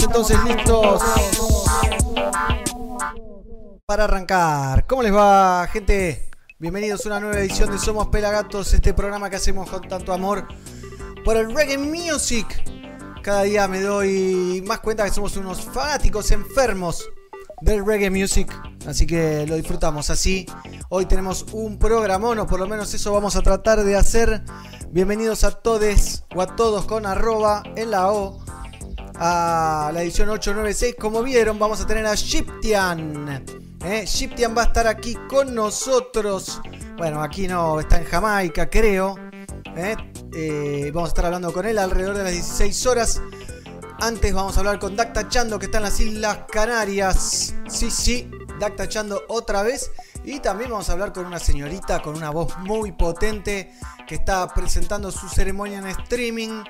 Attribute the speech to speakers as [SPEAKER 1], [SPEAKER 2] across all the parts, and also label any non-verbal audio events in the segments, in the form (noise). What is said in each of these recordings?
[SPEAKER 1] Entonces listos para arrancar. ¿Cómo les va, gente? Bienvenidos a una nueva edición de Somos Pelagatos, este programa que hacemos con tanto amor por el reggae music. Cada día me doy más cuenta que somos unos fanáticos enfermos del reggae music, así que lo disfrutamos así. Hoy tenemos un programón, o por lo menos eso vamos a tratar de hacer. Bienvenidos a todos o a todos con arroba en la O a la edición 896. Como vieron, vamos a tener a Shiptian. ¿eh? Shiptian va a estar aquí con nosotros. Bueno, aquí no, está en Jamaica, creo. ¿eh? Eh, vamos a estar hablando con él alrededor de las 16 horas. Antes vamos a hablar con Dacta Chando, que está en las Islas Canarias. Sí, sí, Dacta Chando otra vez. Y también vamos a hablar con una señorita con una voz muy potente que está presentando su ceremonia en streaming.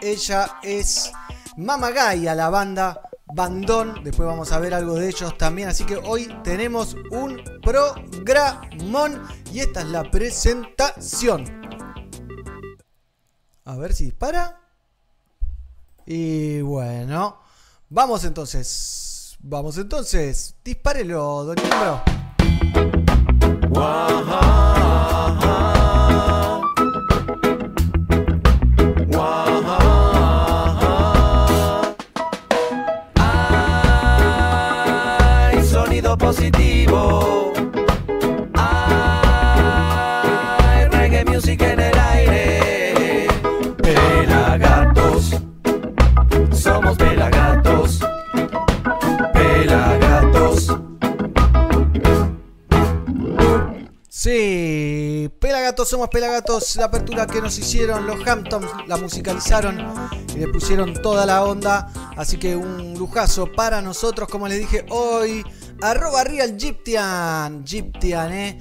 [SPEAKER 1] Ella es Mama Gaia, la banda Bandón. Después vamos a ver algo de ellos también. Así que hoy tenemos un programón y esta es la presentación. A ver si dispara. Y bueno, vamos entonces. Vamos entonces. Dispárelo, don.
[SPEAKER 2] Somos Pelagatos.
[SPEAKER 1] La apertura que nos hicieron los Hamptons, la musicalizaron y le pusieron toda la onda. Así que un lujazo para nosotros, como les dije hoy. Arroba Real Gyptian. Gyptian, eh.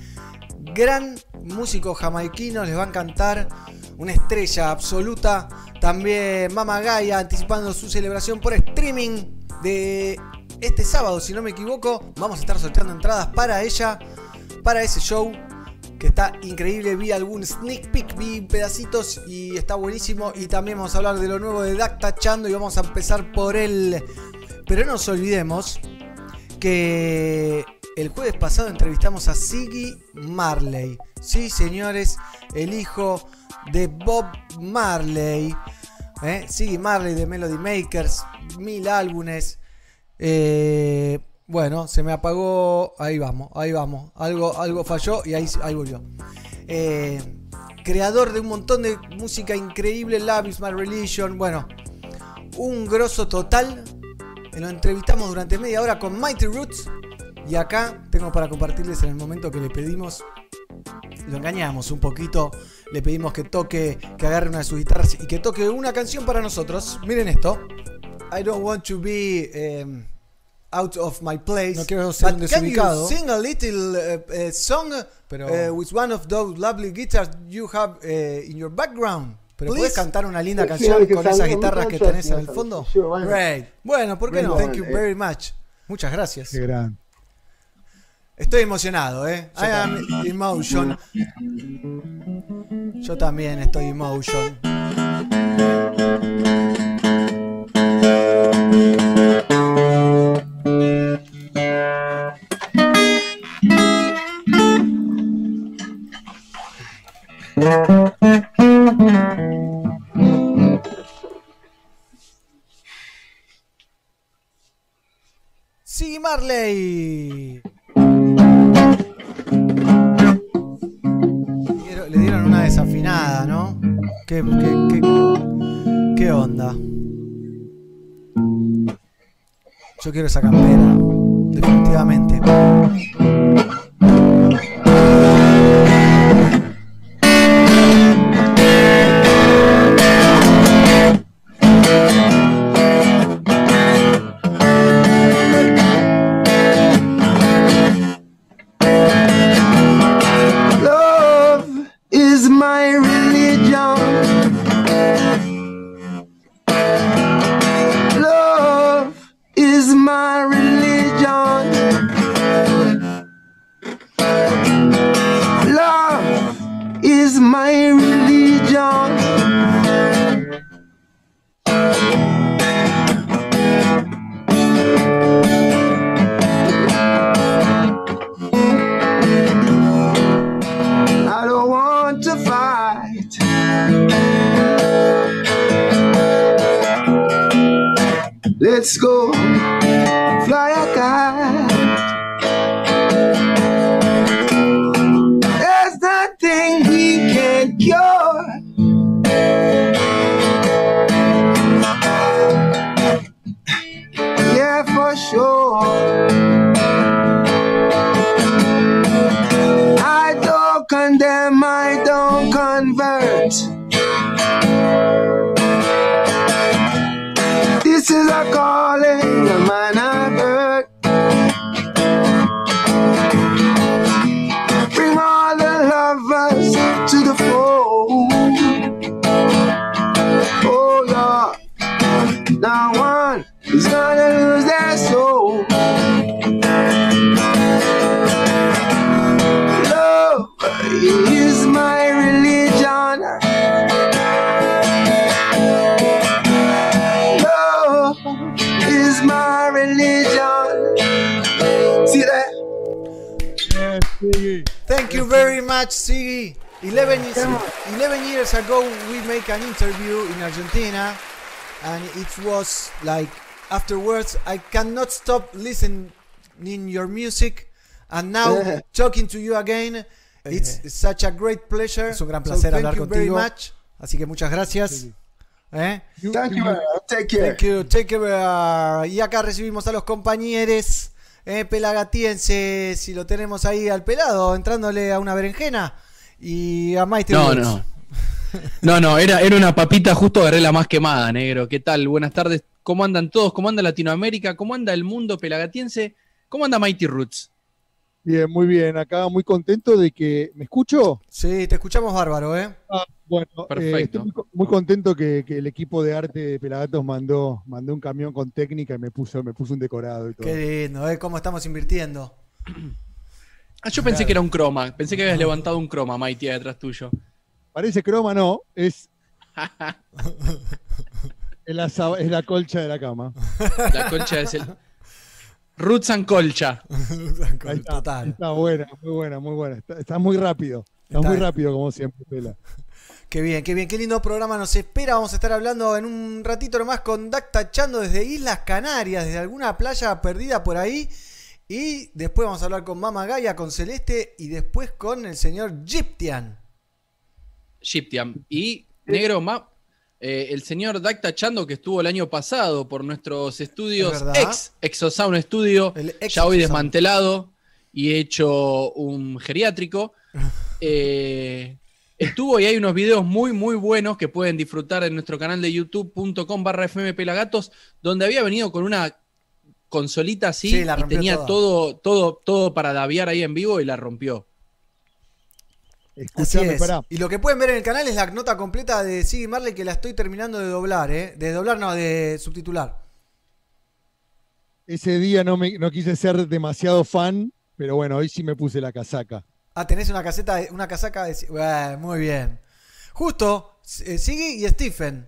[SPEAKER 1] Gran músico jamaiquino, les va a encantar. Una estrella absoluta. También Mama Gaia anticipando su celebración por streaming de este sábado, si no me equivoco. Vamos a estar sorteando entradas para ella, para ese show que está increíble. Vi algún sneak peek, vi pedacitos y está buenísimo. Y también vamos a hablar de lo nuevo de Dacta Chando y vamos a empezar por él. Pero no nos olvidemos que el jueves pasado entrevistamos a Siggy Marley. Sí, señores, el hijo de Bob Marley. ¿eh? Siggy Marley de Melody Makers, mil álbumes. Eh, bueno, se me apagó. Ahí vamos, ahí vamos. Algo, algo falló y ahí, ahí volvió. Eh, creador de un montón de música increíble, Love is My Religion. Bueno, un grosso total. Lo entrevistamos durante media hora con Mighty Roots. Y acá tengo para compartirles en el momento que le pedimos. Lo engañamos un poquito. Le pedimos que toque, que agarre una de sus guitarras y que toque una canción para nosotros. Miren esto. I don't want to be um, out of my place.
[SPEAKER 3] No quiero ser un
[SPEAKER 1] but can you
[SPEAKER 3] desubicado.
[SPEAKER 1] sing a little uh, uh, song
[SPEAKER 3] Pero-
[SPEAKER 1] uh, with one of those lovely guitars you have uh, in your background?
[SPEAKER 3] Pero
[SPEAKER 1] Please?
[SPEAKER 3] puedes cantar una linda canción con esas guitarras que tenés en el fondo.
[SPEAKER 1] Great. Bueno, ¿por qué no? Thank you
[SPEAKER 4] eh,
[SPEAKER 1] very much. Muchas gracias.
[SPEAKER 3] Qué gran.
[SPEAKER 1] Estoy emocionado, ¿eh?
[SPEAKER 3] Yo
[SPEAKER 1] I am emotion. Yo también estoy emotion. Sí, Marley. Le dieron una desafinada, ¿no? ¿Qué, qué, qué, qué onda? Yo quiero esa campera, definitivamente.
[SPEAKER 4] Let's go fly a kite. There's nothing we can't cure. Yeah, for sure.
[SPEAKER 1] Much, Siggy. 11 years, 11 years ago, we make an interview in Argentina, and it was like afterwards, I cannot stop listening your music, and now talking to you again, it's such a great pleasure.
[SPEAKER 5] Es un gran
[SPEAKER 1] So
[SPEAKER 5] placer
[SPEAKER 1] thank
[SPEAKER 5] hablar
[SPEAKER 1] you very
[SPEAKER 5] contigo.
[SPEAKER 1] much. Así que muchas gracias. ¿Eh?
[SPEAKER 3] You-
[SPEAKER 4] Thank you,
[SPEAKER 3] you-
[SPEAKER 4] man. Take care.
[SPEAKER 1] Thank you, take care. Y acá recibimos a los compañeros eh, pelagatiense, si lo tenemos ahí al pelado, entrándole a una berenjena. Y a Mighty
[SPEAKER 6] No,
[SPEAKER 1] Roots.
[SPEAKER 6] no. (laughs) No, no, era, era una papita, justo agarré la más quemada, negro. ¿Qué tal? Buenas tardes. ¿Cómo andan todos? ¿Cómo anda Latinoamérica? ¿Cómo anda el mundo pelagatiense? ¿Cómo anda Mighty Roots?
[SPEAKER 3] Bien, muy bien. Acá muy contento de que. ¿Me escucho?
[SPEAKER 1] Sí, te escuchamos bárbaro, ¿eh?
[SPEAKER 3] Ah, bueno, eh,
[SPEAKER 6] Perfecto.
[SPEAKER 3] estoy muy, co- muy contento que, que el equipo de arte de Pelagatos mandó, mandó un camión con técnica y me puso, me puso un decorado y todo.
[SPEAKER 1] Qué lindo, ¿eh? Cómo estamos invirtiendo.
[SPEAKER 6] Ah, yo pensé que era un croma. Pensé que habías levantado un croma, ahí detrás tuyo.
[SPEAKER 3] Parece croma, no, es. (laughs) es, la, es la colcha de la cama.
[SPEAKER 6] La colcha es el. (laughs) Roots and colcha.
[SPEAKER 3] Ahí está,
[SPEAKER 1] Total.
[SPEAKER 3] Está buena, muy buena, muy buena. Está, está muy rápido. Está,
[SPEAKER 1] Está
[SPEAKER 3] muy rápido, como siempre, Pela. (laughs)
[SPEAKER 1] Qué bien, qué bien, qué lindo programa nos espera. Vamos a estar hablando en un ratito nomás con Dac Tachando desde Islas Canarias, desde alguna playa perdida por ahí. Y después vamos a hablar con Mama Gaia, con Celeste y después con el señor Gyptian.
[SPEAKER 6] Gyptiam. Y, negro, ma, eh, el señor Dacta Chando, que estuvo el año pasado por nuestros estudios ex Exosound Studio,
[SPEAKER 1] ex
[SPEAKER 6] ya hoy desmantelado y hecho un geriátrico. (laughs) Eh, estuvo y hay unos videos muy, muy buenos que pueden disfrutar en nuestro canal de youtube.com barra fmpelagatos, donde había venido con una consolita así
[SPEAKER 1] Sí,
[SPEAKER 6] y tenía
[SPEAKER 1] toda.
[SPEAKER 6] todo, todo, todo para daviar ahí en vivo y la rompió.
[SPEAKER 3] Escuchame,
[SPEAKER 1] es.
[SPEAKER 3] pará.
[SPEAKER 1] Y lo que pueden ver en el canal es la nota completa de Siggy Marley que la estoy terminando de doblar, ¿eh? De doblar, no, de subtitular.
[SPEAKER 3] Ese día no, me, no quise ser demasiado fan, pero bueno, hoy sí me puse la casaca.
[SPEAKER 1] Ah, tenés una caseta, una casaca de... Bueno, muy bien. Justo, eh, Siggy y Stephen.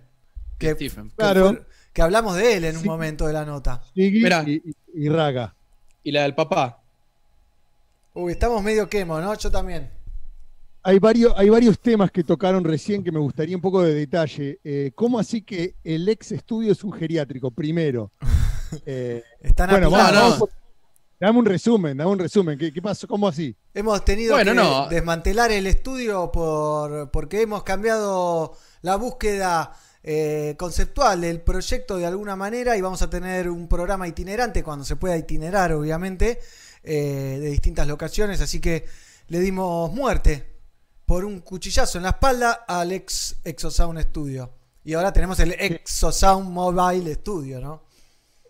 [SPEAKER 1] Que,
[SPEAKER 6] Stephen.
[SPEAKER 1] que
[SPEAKER 3] Claro.
[SPEAKER 1] que hablamos de él en un
[SPEAKER 3] Sí.
[SPEAKER 1] momento de la nota.
[SPEAKER 3] Siggy
[SPEAKER 6] Mirá.
[SPEAKER 3] y, y- y Raga.
[SPEAKER 6] Y la del papá.
[SPEAKER 1] Uy, estamos medio quemo, ¿no? Yo también.
[SPEAKER 3] Hay varios, hay varios temas que tocaron recién que me gustaría un poco de detalle. Eh, ¿Cómo así que el ex estudio es un geriátrico? Primero. (laughs) Eh,
[SPEAKER 1] Están
[SPEAKER 3] bueno, vamos,
[SPEAKER 6] no.
[SPEAKER 3] vamos por- dame un resumen, dame un resumen. ¿Qué, qué pasó? ¿Cómo así?
[SPEAKER 1] Hemos tenido
[SPEAKER 6] Bueno,
[SPEAKER 1] que
[SPEAKER 6] no.
[SPEAKER 1] desmantelar el estudio por, porque hemos cambiado la búsqueda eh, conceptual del proyecto de alguna manera y vamos a tener un programa itinerante cuando se pueda itinerar, obviamente, eh, de distintas locaciones. Así que le dimos muerte por un cuchillazo en la espalda al ex Exosound Studio. Y ahora tenemos el Exosound Mobile Studio, ¿no?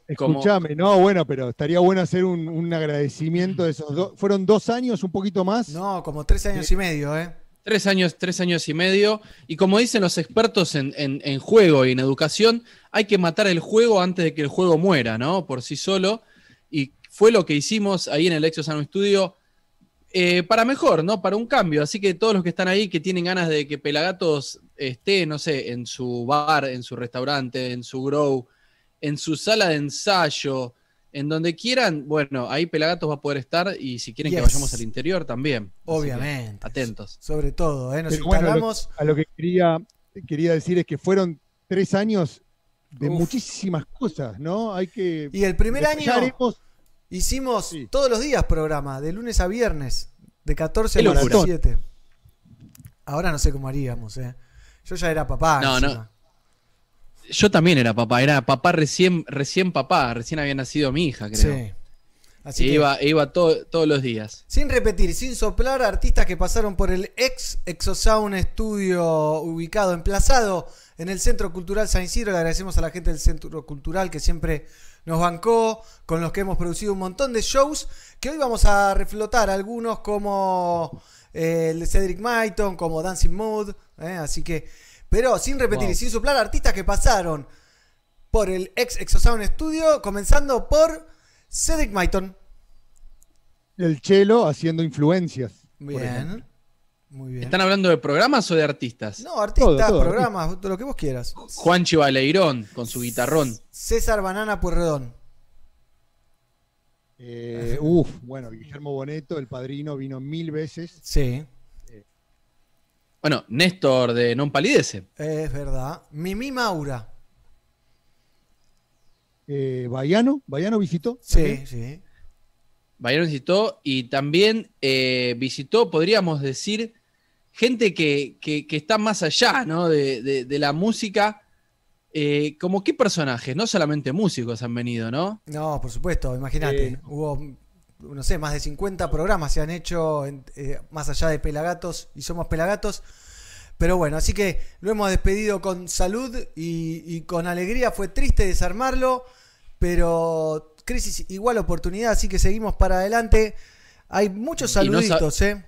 [SPEAKER 3] Escuchame, no, bueno, pero estaría bueno hacer un, un agradecimiento de esos dos. ¿Fueron dos años, un poquito más?
[SPEAKER 1] No, como tres años y medio, ¿eh?
[SPEAKER 6] Tres años, tres años y medio. Y como dicen los expertos en, en- en juego y en educación, hay que matar el juego antes de que el juego muera, ¿no? Por sí solo. Y fue lo que hicimos ahí en el Exosano Studio. Eh, para mejor, ¿no? Para un cambio. Así que todos los que están ahí, que tienen ganas de que Pelagatos esté, no sé, en su bar, en su restaurante, en su grow, en su sala de ensayo, en donde quieran, bueno, ahí Pelagatos va a poder estar y si quieren que vayamos al interior también.
[SPEAKER 1] Obviamente.
[SPEAKER 6] atentos.
[SPEAKER 1] Sobre todo, ¿eh? Nos
[SPEAKER 3] Pero bueno, lo-
[SPEAKER 1] instalamos.
[SPEAKER 3] A lo que quería, quería decir es que fueron tres años de
[SPEAKER 1] Uf.
[SPEAKER 3] muchísimas cosas, ¿no? Hay que.
[SPEAKER 1] Y el primer año
[SPEAKER 3] haremos-
[SPEAKER 1] hicimos
[SPEAKER 3] Sí.
[SPEAKER 1] todos los días programa, de lunes a viernes, de 14 a
[SPEAKER 6] Qué locura.
[SPEAKER 1] 17. Ahora no sé cómo haríamos, ¿eh? Yo ya era papá.
[SPEAKER 6] No,
[SPEAKER 1] encima.
[SPEAKER 6] Yo también era papá, era papá recién, recién papá, recién había nacido mi hija, creo.
[SPEAKER 1] Sí. Así que,
[SPEAKER 6] iba, iba todo- todos los días.
[SPEAKER 1] sin repetir, sin soplar, artistas que pasaron por el ex Exosound Estudio ubicado, emplazado en el Centro Cultural San Isidro. Le agradecemos a la gente del Centro Cultural que siempre nos bancó, con los que hemos producido un montón de shows, que hoy vamos a reflotar algunos como eh, el de Cedric Maiton, como Dancing Mood, ¿eh? así que, pero sin repetir
[SPEAKER 3] Wow.
[SPEAKER 1] y sin soplar, artistas que pasaron por el ex Exosound Studio, comenzando por Cedric Maiton.
[SPEAKER 3] el chelo haciendo influencias.
[SPEAKER 1] Bien. Muy bien.
[SPEAKER 6] ¿Están hablando de programas o de artistas?
[SPEAKER 1] No, artistas,
[SPEAKER 3] Todo, todo,
[SPEAKER 1] programas, todo lo que vos quieras.
[SPEAKER 6] Juanchi Baleirón con su guitarrón.
[SPEAKER 1] César Banana Puerredón.
[SPEAKER 3] Eh, uf, bueno, Guillermo Boneto, el padrino, vino mil veces.
[SPEAKER 1] Sí,
[SPEAKER 6] Bueno, Néstor de Non Palidece.
[SPEAKER 1] es verdad. Mimi Maura.
[SPEAKER 3] Eh, Baiano, Baiano visitó.
[SPEAKER 1] Sí,
[SPEAKER 3] también.
[SPEAKER 1] sí.
[SPEAKER 6] Bayern visitó y también eh, visitó, podríamos decir, gente que, que- que está más allá ¿no? de, de- de la música. Eh, como qué personajes, no solamente músicos han venido, ¿no?
[SPEAKER 1] No, por supuesto, imagínate.
[SPEAKER 3] Eh.
[SPEAKER 1] Hubo, no sé, más de 50 programas se han hecho en- eh, más allá de Pelagatos y Somos Pelagatos. Pero bueno, así que lo hemos despedido con salud y, y con alegría. Fue triste desarmarlo, pero crisis igual oportunidad, así que seguimos para adelante. Hay muchos
[SPEAKER 6] Y no sa-
[SPEAKER 1] saluditos, ¿eh?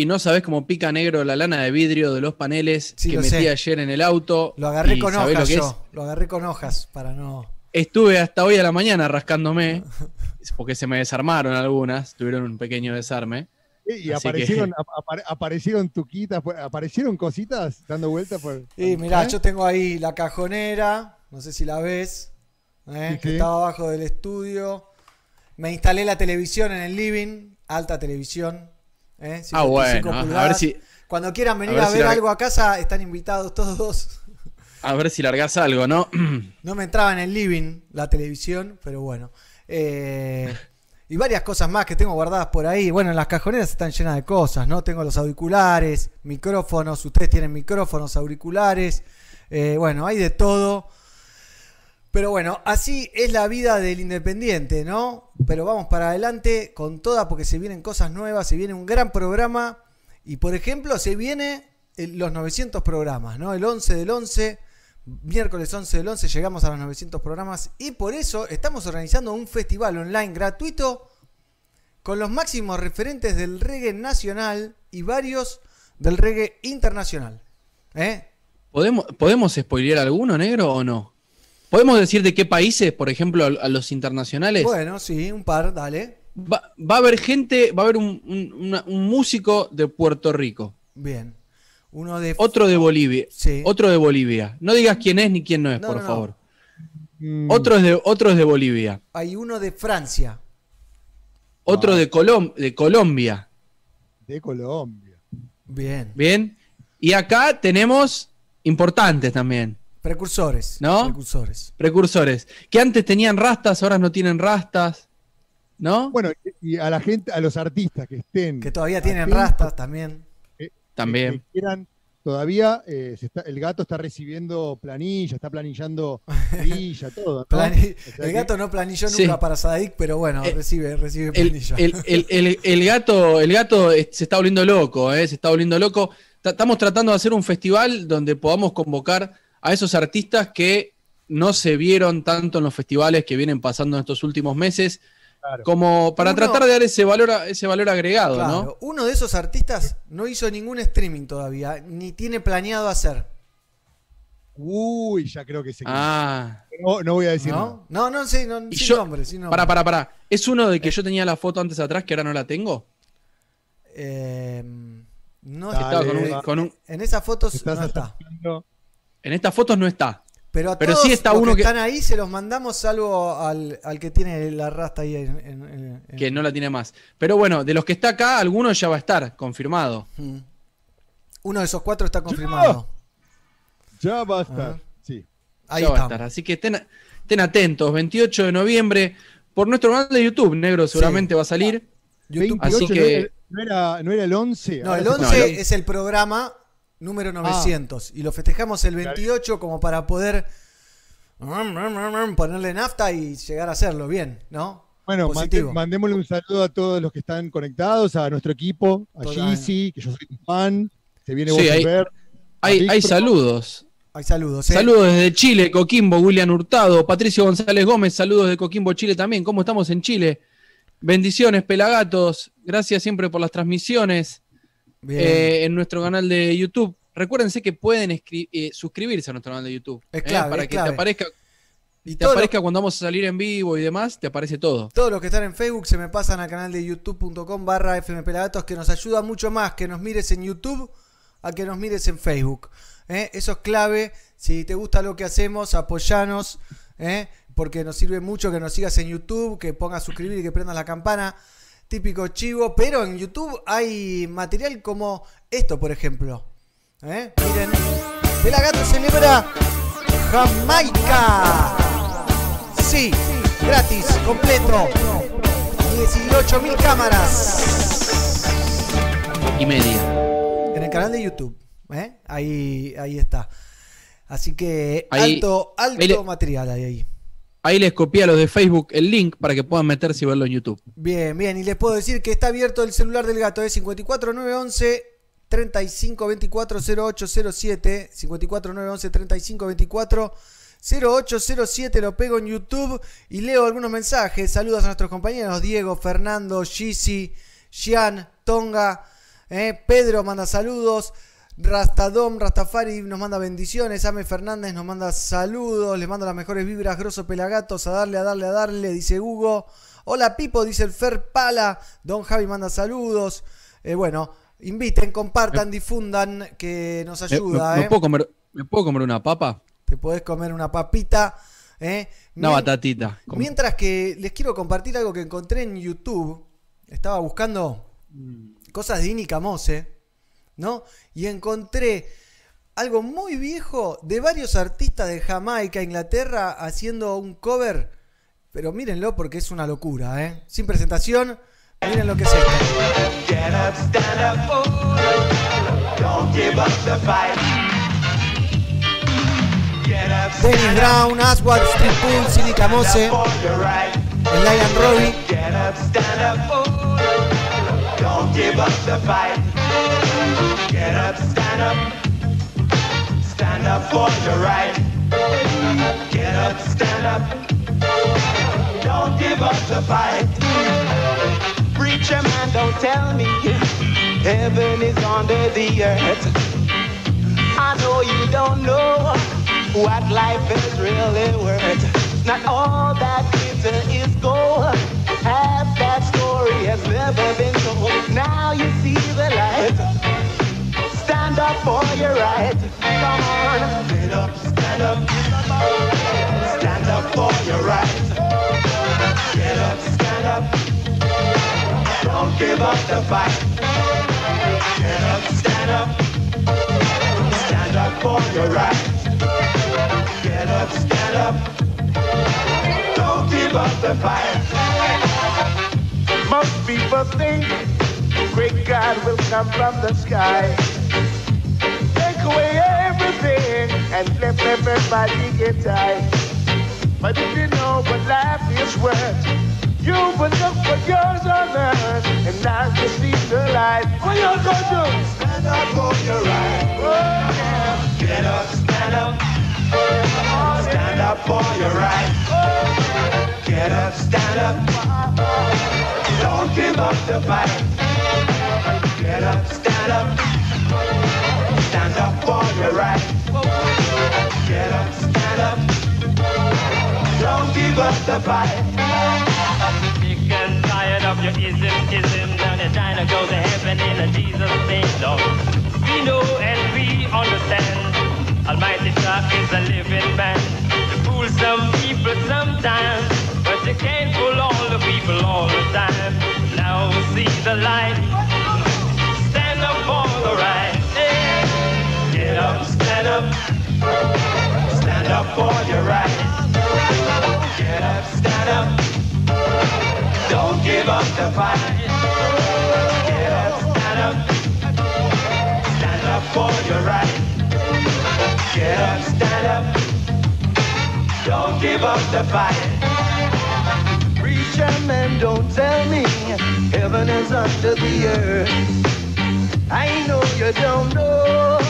[SPEAKER 6] Y no sabés cómo pica negro la lana de vidrio de los paneles
[SPEAKER 1] Sí,
[SPEAKER 6] que
[SPEAKER 1] lo
[SPEAKER 6] metí
[SPEAKER 1] sé.
[SPEAKER 6] ayer en el auto.
[SPEAKER 1] Lo agarré con
[SPEAKER 6] ¿sabés
[SPEAKER 1] hojas
[SPEAKER 6] lo que
[SPEAKER 1] yo. Lo agarré con hojas para no.
[SPEAKER 6] es? Estuve hasta hoy a la mañana rascándome, (laughs) porque se me desarmaron algunas, tuvieron un pequeño desarme.
[SPEAKER 3] Y
[SPEAKER 6] Así
[SPEAKER 3] aparecieron, (laughs) ap- apare- aparecieron tuquitas, pues, aparecieron cositas dando vueltas por.
[SPEAKER 1] Y mirá,
[SPEAKER 3] ¿Eh?
[SPEAKER 1] yo tengo ahí la cajonera, no sé si la ves, ¿eh?
[SPEAKER 3] Sí,
[SPEAKER 1] que
[SPEAKER 3] sí.
[SPEAKER 1] estaba abajo del estudio. Me instalé la televisión en el living, alta televisión. ¿Eh?
[SPEAKER 6] Ah,
[SPEAKER 1] 55
[SPEAKER 6] bueno, a ver si,
[SPEAKER 1] Cuando quieran venir
[SPEAKER 6] ver
[SPEAKER 1] a
[SPEAKER 6] si
[SPEAKER 1] ver
[SPEAKER 6] la-
[SPEAKER 1] algo a casa, están invitados todos.
[SPEAKER 6] a ver si largás algo, ¿no? (clears throat)
[SPEAKER 1] No me entraba en el living la televisión, pero bueno. Eh, y varias cosas más que tengo guardadas por ahí. Bueno, las cajoneras están llenas de cosas, ¿no? Tengo los auriculares, micrófonos, ustedes tienen micrófonos, auriculares. eh, bueno, hay de todo. Pero bueno, así es la vida del independiente, ¿no? Pero vamos para adelante con toda porque se vienen cosas nuevas, se viene un gran programa. Y por ejemplo, se viene los 900 programas, ¿no? El 11 del 11 miércoles 11 del 11 llegamos a los 900 programas y por eso estamos organizando un festival online gratuito con los máximos referentes del reggae nacional y varios del reggae internacional. ¿Eh?
[SPEAKER 6] ¿Podemos, ¿Podemos spoilear alguno, negro, o no? ¿Podemos decir de qué países, por ejemplo, a a los internacionales?
[SPEAKER 1] Bueno, sí, un par, dale.
[SPEAKER 6] Va, va a haber gente, va a haber un, un- una- un músico de Puerto Rico,
[SPEAKER 1] Bien. Uno de...
[SPEAKER 6] otro de Bolivia,
[SPEAKER 1] Sí.
[SPEAKER 6] otro de Bolivia. No digas quién es ni quién no es,
[SPEAKER 1] No,
[SPEAKER 6] por
[SPEAKER 1] no,
[SPEAKER 6] favor.
[SPEAKER 3] Mm,
[SPEAKER 6] Otro es de, otro es de Bolivia,
[SPEAKER 1] Hay uno de Francia.
[SPEAKER 6] otro
[SPEAKER 3] Ah.
[SPEAKER 6] de, Colom- de Colombia,
[SPEAKER 3] de Colombia.
[SPEAKER 1] Bien.
[SPEAKER 6] ¿bien? Y acá tenemos importantes también,
[SPEAKER 1] Precursores.
[SPEAKER 6] ¿No?
[SPEAKER 1] Precursores.
[SPEAKER 6] precursores, que antes tenían rastas, ahora no tienen rastas, ¿no?
[SPEAKER 3] Bueno, y a la gente, a los artistas que estén.
[SPEAKER 1] Que todavía tienen rastas también.
[SPEAKER 3] que-
[SPEAKER 6] También.
[SPEAKER 3] que quieran, todavía eh, se está- el gato está recibiendo planilla, está planillando (laughs) planilla, todo. ¿no?
[SPEAKER 1] Plani-
[SPEAKER 3] O sea
[SPEAKER 1] el
[SPEAKER 3] que-
[SPEAKER 1] gato no planilló
[SPEAKER 6] Sí.
[SPEAKER 1] nunca para Sadik, pero bueno,
[SPEAKER 6] Eh,
[SPEAKER 1] recibe, recibe
[SPEAKER 6] El,
[SPEAKER 1] planilla.
[SPEAKER 6] el- el- el- el gato, el gato eh, se está volviendo loco, eh, se está volviendo loco. Ta- Estamos tratando de hacer un festival donde podamos convocar a esos artistas que no se vieron tanto en los festivales que vienen pasando en estos últimos meses,
[SPEAKER 3] Claro.
[SPEAKER 6] como para
[SPEAKER 1] Uno-
[SPEAKER 6] tratar de dar ese valor, ese valor agregado, ¿no?
[SPEAKER 1] Uno de esos artistas no hizo ningún streaming todavía, ni tiene planeado hacer.
[SPEAKER 3] Uy, ya creo que se
[SPEAKER 6] Ah,
[SPEAKER 3] no, no voy a decir nada.
[SPEAKER 1] ¿No? No, no, sí, no, sin
[SPEAKER 6] yo-
[SPEAKER 1] nombre, sin nombre.
[SPEAKER 6] para, para, para. ¿Es uno de que yo tenía la foto antes atrás que ahora no la tengo?
[SPEAKER 1] Eh, no
[SPEAKER 3] Dale,
[SPEAKER 6] Estaba con un-
[SPEAKER 3] va.
[SPEAKER 6] con un-
[SPEAKER 1] En esas fotos no está.
[SPEAKER 6] En estas fotos no está.
[SPEAKER 1] Pero a
[SPEAKER 6] Pero
[SPEAKER 1] todos
[SPEAKER 6] sí está
[SPEAKER 1] los
[SPEAKER 6] uno
[SPEAKER 1] que
[SPEAKER 6] que-
[SPEAKER 1] están ahí se los mandamos salvo al, al que tiene la rasta ahí en, en-
[SPEAKER 6] que no la tiene más. Pero bueno, de los que está acá, alguno ya va a estar confirmado.
[SPEAKER 1] Mm. Uno de esos cuatro está confirmado.
[SPEAKER 3] Ya va a estar. Sí.
[SPEAKER 1] Ahí
[SPEAKER 6] ya va a estar. Así que estén, estén atentos. 28 de noviembre por nuestro canal de YouTube, negro, seguramente va a salir.
[SPEAKER 1] YouTube.
[SPEAKER 3] 28,
[SPEAKER 6] Así
[SPEAKER 3] ¿no
[SPEAKER 6] que-
[SPEAKER 3] era- no, era, no era el 11.
[SPEAKER 1] No, el
[SPEAKER 3] se-
[SPEAKER 1] 11
[SPEAKER 6] No,
[SPEAKER 1] es el programa número 900 y lo festejamos el 28 como para poder ponerle nafta y llegar a hacerlo bien, ¿no?
[SPEAKER 3] Bueno, mande- mandémosle un saludo a todos los que están conectados, a nuestro equipo, a. Gizzy, que yo soy un fan, se viene
[SPEAKER 6] Sí,
[SPEAKER 3] vos a ver.
[SPEAKER 6] Hay, hay saludos.
[SPEAKER 1] Hay saludos, ¿eh?
[SPEAKER 6] Saludos desde Chile, Coquimbo, William Hurtado, Patricio González Gómez, saludos de Coquimbo, Chile también. ¿Cómo estamos en Chile? Bendiciones, Pelagatos. Gracias siempre por las transmisiones. Eh, en nuestro canal de YouTube. Recuérdense que pueden eh, suscribirse a nuestro canal de YouTube.
[SPEAKER 1] Es
[SPEAKER 6] eh,
[SPEAKER 1] clave,
[SPEAKER 6] para
[SPEAKER 1] es
[SPEAKER 6] que
[SPEAKER 1] clave.
[SPEAKER 6] te aparezca,
[SPEAKER 1] y
[SPEAKER 6] te
[SPEAKER 1] lo-
[SPEAKER 6] aparezca cuando vamos a salir en vivo y demás, te aparece todo.
[SPEAKER 1] Todos los que están en Facebook se me pasan al canal de youtube.com barra fmpelagatos que nos ayuda mucho más que nos mires en YouTube a que nos mires en Facebook. ¿eh? Eso es clave. Si te gusta lo que hacemos, apoyanos. ¿eh? Porque nos sirve mucho que nos sigas en YouTube, que pongas suscribir y que prendas la campana. Típico chivo. Pero en YouTube hay material como esto, por ejemplo. ¿eh? Miren. Pelagato celebra Jamaica. Sí, gratis, completo. 18.000 cámaras
[SPEAKER 6] Y media.
[SPEAKER 1] en el canal de YouTube. ¿eh? Ahí, ahí está. Así que
[SPEAKER 6] Ahí-
[SPEAKER 1] alto, alto
[SPEAKER 6] ahí le-
[SPEAKER 1] material hay ahí.
[SPEAKER 6] Ahí les copié a los de Facebook el link para que puedan meterse y verlo en YouTube.
[SPEAKER 1] Bien, bien. Y les puedo decir que está abierto el celular del gato. Es 54911 3524 0807. 54911 3524 0807. Lo pego en YouTube y leo algunos mensajes. Saludos a nuestros compañeros Diego, Fernando, Gisi, Gian, Tonga. eh, Pedro manda saludos. Rastadom, Rastafari nos manda bendiciones. Ame Fernández nos manda saludos. Les mando las mejores vibras. Grosso Pelagatos. A darle, a darle, a darle. Dice Hugo. Hola Pipo, dice el Fer Pala. Don Javi manda saludos. Eh, bueno, inviten, compartan, difundan, que nos
[SPEAKER 6] ¿Me,
[SPEAKER 1] ayuda.
[SPEAKER 6] me- me
[SPEAKER 1] eh.
[SPEAKER 6] puedo comer, ¿Me puedo comer una papa?
[SPEAKER 1] Te podés comer una papita. eh.
[SPEAKER 6] Una batatita.
[SPEAKER 1] Mientras que les quiero compartir algo que encontré en YouTube. Estaba buscando cosas de Ini Camose, ¿no? Y encontré algo muy viejo de varios artistas de Jamaica, Inglaterra, haciendo un cover. Pero mírenlo porque es una locura, ¿eh? Sin presentación, miren lo que es esto.
[SPEAKER 7] Get up, stand up, oh, don't give up the fight. Get up,
[SPEAKER 1] Dennis
[SPEAKER 7] stand
[SPEAKER 1] Brown, Aswad, Street Pulse, Ini Camose. Lion Robbie.
[SPEAKER 7] Get up, stand up, oh, don't give up the fight. Get up, stand up, stand up for your right. Get up, stand up, don't give up the fight. Preacher man, don't tell me heaven is under the earth. I know you don't know what life is really worth. Not all that glitter is gold. Story has never been told. Now you see the light. Stand up for your right. Come on. Get up, stand up. Stand up for your right. Get up, stand up. Don't give up the fight. Get up, stand up. Stand up for your right. Get up, stand up. Don't give up the fight.
[SPEAKER 5] Most people think great God will come from the sky. Take away everything and let everybody get tired. But if you know what life is worth, you will look for yours on earth and not receive the light. What you do?
[SPEAKER 7] Stand up for your right.
[SPEAKER 5] Oh, yeah.
[SPEAKER 7] Get up, stand up. Stand up for your right. Get up, stand up. Don't give up the fight. Get up, stand up. Stand up for your right. Get up, stand up. Don't give up the fight.
[SPEAKER 8] Sick and tired of your ism, ism. Now they're trying to go to heaven in a Jesus name, Lord. We know and we understand. Almighty God is a living man. To fool some people sometimes, but you can't fool all the people all the time. Now see the light. Stand up for the right. Yeah.
[SPEAKER 7] Get up, stand up. Stand up for your right. Get up, stand up. Don't give up the fight. Get up, stand up. Stand up for your right. Get up, stand up. Don't give up the fight.
[SPEAKER 5] Preacher man, don't tell me heaven is under the earth. I know you don't know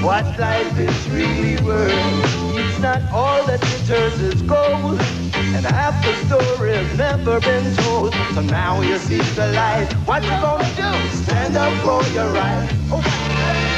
[SPEAKER 5] what life is really worth. It's not all that glitters is gold, and half the story has never been told. So now you see the light. What you gonna do? Stand up for your right. Oh,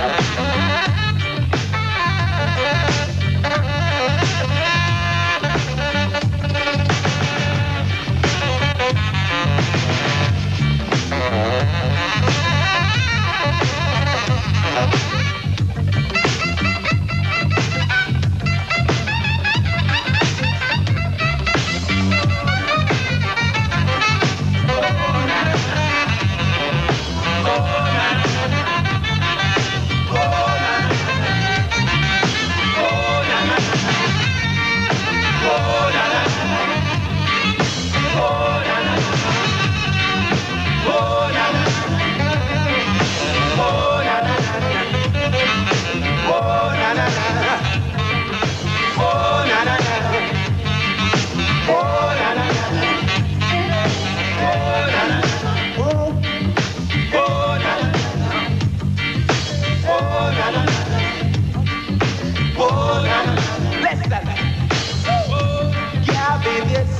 [SPEAKER 5] Listen.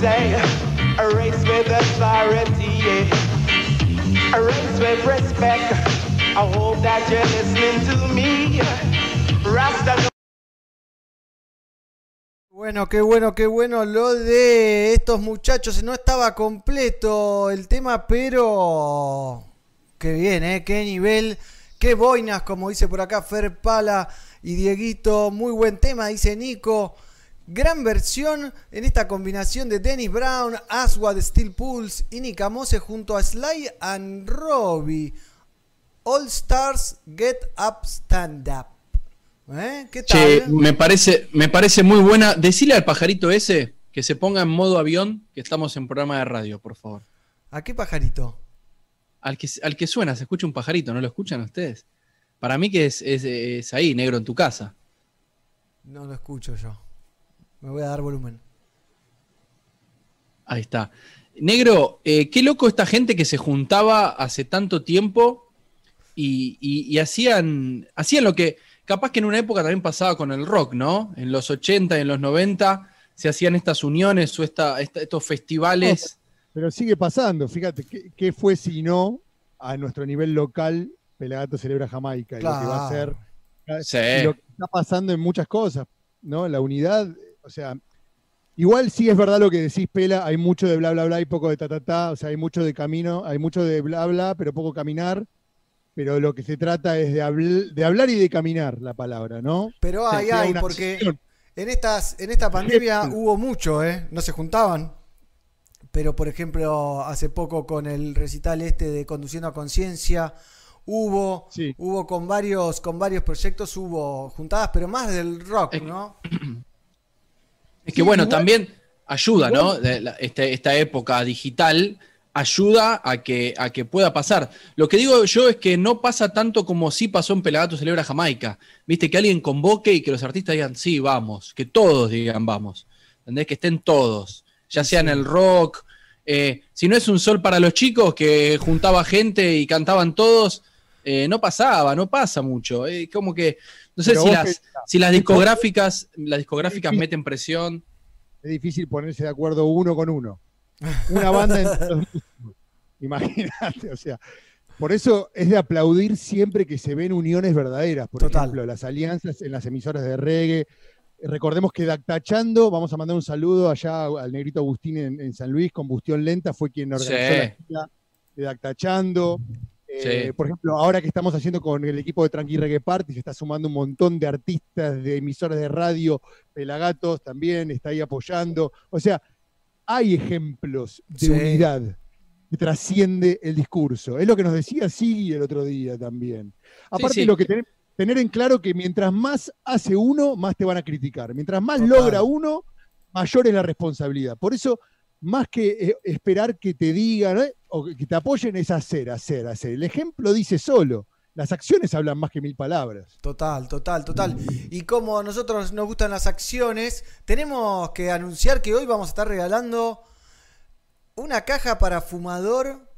[SPEAKER 5] A race with authority, a race with respect. Rasta no
[SPEAKER 1] Bueno, qué bueno, qué bueno lo de estos muchachos. No estaba completo el tema, pero qué bien, ¿eh? Qué nivel, qué boinas, como dice por acá Fer Pala y Dieguito. Muy buen tema, dice Nico. Gran versión en esta combinación de Dennis Brown, Aswad, Steel Pulse y Nick Amose junto a Sly and Robbie. All Stars Get Up Stand Up. ¿Eh? ¿Qué tal?
[SPEAKER 6] Che, me parece, me parece muy buena. Decile al pajarito ese que se ponga en modo avión, que estamos en programa de radio, por favor.
[SPEAKER 1] ¿A qué pajarito?
[SPEAKER 6] Al que, al que suena, se escucha un pajarito, ¿no lo escuchan ustedes? Para mí que es, es- es ahí, negro, en tu casa.
[SPEAKER 1] No lo escucho yo. Me voy a dar volumen.
[SPEAKER 6] Ahí está. Negro, eh, qué loco esta gente que se juntaba hace tanto tiempo y, y- y hacían, hacían lo que capaz que en una época también pasaba con el rock, ¿no? En los 80 y en los 90 se hacían estas uniones o esta- esta- estos festivales.
[SPEAKER 3] Pero sigue pasando, fíjate, ¿qué, qué fue si no a nuestro nivel local Pelagato celebra Jamaica? Y lo que va a ser
[SPEAKER 6] Sí.
[SPEAKER 3] y lo que está pasando en muchas cosas, ¿no? La unidad, o sea, igual sí es verdad lo que decís, Pela, hay mucho de bla, bla, bla y poco de ta, ta, ta, o sea, hay mucho de camino, hay mucho de bla, bla, pero poco caminar, pero lo que se trata es de, habl- de hablar y de caminar la palabra, ¿no?
[SPEAKER 1] Pero
[SPEAKER 3] O sea,
[SPEAKER 1] hay, hay, porque
[SPEAKER 3] acción.
[SPEAKER 1] en, estas, en esta pandemia hubo mucho, ¿eh? No se juntaban. Pero, por ejemplo, hace poco con el recital este de Conduciendo a Conciencia, hubo,
[SPEAKER 3] Sí.
[SPEAKER 1] hubo con varios, con varios proyectos, hubo juntadas, pero más del rock, ¿no? (clears throat)
[SPEAKER 6] Es que
[SPEAKER 3] Sí,
[SPEAKER 6] bueno,
[SPEAKER 3] igual-
[SPEAKER 6] también ayuda, ¿no?
[SPEAKER 3] igual-
[SPEAKER 6] De la- este- esta época digital ayuda a que, a que pueda pasar. Lo que digo yo es que no pasa tanto como sí pasó en Pelagato Celebra Jamaica. Viste, que alguien convoque y que los artistas digan, sí, vamos, que todos digan, vamos. ¿Entendés? Que estén todos, ya sea en el rock. eh, si no es un sol para los chicos que juntaba gente y cantaban todos, eh, no pasaba, no pasa mucho. Eh, como que, no sé si las, si las discográficas, las discográficas
[SPEAKER 3] difícil.
[SPEAKER 6] meten presión.
[SPEAKER 3] Es difícil ponerse de acuerdo uno con uno. Una banda músicos. Imagínate, o sea, Por eso es de aplaudir siempre que se ven uniones verdaderas. Por
[SPEAKER 1] Total.
[SPEAKER 3] ejemplo, las alianzas en las emisoras de reggae. Recordemos que Dactachando, vamos a mandar un saludo allá al negrito Agustín en, en San Luis, Combustión Lenta, fue quien organizó
[SPEAKER 6] Sí.
[SPEAKER 3] la gira de Dactachando. Eh,
[SPEAKER 6] Sí.
[SPEAKER 3] Por ejemplo, ahora que estamos haciendo con el equipo de Tranqui Reggae Party, se está sumando un montón de artistas de emisoras de radio, Pelagatos también está ahí apoyando. O sea, hay ejemplos de
[SPEAKER 1] Sí.
[SPEAKER 3] unidad que trasciende el discurso. Es lo que nos decía Sigui el otro día también. Aparte,
[SPEAKER 6] sí.
[SPEAKER 3] lo que ten- tener en claro que mientras más hace uno, más te van a criticar. Mientras más
[SPEAKER 1] Total.
[SPEAKER 3] logra uno, mayor es la responsabilidad. Por eso, más que eh, esperar que te digan ¿eh? O que te apoyen, es hacer, hacer, hacer. El ejemplo dice solo. Las acciones hablan más que mil palabras.
[SPEAKER 1] Total, total, total. Y como a nosotros nos gustan las acciones, tenemos que anunciar que hoy vamos a estar regalando una caja para fumador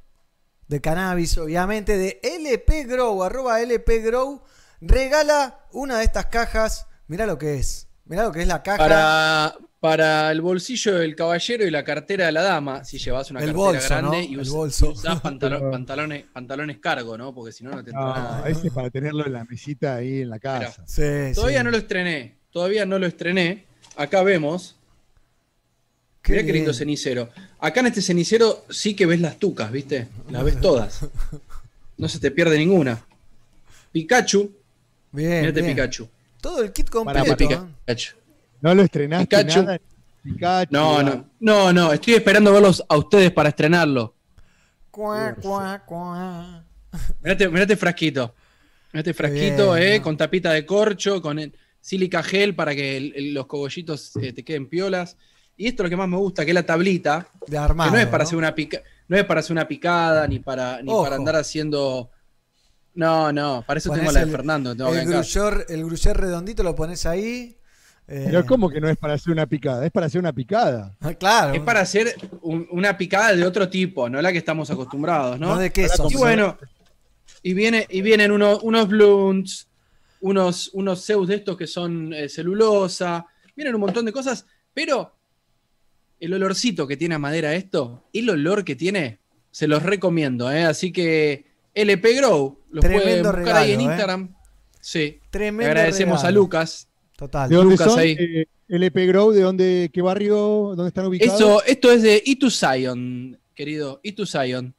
[SPEAKER 1] de cannabis, obviamente, de LP Grow, arroba LP Grow. Regala una de estas cajas. Mirá lo que es. Mirá lo que es la caja.
[SPEAKER 6] Para, para el bolsillo del caballero y la cartera de la dama, si llevas una
[SPEAKER 1] El
[SPEAKER 6] cartera
[SPEAKER 1] bolso,
[SPEAKER 6] grande
[SPEAKER 1] ¿no?
[SPEAKER 6] y
[SPEAKER 1] El
[SPEAKER 6] usas,
[SPEAKER 1] bolso.
[SPEAKER 6] usás (laughs) pantalones, pantalones cargo, ¿no? Porque si no, no te entra
[SPEAKER 3] No,
[SPEAKER 6] nada.
[SPEAKER 3] ese es para tenerlo en la mesita ahí en la casa.
[SPEAKER 1] Sí,
[SPEAKER 6] Todavía
[SPEAKER 1] sí.
[SPEAKER 6] no lo estrené, todavía no lo estrené. Acá vemos,
[SPEAKER 1] Qué
[SPEAKER 6] mirá qué lindo cenicero. Acá en este cenicero sí que ves las tucas, ¿viste? Las ves todas. No se te pierde ninguna. Pikachu,
[SPEAKER 1] Bien,
[SPEAKER 6] mirate
[SPEAKER 1] bien.
[SPEAKER 6] Pikachu.
[SPEAKER 1] Todo el kit
[SPEAKER 3] Para,
[SPEAKER 1] completo. ¿eh?
[SPEAKER 6] Pikachu.
[SPEAKER 3] No lo estrenaste
[SPEAKER 6] Pikachu.
[SPEAKER 3] nada. Pikachu,
[SPEAKER 6] No, no, no, no, estoy esperando verlos a ustedes para estrenarlo.
[SPEAKER 1] Cuá, cuá, cuá.
[SPEAKER 6] Mirate, mirate frasquito. Mirate frasquito,
[SPEAKER 1] bien,
[SPEAKER 6] eh,
[SPEAKER 1] ¿no?
[SPEAKER 6] con tapita de corcho, con el sílica gel para que el- el- los cogollitos eh, te queden piolas. Y esto es lo que más me gusta, que es la tablita,
[SPEAKER 1] De armado.
[SPEAKER 6] que no es para
[SPEAKER 1] ¿no?
[SPEAKER 6] hacer una pica, no es para hacer una picada, ni para, ni
[SPEAKER 1] Ojo.
[SPEAKER 6] para andar haciendo. No, no, para eso
[SPEAKER 1] Ponés
[SPEAKER 6] tengo la de
[SPEAKER 1] el-
[SPEAKER 6] Fernando, tengo
[SPEAKER 1] El gruyer, el gruyer redondito lo pones ahí. Eh,
[SPEAKER 3] Pero ¿cómo que no es para hacer una picada? Es para hacer una picada.
[SPEAKER 1] ah, Claro.
[SPEAKER 6] Es para hacer un- una picada de otro tipo, no la que estamos acostumbrados, ¿no?
[SPEAKER 1] No de queso.
[SPEAKER 6] Y bueno, y, viene, y vienen unos, unos blunts, unos, unos Zeus de estos que son eh, celulosa, vienen un montón de cosas, pero el olorcito que tiene a madera esto, el olor que tiene, se los recomiendo, ¿eh? Así que LP Grow, lo
[SPEAKER 1] Tremendo
[SPEAKER 6] pueden buscar ahí en
[SPEAKER 1] ¿eh?
[SPEAKER 6] Instagram. Sí.
[SPEAKER 1] Tremendo
[SPEAKER 6] Le agradecemos a. Lucas.
[SPEAKER 1] Total.
[SPEAKER 3] ¿De dónde
[SPEAKER 6] Lucas
[SPEAKER 3] son?
[SPEAKER 6] ahí.
[SPEAKER 3] Eh, LP Grow, ¿de dónde, qué barrio, dónde están ubicados?
[SPEAKER 6] Esto, esto es de Itu Zion, querido. Itu Zion.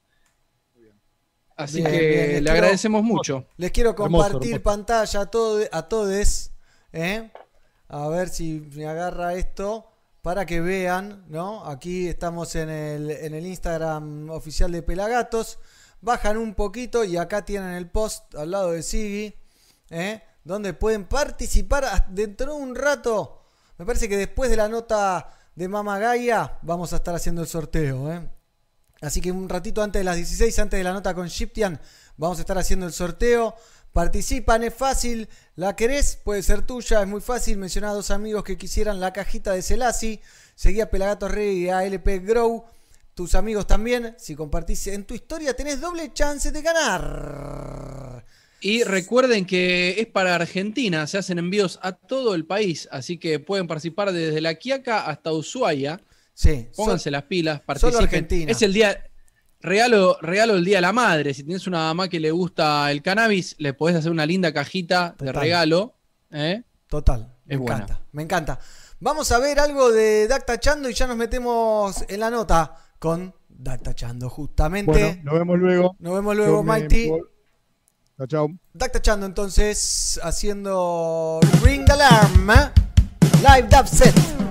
[SPEAKER 6] Así
[SPEAKER 1] Bien,
[SPEAKER 6] que
[SPEAKER 1] bien,
[SPEAKER 6] le
[SPEAKER 1] quiero-
[SPEAKER 6] agradecemos mucho.
[SPEAKER 1] Les quiero compartir
[SPEAKER 3] hermoso.
[SPEAKER 1] pantalla a, todo, a todos. ¿eh? A ver si me agarra esto para que vean, ¿no? Aquí estamos en el, en el Instagram oficial de Pelagatos. Bajan un poquito y acá tienen el post al lado de Sigui, ¿eh? Donde pueden participar dentro de un rato. Me parece que después de la nota de Mama Gaia vamos a estar haciendo el sorteo. ¿eh? Así que un ratito antes de las 16, antes de la nota con Shiptian, vamos a estar haciendo el sorteo. Participan, es fácil. ¿La querés? Puede ser tuya, es muy fácil. Menciona a dos amigos que quisieran la cajita de Celasi. Seguí a Pelagatos Rey y a LP Grow. Tus amigos también. Si compartís en tu historia, tenés doble chance de ganar.
[SPEAKER 6] Y recuerden que es para Argentina, se hacen envíos a todo el país, así que pueden participar desde La Quiaca hasta Ushuaia.
[SPEAKER 1] Sí,
[SPEAKER 6] Pónganse las pilas, participen.
[SPEAKER 1] Argentina.
[SPEAKER 6] Es el día, regalo, regalo el Día de la Madre. Si tienes una mamá que le gusta el cannabis, le podés hacer una linda cajita de regalo. ¿eh?
[SPEAKER 1] Total. Me
[SPEAKER 6] Es buena.
[SPEAKER 1] encanta. Me encanta. Vamos a ver algo de Dacta Chando y ya nos metemos en la nota con Dacta Chando, justamente.
[SPEAKER 3] Bueno, nos vemos luego.
[SPEAKER 1] Nos vemos luego,
[SPEAKER 3] me-
[SPEAKER 1] Mighty.
[SPEAKER 3] Chao, chao.
[SPEAKER 1] Entonces haciendo Ring Alarm. ¿eh? Live Dub Set.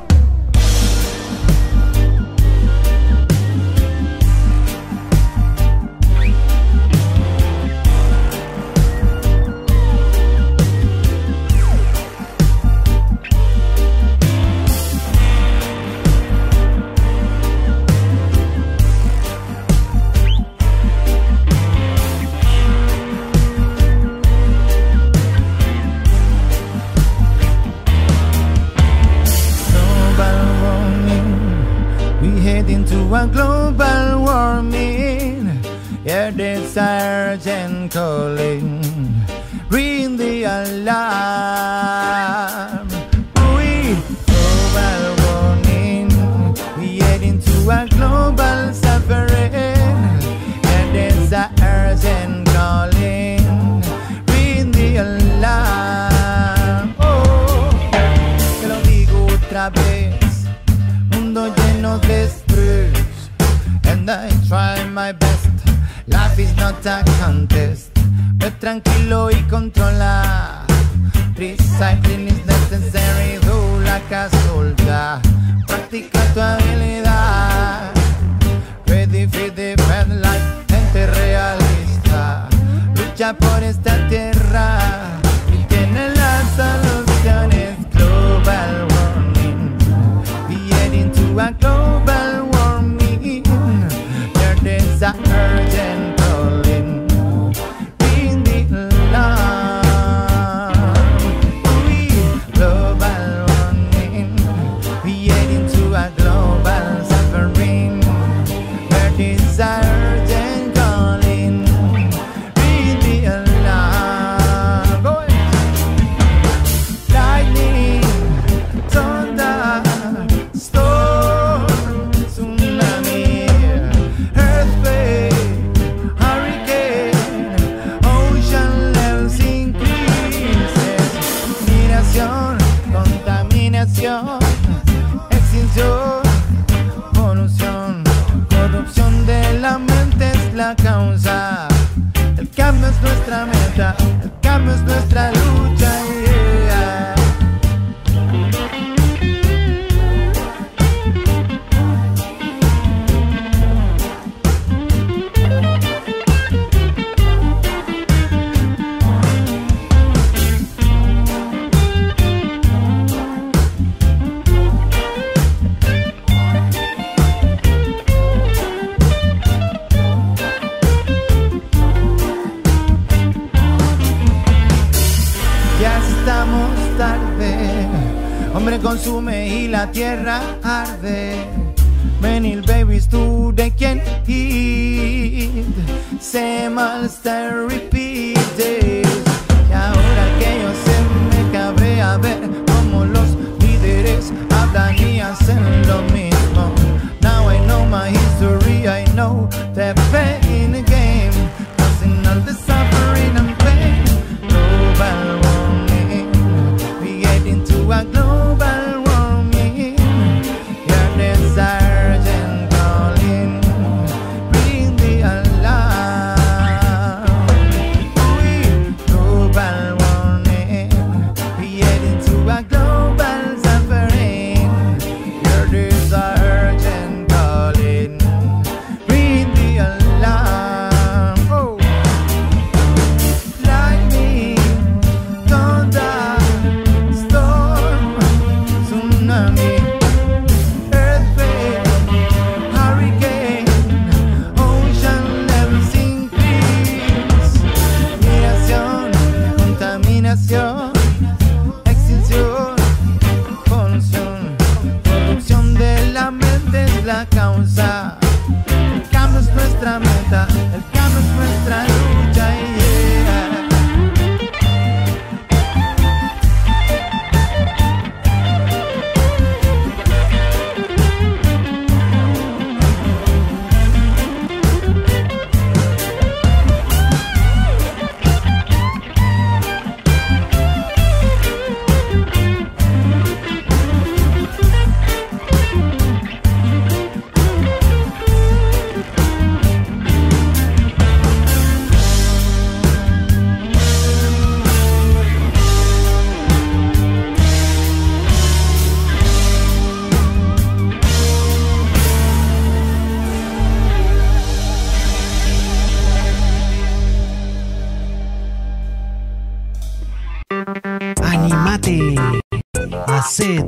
[SPEAKER 7] Calling. Ring the alarm. Is not a contest. Ve tranquilo y controla. Recycling is necessary, do la casulta. Practica tu habilidad. Ready for the bad life, gente realista. Lucha por esta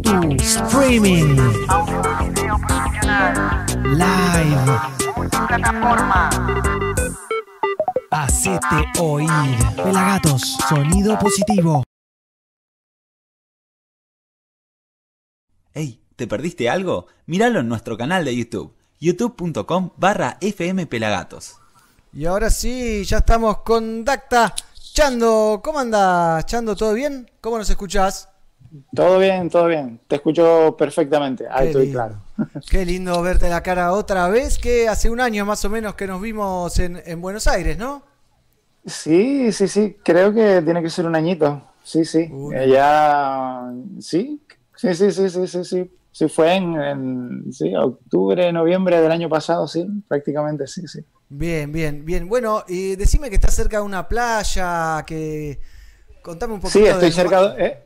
[SPEAKER 1] Streaming. Live. Hacete oír. Pelagatos, sonido positivo.
[SPEAKER 9] Hey, ¿te perdiste algo? Míralo en nuestro canal de YouTube, youtube.com barra fmpelagatos.
[SPEAKER 1] Y ahora sí, ya estamos con Dacta. Chando, ¿cómo andas? Chando, ¿todo bien? ¿Cómo nos escuchás?
[SPEAKER 10] Todo bien, todo bien. Te escucho perfectamente, alto y
[SPEAKER 1] lindo.
[SPEAKER 10] claro. (laughs)
[SPEAKER 1] Qué lindo verte la cara otra vez, que hace un año más o menos que nos vimos en, en Buenos Aires, ¿no?
[SPEAKER 10] Sí, sí, sí, creo que tiene que ser un añito. Sí, sí. Eh, ya, sí, sí, sí, sí, sí, sí, sí. Sí, fue en, en, sí, octubre, noviembre del año pasado, sí, prácticamente, sí, sí.
[SPEAKER 1] Bien, bien, bien. Bueno, y decime que estás cerca de una playa, que contame un poquito.
[SPEAKER 10] Sí, estoy
[SPEAKER 1] de-
[SPEAKER 10] cerca de...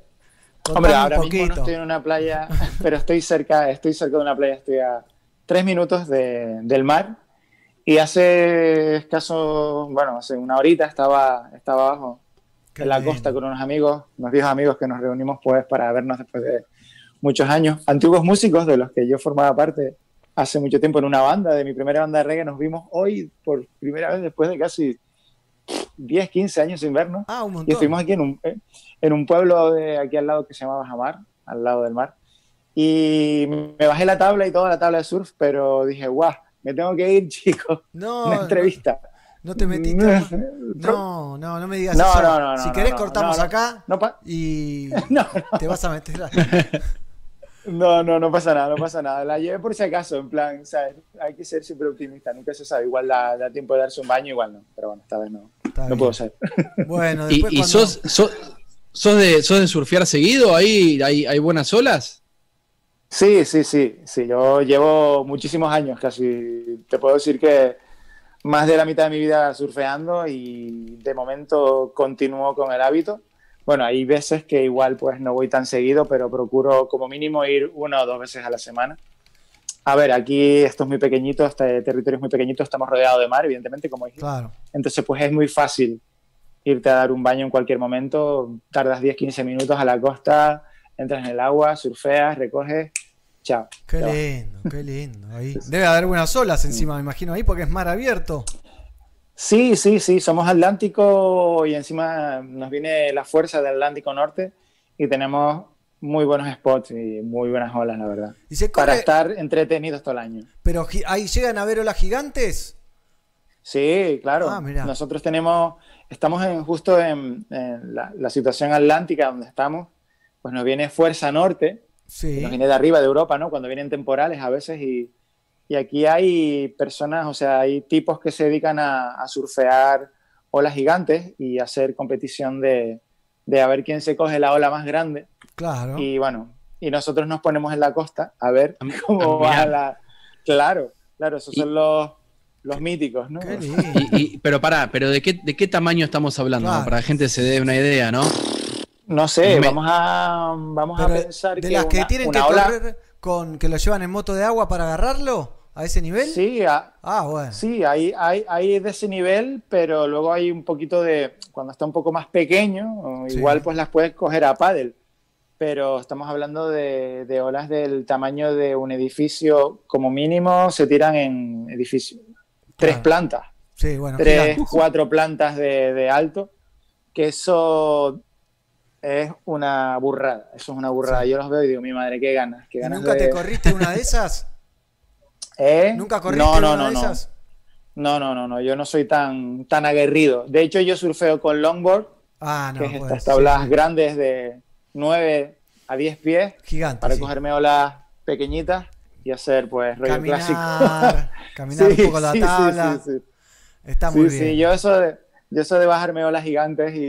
[SPEAKER 10] Hombre,
[SPEAKER 1] un
[SPEAKER 10] ahora mismo
[SPEAKER 1] poquito.
[SPEAKER 10] no estoy en una playa, (laughs) pero estoy cerca, estoy cerca de una playa, estoy a tres minutos de- del mar. Y hace escaso, bueno, hace una horita estaba, estaba abajo
[SPEAKER 1] Qué
[SPEAKER 10] en la
[SPEAKER 1] lindo.
[SPEAKER 10] costa con unos amigos, unos viejos amigos que nos reunimos pues para vernos después de muchos años. Antiguos músicos de los que yo formaba parte hace mucho tiempo en una banda, de mi primera banda de reggae, nos vimos hoy por primera vez después de casi 10, 15 años sin vernos.
[SPEAKER 1] Ah, un
[SPEAKER 10] Y
[SPEAKER 1] montón.
[SPEAKER 10] estuvimos aquí en un, eh, en un pueblo de aquí al lado que se llamaba Jamar, al lado del mar. Y me bajé la tabla y toda la tabla de surf, pero dije, guau, me tengo que ir, (laughs) chicos.
[SPEAKER 1] No,
[SPEAKER 10] Una entrevista.
[SPEAKER 1] No te metiste. No, no, no me digas
[SPEAKER 10] No,
[SPEAKER 1] eso.
[SPEAKER 10] no, no,
[SPEAKER 1] si
[SPEAKER 10] no,
[SPEAKER 1] querés
[SPEAKER 10] no,
[SPEAKER 1] cortamos
[SPEAKER 10] no, no.
[SPEAKER 1] acá
[SPEAKER 10] No,
[SPEAKER 1] y (laughs)
[SPEAKER 10] no,
[SPEAKER 1] te vas a meter. a- (laughs)
[SPEAKER 10] no, no, no pasa nada, no pasa nada. La llevé por si acaso, en plan, ¿sabes? Hay que ser siempre optimista, nunca se sabe. Igual da, da tiempo de darse un baño, igual no. Pero bueno, esta vez no,
[SPEAKER 1] Está
[SPEAKER 10] no
[SPEAKER 1] bien.
[SPEAKER 10] puedo ser. (laughs)
[SPEAKER 1] Bueno,
[SPEAKER 6] ¿Y,
[SPEAKER 1] después
[SPEAKER 6] y
[SPEAKER 1] cuando-
[SPEAKER 6] sos, sos, sos de, sos de surfear seguido? ¿Ahí hay, hay buenas olas?
[SPEAKER 10] Sí, sí, sí, sí. Yo llevo muchísimos años, casi te puedo decir que más de la mitad de mi vida surfeando y de momento continúo con el hábito. Bueno, hay veces que igual pues no voy tan seguido, pero procuro como mínimo ir una o dos veces a la semana. A ver, aquí esto es muy pequeñito, este territorio es muy pequeñito, estamos rodeados de mar, evidentemente, como dijiste.
[SPEAKER 1] Claro.
[SPEAKER 10] Entonces, pues es muy fácil irte a dar un baño en cualquier momento. Tardas 10, 15 minutos a la costa, entras en el agua, surfeas, recoges, chao.
[SPEAKER 1] Qué lindo, qué lindo. Ahí. Debe haber buenas olas encima, me imagino ahí, porque es mar abierto.
[SPEAKER 10] Sí, sí, sí, somos Atlántico y encima nos viene la fuerza del Atlántico Norte y tenemos muy buenos spots y muy buenas olas, la verdad.
[SPEAKER 1] Y se
[SPEAKER 10] Para estar entretenidos todo el año.
[SPEAKER 1] pero ahí llegan a ver olas gigantes.
[SPEAKER 10] Sí, claro.
[SPEAKER 1] Ah, mira.
[SPEAKER 10] Nosotros tenemos, estamos en, justo en, en la, la situación atlántica donde estamos, pues nos viene fuerza norte,
[SPEAKER 1] Sí.
[SPEAKER 10] nos viene de arriba de Europa, ¿no? Cuando vienen temporales a veces y, y aquí hay personas, o sea, hay tipos que se dedican a, a surfear olas gigantes y hacer competición de, de a ver quién se coge la ola más grande.
[SPEAKER 1] Claro.
[SPEAKER 10] Y bueno, y nosotros nos ponemos en la costa a ver cómo
[SPEAKER 6] a
[SPEAKER 10] va la... Claro, claro, esos
[SPEAKER 6] Y-
[SPEAKER 10] son los, los míticos, ¿no?
[SPEAKER 6] Y, y- pero pará, pero ¿de qué, ¿de qué tamaño estamos hablando?
[SPEAKER 1] Claro.
[SPEAKER 6] Para que la gente se dé una idea, ¿no?
[SPEAKER 10] No sé,
[SPEAKER 6] Me-
[SPEAKER 10] vamos a, vamos a pensar
[SPEAKER 1] de
[SPEAKER 10] que
[SPEAKER 1] las que
[SPEAKER 10] una-
[SPEAKER 1] tienen que
[SPEAKER 10] ola-
[SPEAKER 1] correr con que lo llevan en moto de agua para agarrarlo a ese nivel.
[SPEAKER 10] Sí, a-
[SPEAKER 1] Ah, bueno.
[SPEAKER 10] Sí, hay, hay, hay de ese nivel, pero luego hay un poquito de, cuando está un poco más pequeño,
[SPEAKER 1] Sí.
[SPEAKER 10] igual pues las puedes coger a pádel, pero estamos hablando de, de olas del tamaño de un edificio, como mínimo se tiran en edificios, tres
[SPEAKER 1] Claro.
[SPEAKER 10] plantas,
[SPEAKER 1] Sí, bueno.
[SPEAKER 10] tres, (laughs) cuatro plantas de, de alto, que eso es una burrada, eso es una burrada. Yo los veo y digo, mi madre, qué ganas, qué
[SPEAKER 1] ¿Y
[SPEAKER 10] ganas
[SPEAKER 1] ¿Nunca
[SPEAKER 10] de-
[SPEAKER 1] te corriste una de esas? (laughs)
[SPEAKER 10] ¿Eh?
[SPEAKER 1] ¿Nunca corriste
[SPEAKER 10] no, no,
[SPEAKER 1] una
[SPEAKER 10] no,
[SPEAKER 1] de
[SPEAKER 10] no.
[SPEAKER 1] esas?
[SPEAKER 10] No, no, no, no, yo no soy tan, tan aguerrido. De hecho, yo surfeo con longboard,
[SPEAKER 1] Ah, no.
[SPEAKER 10] que es
[SPEAKER 1] pues,
[SPEAKER 10] estas
[SPEAKER 1] sí,
[SPEAKER 10] tablas
[SPEAKER 1] sí.
[SPEAKER 10] grandes de 9 a 10 pies,
[SPEAKER 1] Gigantes.
[SPEAKER 10] para
[SPEAKER 1] sí.
[SPEAKER 10] cogerme olas pequeñitas y hacer, pues, rollo clásico.
[SPEAKER 1] Caminar, (laughs) caminar un poco la
[SPEAKER 10] sí, sí,
[SPEAKER 1] tabla.
[SPEAKER 10] sí, sí.
[SPEAKER 1] Está
[SPEAKER 10] Sí,
[SPEAKER 1] muy
[SPEAKER 10] sí,
[SPEAKER 1] bien.
[SPEAKER 10] yo eso de, yo eso de bajarme olas gigantes y,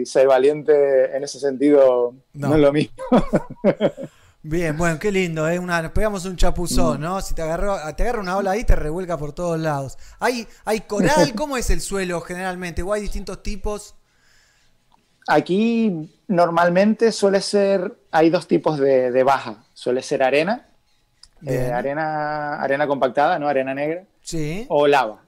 [SPEAKER 10] y ser valiente en ese sentido
[SPEAKER 1] No.
[SPEAKER 10] no, es lo mismo. (laughs)
[SPEAKER 1] Bien, bueno, qué lindo, ¿eh? Una, nos pegamos un chapuzón, ¿no? Si te agarró, te agarra una ola ahí, te revuelca por todos lados. ¿Hay, hay coral? ¿Cómo es el suelo generalmente? ¿O hay distintos tipos?
[SPEAKER 10] Aquí normalmente suele ser, hay dos tipos de, de baja. Suele ser arena, eh, arena, arena compactada, ¿no? Arena negra,
[SPEAKER 1] Sí.
[SPEAKER 10] o lava.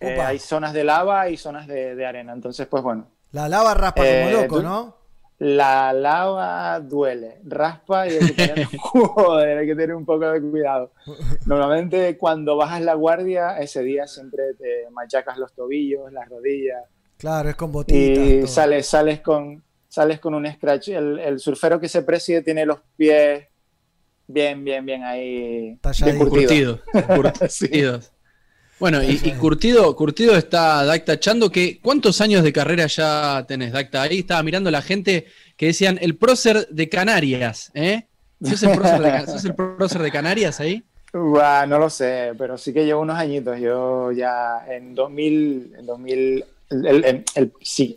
[SPEAKER 10] Eh, hay zonas de lava y zonas de, de arena. Entonces, pues bueno,
[SPEAKER 1] La lava raspa como loco,
[SPEAKER 10] tú-
[SPEAKER 1] ¿no?
[SPEAKER 10] La lava duele, raspa y hay que tener, (laughs) joder, hay que tener un poco de cuidado. Normalmente cuando bajas la guardia, ese día siempre te machacas los tobillos, las rodillas,
[SPEAKER 1] Claro, es con botitas.
[SPEAKER 10] y
[SPEAKER 1] todo.
[SPEAKER 10] sales, sales con sales con un scratch. El, el surfero que se preside tiene los pies bien, bien, bien ahí. Bien curtidos. (laughs)
[SPEAKER 6] Bueno, y, Curtido, Curtido está Dacta Chando, que ¿cuántos años de carrera ya tenés, Dacta? Ahí estaba mirando la gente que decían el prócer de Canarias, ¿eh? ¿Sos el prócer de, el prócer de Canarias ahí?
[SPEAKER 10] No lo sé, pero sí que llevo unos añitos. Yo ya en 2000, en 2000 el, el-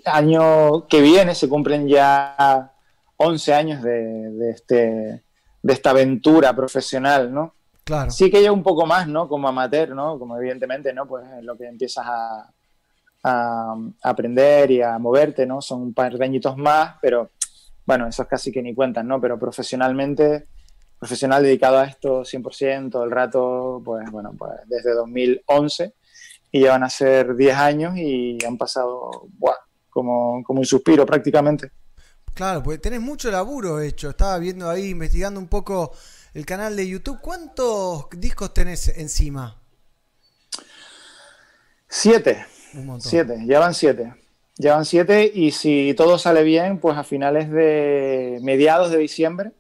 [SPEAKER 10] año que viene se cumplen ya 11 años de, de este, de esta aventura profesional, ¿no?
[SPEAKER 1] Claro.
[SPEAKER 10] Sí que lleva un poco más, ¿no? Como amateur, ¿no? Como evidentemente, ¿no? Pues es lo que empiezas a, a aprender y a moverte, ¿no? Son un par de añitos más, pero bueno, eso es casi que ni cuentan, ¿no? Pero profesionalmente, profesional dedicado a esto 100% todo el rato, pues bueno, pues desde 2011 y ya van a ser 10 años y han pasado, ¡buah! Como, como un suspiro prácticamente.
[SPEAKER 1] Claro, pues tenés mucho laburo hecho. Estaba viendo ahí, investigando un poco el canal de YouTube. ¿Cuántos discos tenés encima?
[SPEAKER 10] Siete.
[SPEAKER 1] Un montón.
[SPEAKER 10] Siete, ya van siete. Ya van siete y si todo sale bien, pues a finales de mediados de diciembre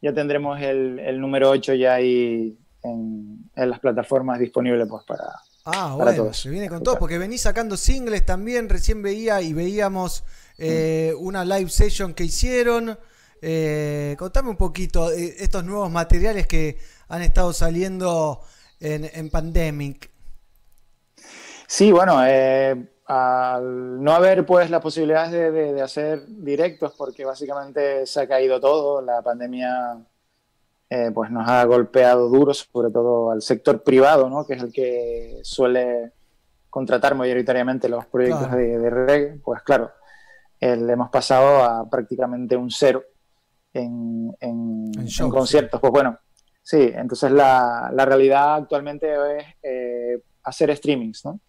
[SPEAKER 10] ya tendremos el, el número 8 ya ahí en, en las plataformas disponibles pues para,
[SPEAKER 1] Ah,
[SPEAKER 10] para
[SPEAKER 1] bueno,
[SPEAKER 10] todos.
[SPEAKER 1] se viene con todo, porque venís sacando singles también. Recién veía y veíamos eh, una live session que hicieron. Eh, contame un poquito eh, estos nuevos materiales que han estado saliendo en, en Pandemic.
[SPEAKER 10] Sí, bueno, eh, al no haber pues las posibilidades de, de- de hacer directos, porque básicamente se ha caído todo, la pandemia eh, pues nos ha golpeado duro, sobre todo al sector privado, ¿no? que es el que suele contratar mayoritariamente los proyectos
[SPEAKER 1] Claro.
[SPEAKER 10] de, de reggae, pues claro, le hemos pasado a prácticamente un cero en, en-
[SPEAKER 1] En
[SPEAKER 10] en
[SPEAKER 1] shows,
[SPEAKER 10] conciertos. Pues bueno, sí, entonces la, la realidad actualmente es eh, hacer streamings, ¿no?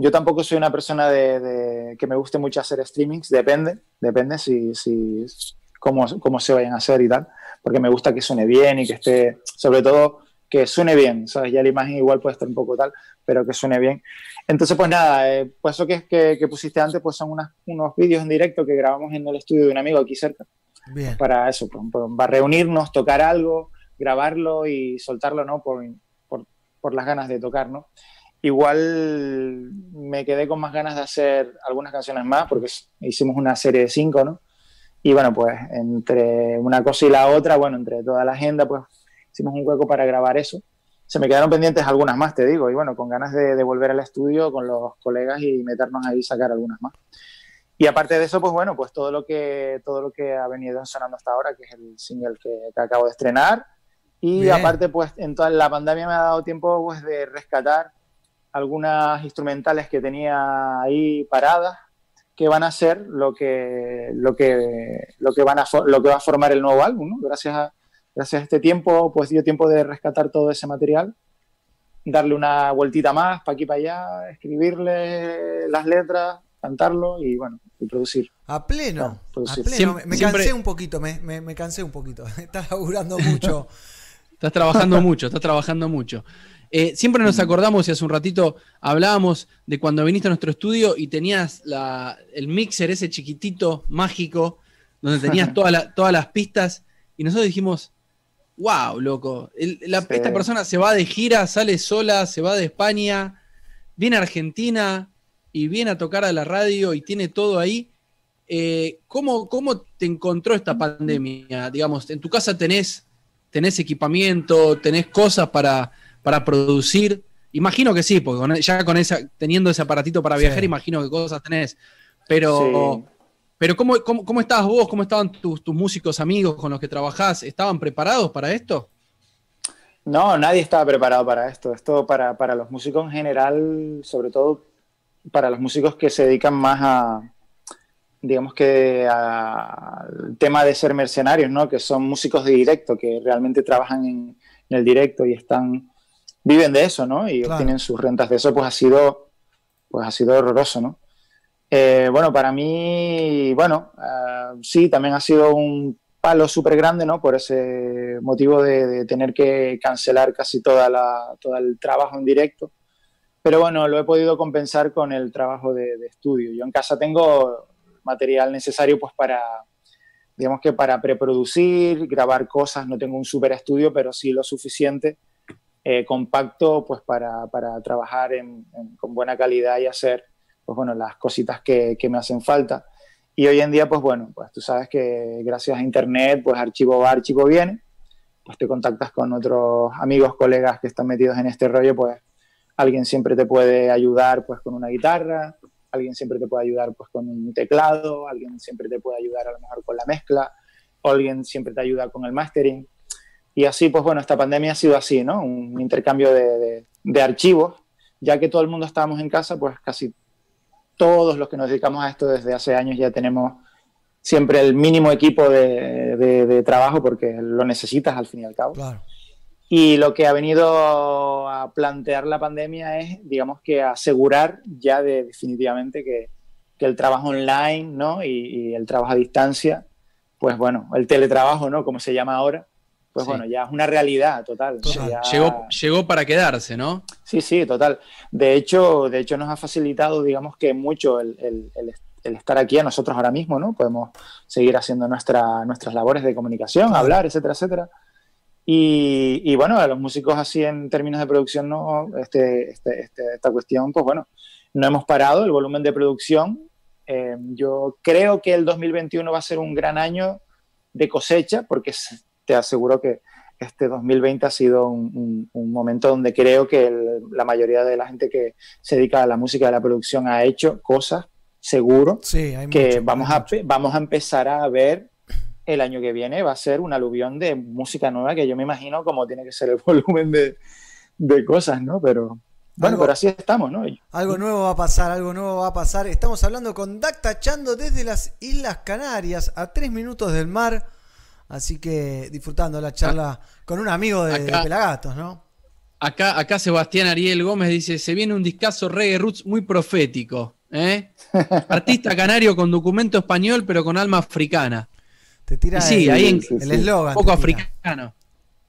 [SPEAKER 10] Yo tampoco soy una persona de, de- que me guste mucho hacer streamings, depende, depende si, si cómo, cómo se vayan a hacer y tal, porque me gusta que suene bien y que esté, sobre todo, que suene bien, ¿sabes? Ya la imagen igual puede estar un poco tal, pero que suene bien. Entonces, pues nada, eh, pues eso que, que, que pusiste antes, pues son unas- unos vídeos en directo que grabamos en el estudio de un amigo aquí cerca, Para eso, para reunirnos, tocar algo, grabarlo y soltarlo, ¿no? Por, por, las ganas de tocar, ¿no? Igual me quedé con más ganas de hacer algunas canciones más, porque hicimos una serie de cinco, ¿no? Y bueno, pues entre una cosa y la otra, bueno, entre toda la agenda, pues hicimos un hueco para grabar eso. Se me quedaron pendientes algunas más, te digo, y bueno, con ganas de, de volver al estudio con los colegas y meternos ahí y sacar algunas más. Y aparte de eso, pues bueno, pues todo lo que, todo lo que ha venido sonando hasta ahora, que es el single que, que acabo de estrenar. Y
[SPEAKER 1] Bien.
[SPEAKER 10] aparte, pues en toda la pandemia me ha dado tiempo pues, de rescatar algunas instrumentales que tenía ahí paradas que van a ser lo que lo que lo que van a lo que va a formar el nuevo álbum ¿no? gracias a gracias a este tiempo pues dio tiempo de rescatar todo ese material darle una vueltita más para aquí para allá escribirle las letras cantarlo y bueno y producir
[SPEAKER 1] A pleno. A pleno.
[SPEAKER 6] Siempre-
[SPEAKER 1] me
[SPEAKER 6] siempre-
[SPEAKER 1] cansé un poquito, me, me- me cansé un poquito. (laughs) Estás laburando mucho. (laughs)
[SPEAKER 6] Estás trabajando mucho, estás trabajando mucho. Eh, siempre nos acordamos, y hace un ratito hablábamos de cuando viniste a nuestro estudio y tenías la- el mixer ese chiquitito, mágico, donde tenías (laughs) toda la- todas las pistas, y nosotros dijimos, wow, loco, el- la-
[SPEAKER 10] Sí.
[SPEAKER 6] esta persona se va de gira, sale sola, se va de España, viene a Argentina y viene a tocar a la radio y tiene todo ahí. Eh, ¿cómo, ¿Cómo te encontró esta pandemia? Digamos, en tu casa tenés, tenés equipamiento, tenés cosas para, para producir. Imagino que sí, porque con- ya con esa, teniendo ese aparatito para
[SPEAKER 1] Sí.
[SPEAKER 6] viajar, imagino que cosas tenés. Pero,
[SPEAKER 10] Sí.
[SPEAKER 6] pero ¿cómo, cómo, cómo estabas vos? ¿Cómo estaban tus, tus músicos amigos con los que trabajás? ¿Estaban preparados para esto?
[SPEAKER 10] No, nadie estaba preparado para esto. Esto para, para los músicos en general, sobre todo para los músicos que se dedican más a, digamos que al tema de ser mercenarios, ¿no? Que son músicos de directo, que realmente trabajan en, en el directo y están, viven de eso, ¿no? Y
[SPEAKER 1] Claro.
[SPEAKER 10] obtienen sus rentas de eso, pues ha sido, pues ha sido horroroso, ¿no? Eh, bueno, para mí, bueno, ah, sí, también ha sido un palo súper grande, ¿no? Por ese motivo de, de tener que cancelar casi toda la, todo el trabajo en directo. Pero bueno, lo he podido compensar con el trabajo de, estudio. Yo en casa tengo material necesario pues para, digamos que para preproducir, grabar cosas. No tengo un super estudio, pero sí lo suficiente, eh, compacto, pues para, para trabajar con buena calidad y hacer, pues bueno, las cositas que, que me hacen falta. Y hoy en día, pues bueno, pues tú sabes que gracias a Internet, pues archivo va, archivo viene, pues te contactas con otros amigos, colegas que están metidos en este rollo, pues alguien siempre te puede ayudar pues con una guitarra, alguien siempre te puede ayudar pues con un teclado, alguien siempre te puede ayudar a lo mejor con la mezcla, alguien siempre te ayuda con el mastering. Y así, pues bueno, esta pandemia ha sido así, ¿no? Un intercambio de, de- archivos, ya que todo el mundo estábamos en casa, pues casi todos los que nos dedicamos a esto desde hace años ya tenemos siempre el mínimo equipo de- de trabajo porque lo necesitas al fin y al cabo.
[SPEAKER 1] Claro.
[SPEAKER 10] Y lo que ha venido a plantear la pandemia es, digamos que asegurar ya de, definitivamente que, que el trabajo online ¿no? y, y el trabajo a distancia, pues bueno, el teletrabajo, ¿no? Como se llama ahora, pues
[SPEAKER 6] Sí.
[SPEAKER 10] bueno, ya es una realidad total.
[SPEAKER 1] Total.
[SPEAKER 10] Ya-
[SPEAKER 6] Llegó, llegó para quedarse, ¿no?
[SPEAKER 10] Sí, sí, total. De hecho, de hecho nos ha facilitado, digamos que mucho el, el- el- el estar aquí a nosotros ahora mismo, ¿no? Podemos seguir haciendo nuestra, nuestras labores de comunicación, hablar, etcétera, etcétera. Y, y bueno, a los músicos así en términos de producción, no, este, este- este- esta cuestión, pues bueno, no hemos parado el volumen de producción. Eh, yo creo que el 2021 va a ser un gran año de cosecha, porque te aseguro que este 2020 ha sido un, un- un momento donde creo que el- la mayoría de la gente que se dedica a la música y a la producción ha hecho cosas, seguro,
[SPEAKER 1] Sí, hay
[SPEAKER 10] que
[SPEAKER 1] mucho,
[SPEAKER 10] vamos,
[SPEAKER 1] hay
[SPEAKER 10] a,
[SPEAKER 1] mucho.
[SPEAKER 10] vamos a empezar a ver el año que viene, va a ser un aluvión de música nueva que yo me imagino como tiene que ser el (laughs) volumen de, de cosas, ¿no? Pero bueno,
[SPEAKER 1] Algo-
[SPEAKER 10] pero así estamos, ¿no?
[SPEAKER 1] Algo nuevo va a pasar, algo nuevo va a pasar. Estamos hablando con Dac Tachando desde las Islas Canarias, a tres minutos del mar. Así que disfrutando la charla con un amigo de, de
[SPEAKER 6] Acá-
[SPEAKER 1] Pelagatos, ¿no?
[SPEAKER 6] Acá, acá Sebastián Ariel Gómez dice, se viene un discazo reggae roots muy profético. ¿eh? (laughs) Artista canario con documento español, pero con alma africana.
[SPEAKER 1] Te tira
[SPEAKER 6] sí,
[SPEAKER 1] el
[SPEAKER 6] ahí en-
[SPEAKER 10] sí,
[SPEAKER 1] el
[SPEAKER 10] sí.
[SPEAKER 1] eslogan.
[SPEAKER 6] Un poco africano.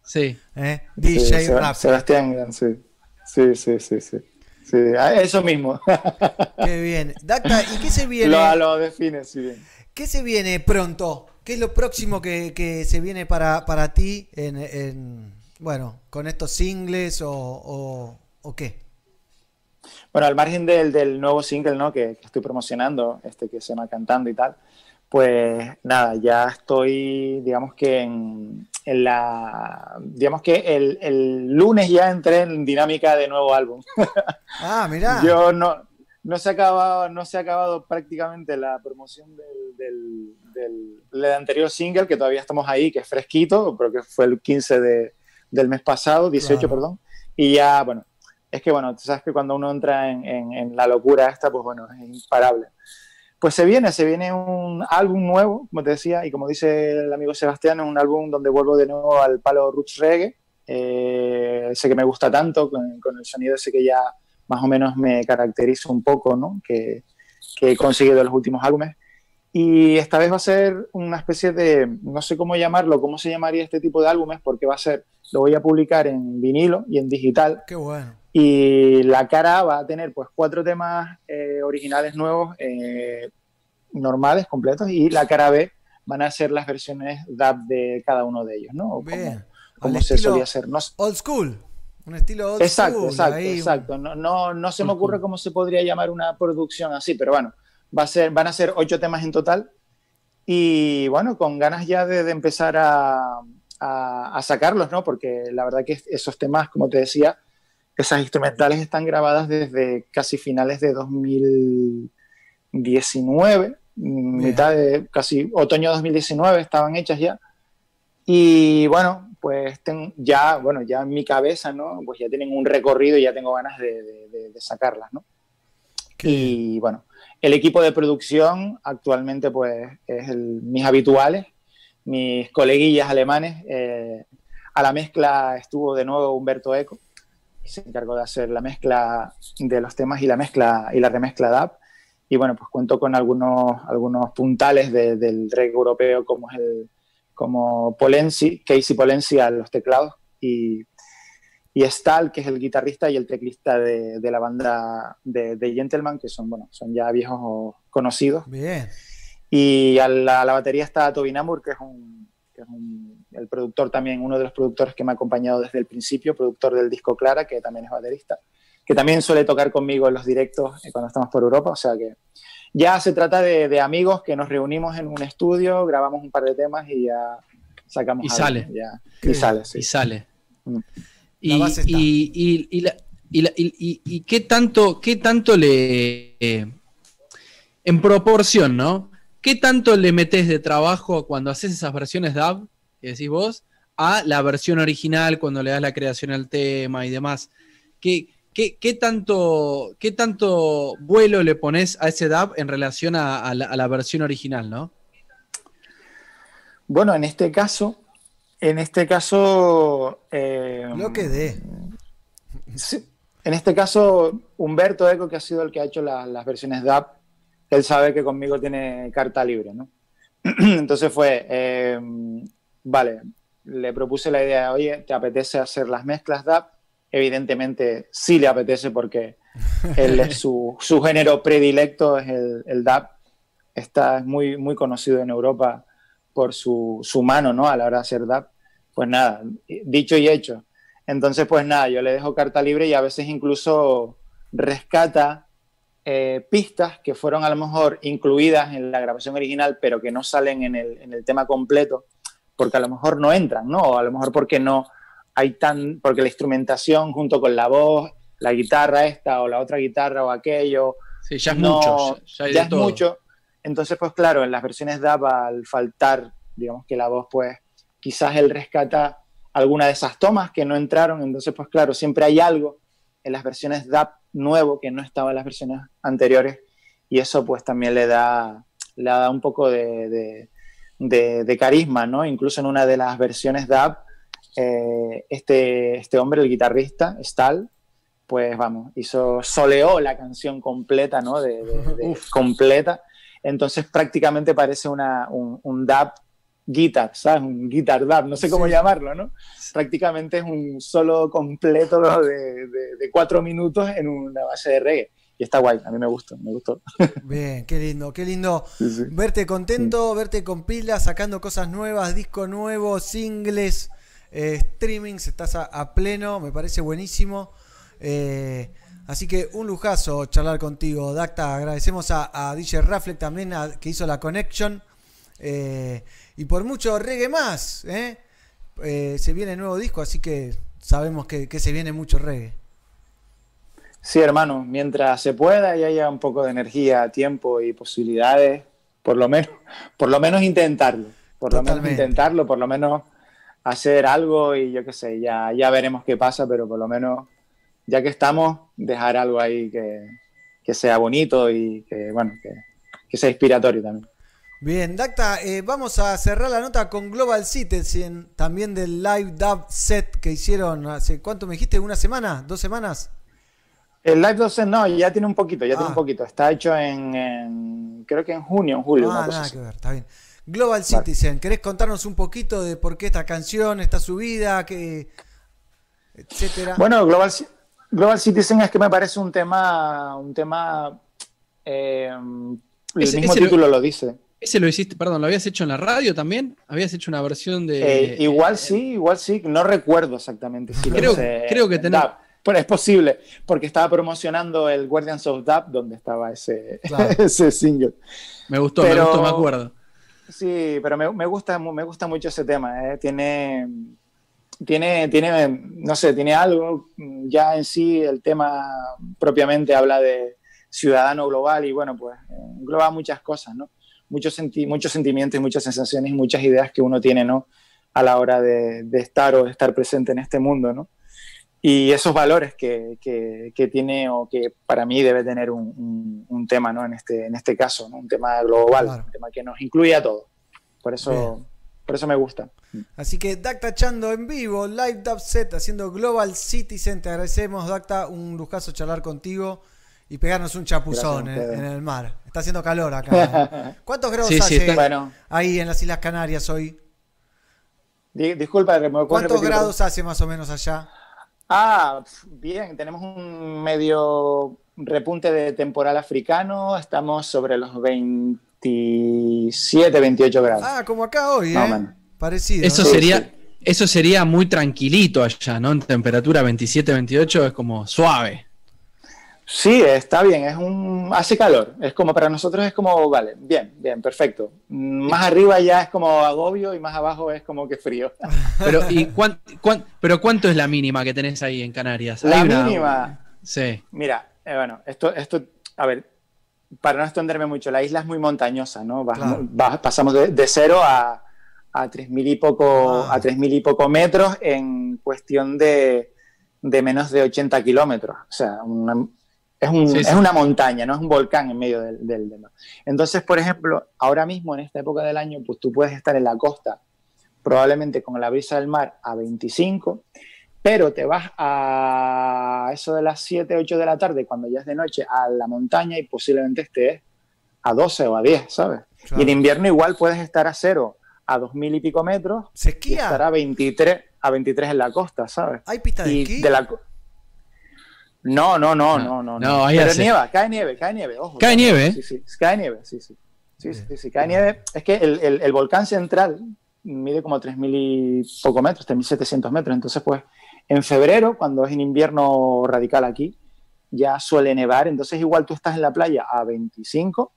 [SPEAKER 6] Sí.
[SPEAKER 1] ¿eh?
[SPEAKER 10] Sí,
[SPEAKER 1] DJ
[SPEAKER 10] Seba-
[SPEAKER 1] Rap.
[SPEAKER 10] Sebastián, Gran, sí. Sí, sí, sí, sí. Sí, ah, eso mismo.
[SPEAKER 1] Qué bien. Dacta, ¿y qué se viene?
[SPEAKER 10] lo, lo define, sí. bien.
[SPEAKER 1] ¿Qué se viene pronto? ¿Qué es lo próximo que, que se viene para, para ti en, en- bueno, con estos singles o, o, o qué?
[SPEAKER 10] Bueno, al margen del, del nuevo single ¿no? que, que estoy promocionando, este que se llama Cantando y tal, pues nada, ya estoy, digamos que en, en la. Digamos que el, el lunes ya entré en dinámica de nuevo álbum. (laughs)
[SPEAKER 1] Ah, mirá.
[SPEAKER 10] Yo no, no, se ha acabado, no se ha acabado prácticamente la promoción del, del, del- del anterior single, que todavía estamos ahí, que es fresquito, pero que fue el 15 de, del mes pasado, 18,
[SPEAKER 1] Claro.
[SPEAKER 10] perdón. Y ya, bueno, es que bueno, tú sabes que cuando uno entra en, en- en la locura esta, pues bueno, es imparable. Pues se viene, se viene un álbum nuevo, como te decía, y como dice el amigo Sebastián, es un álbum donde vuelvo de nuevo al palo roots reggae, eh, ese que me gusta tanto, con, con el sonido ese que ya más o menos me caracteriza un poco, ¿no? Que, que he conseguido en los últimos álbumes. Y esta vez va a ser una especie de, no sé cómo llamarlo, cómo se llamaría este tipo de álbumes, porque va a ser, lo voy a publicar en vinilo y en digital,
[SPEAKER 1] Qué bueno.
[SPEAKER 10] Y la cara A va a tener pues cuatro temas eh, originales nuevos, eh, normales, completos, y la cara B van a ser las versiones DAB de cada uno de ellos, ¿no? Como-
[SPEAKER 1] Bien.
[SPEAKER 10] como se solía hacer. No,
[SPEAKER 1] Old school. Un estilo old
[SPEAKER 10] exacto,
[SPEAKER 1] school.
[SPEAKER 10] exacto,
[SPEAKER 1] ahí,
[SPEAKER 10] exacto. No, no, no se me ocurre cómo se podría llamar una producción así, pero bueno, va a ser, van a ser ocho temas en total. Y bueno, con ganas ya de, de empezar a, a- a sacarlos, ¿no? Porque la verdad que esos temas, como te decía, esas instrumentales están grabadas desde casi finales de 2019, mitad de casi otoño 2019 estaban hechas ya. Y bueno, pues ten- ya, bueno, ya en mi cabeza, ¿no? Pues ya tienen un recorrido y ya tengo ganas de, de- de- de sacarlas, ¿no? Y bueno, el equipo de producción actualmente pues es el- mis habituales, mis coleguillas alemanes. eh, a la mezcla estuvo de nuevo Humberto Eco, se encargó de hacer la mezcla de los temas y la mezcla y la remezcla DAP. Y bueno, pues cuento con algunos, algunos puntales de- del reggae europeo como es el como Polenzi, Casey Polenzi a los teclados y, y Stahl, que es el guitarrista y el teclista de, de la banda de, de Gentleman, que son, bueno, son ya viejos conocidos.
[SPEAKER 1] Bien.
[SPEAKER 10] Y a la, a la batería está Tobin Amur, que es, un, que es un- el productor también, uno de los productores que me ha acompañado desde el principio, productor del disco Clara, que también es baterista, que también suele tocar conmigo en los directos eh, cuando estamos por Europa. O sea que ya se trata de, de amigos que nos reunimos en un estudio, grabamos un par de temas y ya sacamos
[SPEAKER 6] Y
[SPEAKER 10] algo,
[SPEAKER 6] sale.
[SPEAKER 10] ya. Y sale, sí.
[SPEAKER 6] Y sale.
[SPEAKER 10] Mm.
[SPEAKER 6] Y,
[SPEAKER 1] La base está.
[SPEAKER 6] y- y- y la- y la- y qué tanto, qué tanto le. eh, en proporción, ¿no? ¿Qué tanto le metes de trabajo cuando haces esas versiones DAB, que decís vos, a la versión original cuando le das la creación al tema y demás. ¿Qué, qué, qué tanto, qué tanto vuelo le pones a ese dub en relación a, a la, a la versión original, no?
[SPEAKER 10] Bueno, en este caso, en este caso. eh,
[SPEAKER 1] Lo que dé.
[SPEAKER 10] sí, en este caso, Humberto Eco, que ha sido el que ha hecho la- las versiones DAP, él sabe que conmigo tiene carta libre, ¿no? (clears throat) Entonces fue, eh, vale, le propuse la idea, oye, ¿te apetece hacer las mezclas DAP? Evidentemente sí le apetece porque (laughs) él su, su género predilecto es el, el DAP. Está es muy, muy conocido en Europa por su, su mano, ¿no? A la hora de hacer DAP. Pues nada, dicho y hecho. Entonces, pues nada, yo le dejo carta libre y a veces incluso rescata eh, pistas que fueron a lo mejor incluidas en la grabación original, pero que no salen en el, en el tema completo, porque a lo mejor no entran, ¿no? O a lo mejor porque no hay tan, porque la instrumentación junto con la voz, la guitarra esta o la otra guitarra o aquello,
[SPEAKER 6] Sí, ya es
[SPEAKER 10] no-
[SPEAKER 6] mucho. Ya, ya
[SPEAKER 10] es
[SPEAKER 6] todo.
[SPEAKER 10] mucho. Entonces, pues claro, en las versiones DAB, al faltar, digamos que la voz, pues quizás él rescata alguna de esas tomas que no entraron. Entonces, pues claro, siempre hay algo en las versiones DAB nuevo que no estaba en las versiones anteriores. Y eso, pues también le da, le da un poco de, de- de- de carisma, ¿no? Incluso en una de las versiones DAB, eh, este, este hombre, el guitarrista, Stahl, pues vamos, hizo, soleó la canción completa, ¿no? De, de- de- (laughs) completa. Entonces prácticamente parece una, un, un dub guitar, ¿sabes? Un guitar dub, no sé cómo
[SPEAKER 1] Sí.
[SPEAKER 10] llamarlo, ¿no? Prácticamente es un solo completo de, de- de cuatro minutos en una base de reggae. Y está guay, a mí me gustó, me gustó. (laughs)
[SPEAKER 1] Bien, qué lindo, qué lindo
[SPEAKER 10] Sí, sí.
[SPEAKER 1] verte contento, verte con pilas, sacando cosas nuevas, disco nuevo, singles, eh, streamings, estás a, a pleno, me parece buenísimo. Eh, así que un lujazo charlar contigo, Dacta. Agradecemos a, a DJ Rafleck también a- que hizo la connection. Eh, y por mucho reggae más, se viene nuevo disco, así que sabemos que, que se viene mucho reggae.
[SPEAKER 10] Sí, hermano, mientras se pueda y haya un poco de energía, tiempo y posibilidades, por lo menos, por lo menos intentarlo. Por lo menos
[SPEAKER 1] Totalmente.
[SPEAKER 10] intentarlo, por lo menos hacer algo y yo qué sé, ya, ya veremos qué pasa, pero por lo menos, ya que estamos, dejar algo ahí que, que sea bonito y que, bueno, que, que sea inspiratorio también.
[SPEAKER 1] Bien, Dacta, eh, vamos a cerrar la nota con Global Citizen, también del live dub set que hicieron hace, ¿cuánto me dijiste? ¿Una semana? ¿Dos semanas?
[SPEAKER 10] El Live 12 no, ya tiene un poquito, ya tiene
[SPEAKER 1] Ah.
[SPEAKER 10] un poquito. Está hecho en, en- creo que en junio, en julio, una
[SPEAKER 1] ah,
[SPEAKER 10] cosa
[SPEAKER 1] nada
[SPEAKER 10] así.
[SPEAKER 1] que ver, está bien. Global Citizen, ¿querés contarnos un poquito de por qué esta canción está subida, qué, etcétera?
[SPEAKER 10] Bueno, Global, Global Citizen es que me parece un tema, un tema, eh, el
[SPEAKER 6] Ese-
[SPEAKER 10] mismo
[SPEAKER 6] ese lo-
[SPEAKER 10] título lo dice.
[SPEAKER 6] Ese lo hiciste, perdón, ¿lo habías hecho en la radio también? ¿Habías hecho una versión de.
[SPEAKER 10] Eh, igual sí, igual sí, no recuerdo exactamente si lo
[SPEAKER 6] Creo-
[SPEAKER 10] hice
[SPEAKER 6] creo que
[SPEAKER 10] en
[SPEAKER 6] tenés-
[SPEAKER 10] pero es posible, porque estaba promocionando el Guardians of Dub, donde estaba ese,
[SPEAKER 1] Claro. (laughs)
[SPEAKER 10] ese single.
[SPEAKER 6] Me gustó,
[SPEAKER 10] Pero-
[SPEAKER 6] me gustó, me acuerdo.
[SPEAKER 10] Sí, pero me, me gusta, me gusta mucho ese tema. ¿eh? Tiene, tiene, tiene, no sé, tiene algo. Ya en sí el tema propiamente habla de ciudadano global y bueno, pues eh, engloba muchas cosas, ¿no? Muchos, senti- muchos sentimientos muchas sensaciones y muchas ideas que uno tiene, ¿no? A la hora de, de estar o de estar presente en este mundo, ¿no? Y esos valores que, que- que tiene o que para mí debe tener un, un- un tema, ¿no? En este, en este caso, ¿no? Un tema global,
[SPEAKER 1] Claro.
[SPEAKER 10] un tema que nos incluye a todos. Por eso,
[SPEAKER 1] Bien.
[SPEAKER 10] por eso me gusta.
[SPEAKER 1] Así que Dacta Chando en vivo, live dub set, haciendo Global Citizen. Te agradecemos, Dacta, un lujazo charlar contigo y pegarnos un chapuzón
[SPEAKER 10] a
[SPEAKER 1] en, el mar. Está haciendo calor acá. ¿eh? (laughs) ¿Cuántos grados
[SPEAKER 6] Sí, sí,
[SPEAKER 1] hace
[SPEAKER 10] Bueno,
[SPEAKER 1] ahí en las Islas Canarias hoy?
[SPEAKER 10] di- disculpa, ¿me
[SPEAKER 1] ¿Cuántos
[SPEAKER 10] repetir?
[SPEAKER 1] grados hace más o menos allá?
[SPEAKER 10] Ah, bien, tenemos un medio repunte de temporal africano, estamos sobre los 27, 28 grados.
[SPEAKER 1] Ah, como acá hoy, ¿eh? Parecido.
[SPEAKER 6] Eso
[SPEAKER 1] ¿no?
[SPEAKER 10] Sí,
[SPEAKER 6] sería,
[SPEAKER 10] sí.
[SPEAKER 6] eso sería muy tranquilito allá, ¿no? En temperatura 27, 28 es como suave.
[SPEAKER 10] Sí, está bien, es un hace calor, es como para nosotros es como, vale, bien, bien, perfecto. Más arriba ya es como agobio y más abajo es como que frío. (laughs)
[SPEAKER 6] Pero, ¿y cuán- cuán- pero cuánto es la mínima que tenés ahí en Canarias?
[SPEAKER 10] La
[SPEAKER 6] una-
[SPEAKER 10] mínima,
[SPEAKER 6] Sí.
[SPEAKER 10] Mira, eh, bueno, esto, esto, a ver, para no extenderme mucho, la isla es muy montañosa, ¿no?
[SPEAKER 1] Claro.
[SPEAKER 10] pasamos de, de cero a, a 3.000 y poco,
[SPEAKER 1] Ah.
[SPEAKER 10] a 3.000 y poco metros en cuestión de, de menos de 80 kilómetros. O sea, una- es, un-
[SPEAKER 6] Sí, sí.
[SPEAKER 10] es una montaña, no es un volcán en medio del, del, del mar. Entonces, por ejemplo, ahora mismo en esta época del año, pues tú puedes estar en la costa, probablemente con la brisa del mar a 25, pero te vas a eso de las 7, 8 de la tarde, cuando ya es de noche, a la montaña y posiblemente estés a 12 o a 10, ¿sabes?
[SPEAKER 1] Claro.
[SPEAKER 10] Y en invierno igual puedes estar a cero, a 2.000 y pico metros,
[SPEAKER 1] ¿Se
[SPEAKER 10] y estar
[SPEAKER 1] esquía?
[SPEAKER 10] a 23, a 23 en la costa, ¿sabes?
[SPEAKER 1] ¿Hay pista de
[SPEAKER 10] Y
[SPEAKER 1] esquí?
[SPEAKER 10] de la no, no, no,
[SPEAKER 6] No,
[SPEAKER 10] no, no.
[SPEAKER 6] no,
[SPEAKER 10] Pero nieva, cae nieve, cae nieve, ojo.
[SPEAKER 6] Cae nieve, ¿eh?
[SPEAKER 10] Sí, sí, cae nieve, sí, sí. Sí, sí, sí, cae nieve. Es que el, el- el volcán central mide como 3.000 y poco metros, 3.700 metros. Entonces, pues, en febrero, cuando es en invierno radical aquí, ya suele nevar. Entonces, igual tú estás en la playa a 25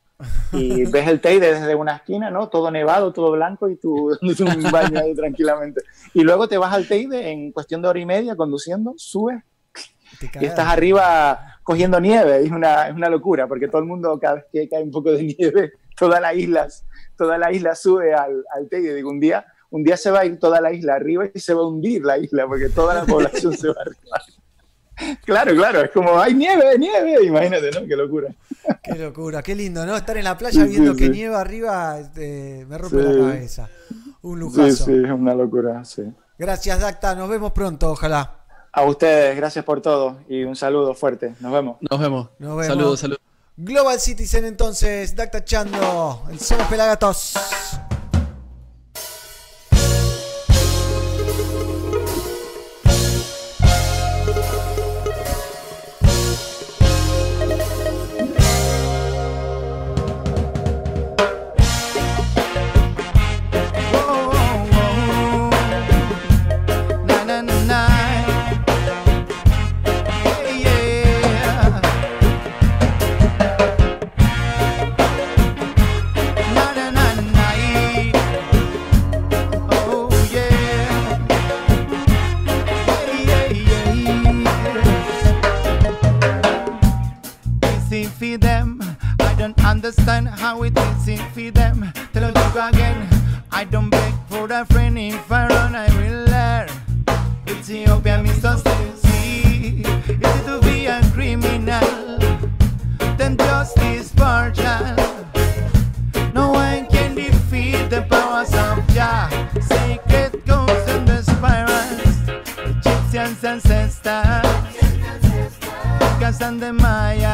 [SPEAKER 10] y (laughs) ves el Teide desde una esquina, ¿no? Todo nevado, todo blanco y tú dándote un baño ahí tranquilamente. Y luego te vas al Teide en cuestión de hora y media conduciendo, subes y estás arriba cogiendo nieve. Es una, es una locura porque todo el mundo, cada vez que cae un poco de (laughs) nieve, toda la isla, toda la isla sube al, al Teide. Digo, un día, un día se va a ir toda la isla arriba y se va a hundir la isla porque toda la población se va arriba. (laughs) Claro, claro, es como, hay nieve, nieve, imagínate, ¿no? Qué locura. (laughs)
[SPEAKER 1] Qué locura, qué lindo, ¿no? Estar en la playa
[SPEAKER 10] Sí,
[SPEAKER 1] viendo
[SPEAKER 10] sí,
[SPEAKER 1] que
[SPEAKER 10] sí.
[SPEAKER 1] nieva arriba este, me rompe
[SPEAKER 10] Sí.
[SPEAKER 1] la cabeza. Un
[SPEAKER 10] Sí,
[SPEAKER 1] lujazo.
[SPEAKER 10] sí, es una locura, sí.
[SPEAKER 1] Gracias, Dacta. Nos vemos pronto, ojalá.
[SPEAKER 10] A ustedes, gracias por todo y un saludo fuerte. Nos vemos.
[SPEAKER 6] Nos vemos.
[SPEAKER 1] Nos vemos.
[SPEAKER 6] Saludos, saludos.
[SPEAKER 1] Global Citizen entonces, Dacta Chando, el Somos Pelagatos.
[SPEAKER 7] Understand how it is easy for them. Tell you again. I don't beg for a friend if I run, I will learn. Ethiopia, Mr. Stacy. Is it to be a criminal? Then justice partial. No one can defeat the powers of Jah. Sacred codes and the spirals. Egyptians ancestors. Incas and the Mayas.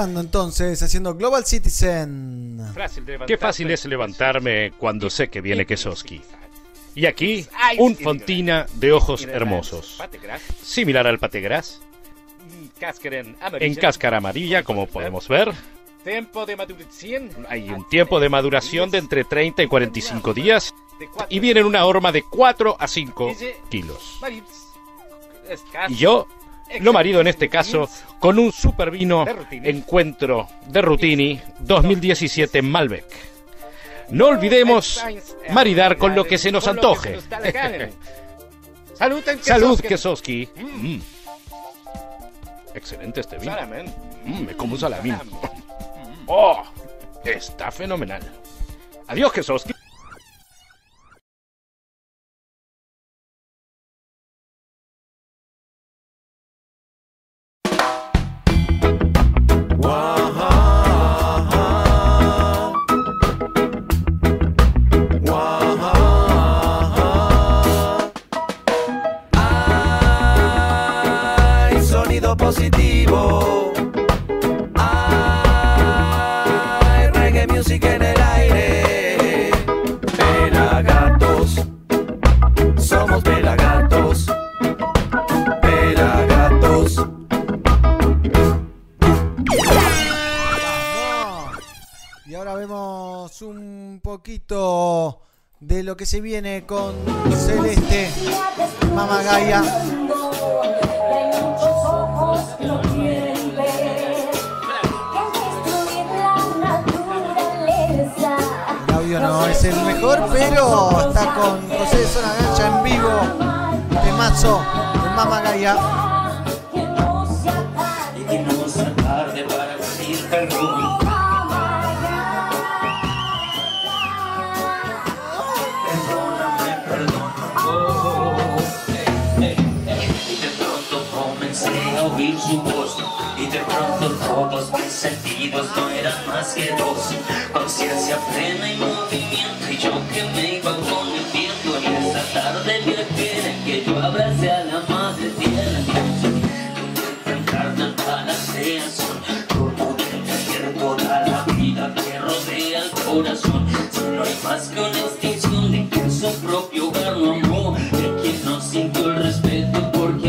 [SPEAKER 1] Tachando entonces, haciendo Global Citizen.
[SPEAKER 11] Qué fácil es levantarme cuando sé que viene Kesoski. Y aquí, un fontina de ojos hermosos. Similar al pategras, en cáscara amarilla, como podemos ver. Hay un tiempo de maduración de entre 30 y 45 días y viene en una horma de 4 a 5 kilos. Y yo lo marido en este caso con un super vino encuentro de Rutini 2017 Malbec. No olvidemos maridar con lo que se nos antoje. (laughs) Salud, Kesoski. Mm. Excelente este vino. Mm, me como un salamín. Oh, está fenomenal. Adiós, Kesoski.
[SPEAKER 1] De lo que se viene con Celeste, Mama Gaia. El audio no es el mejor, pero está con José de Zona Gancha en vivo. Temazo de Mama
[SPEAKER 12] pronto todos mis sentidos no eran más que dos. Conciencia plena y movimiento Y yo que me iba con el viento Y esa tarde viajera en que yo abracé a la madre tierra Encarna para creación Todo debe ser toda la vida que rodea el corazón. Si no hay más que una extinción de que su propio hogar no amó De quien no sintió el respeto por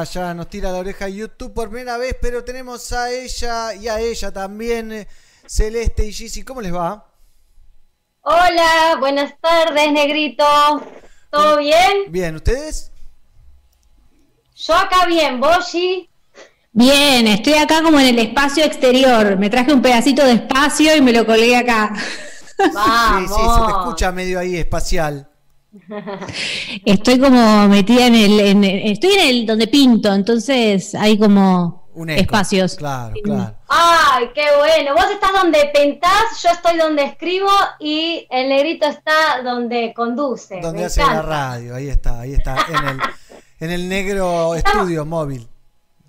[SPEAKER 1] Ya, ya nos tira la oreja YouTube por primera vez, pero tenemos a ella y a ella también, eh, Celeste y Gizzy. ¿Cómo les va?
[SPEAKER 13] Hola, buenas tardes, negrito. ¿Todo bien?
[SPEAKER 1] Bien, ¿ustedes?
[SPEAKER 13] Yo acá bien, Boshi.
[SPEAKER 14] Bien, estoy acá como en el espacio exterior. Me traje un pedacito de espacio y me lo colgué acá.
[SPEAKER 1] Sí, sí, se te escucha medio ahí espacial. (laughs)
[SPEAKER 14] Estoy como metida en el, en el- estoy en el donde pinto, entonces hay como
[SPEAKER 1] Un eco.
[SPEAKER 14] espacios.
[SPEAKER 1] Claro, claro.
[SPEAKER 13] Ay, qué bueno. Vos estás donde pentás, yo estoy donde escribo y el negrito está donde conduce.
[SPEAKER 1] Donde
[SPEAKER 13] Me
[SPEAKER 1] hace la radio, ahí está, ahí está, en el, (laughs) en el negro estudio móvil,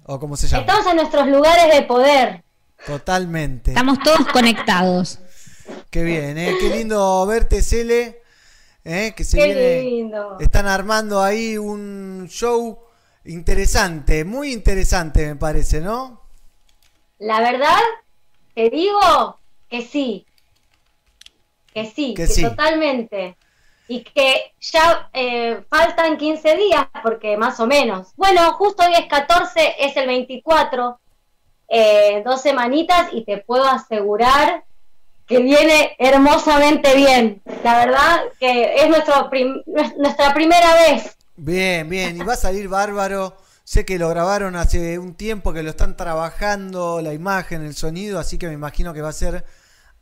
[SPEAKER 1] o como se llama.
[SPEAKER 13] Estamos en nuestros lugares de poder.
[SPEAKER 1] Totalmente.
[SPEAKER 14] Estamos todos conectados.
[SPEAKER 1] Qué bien, ¿eh? qué lindo verte, Cele. ¿Eh? Que se
[SPEAKER 13] Qué
[SPEAKER 1] viene.
[SPEAKER 13] lindo.
[SPEAKER 1] Están armando ahí un show interesante, muy interesante, me parece, ¿no?
[SPEAKER 13] La verdad, te digo que sí. Que sí,
[SPEAKER 1] Que
[SPEAKER 13] que,
[SPEAKER 1] sí.
[SPEAKER 13] totalmente. Y que ya eh, faltan 15 días, porque más o menos. Bueno, justo hoy es 14, es el 24, eh, dos semanitas, y te puedo asegurar que viene hermosamente bien. La verdad que es nuestro prim- nuestra primera vez.
[SPEAKER 1] Bien, bien, y va a salir bárbaro. Sé que lo grabaron hace un tiempo, que lo están trabajando, la imagen, el sonido, así que me imagino que va a ser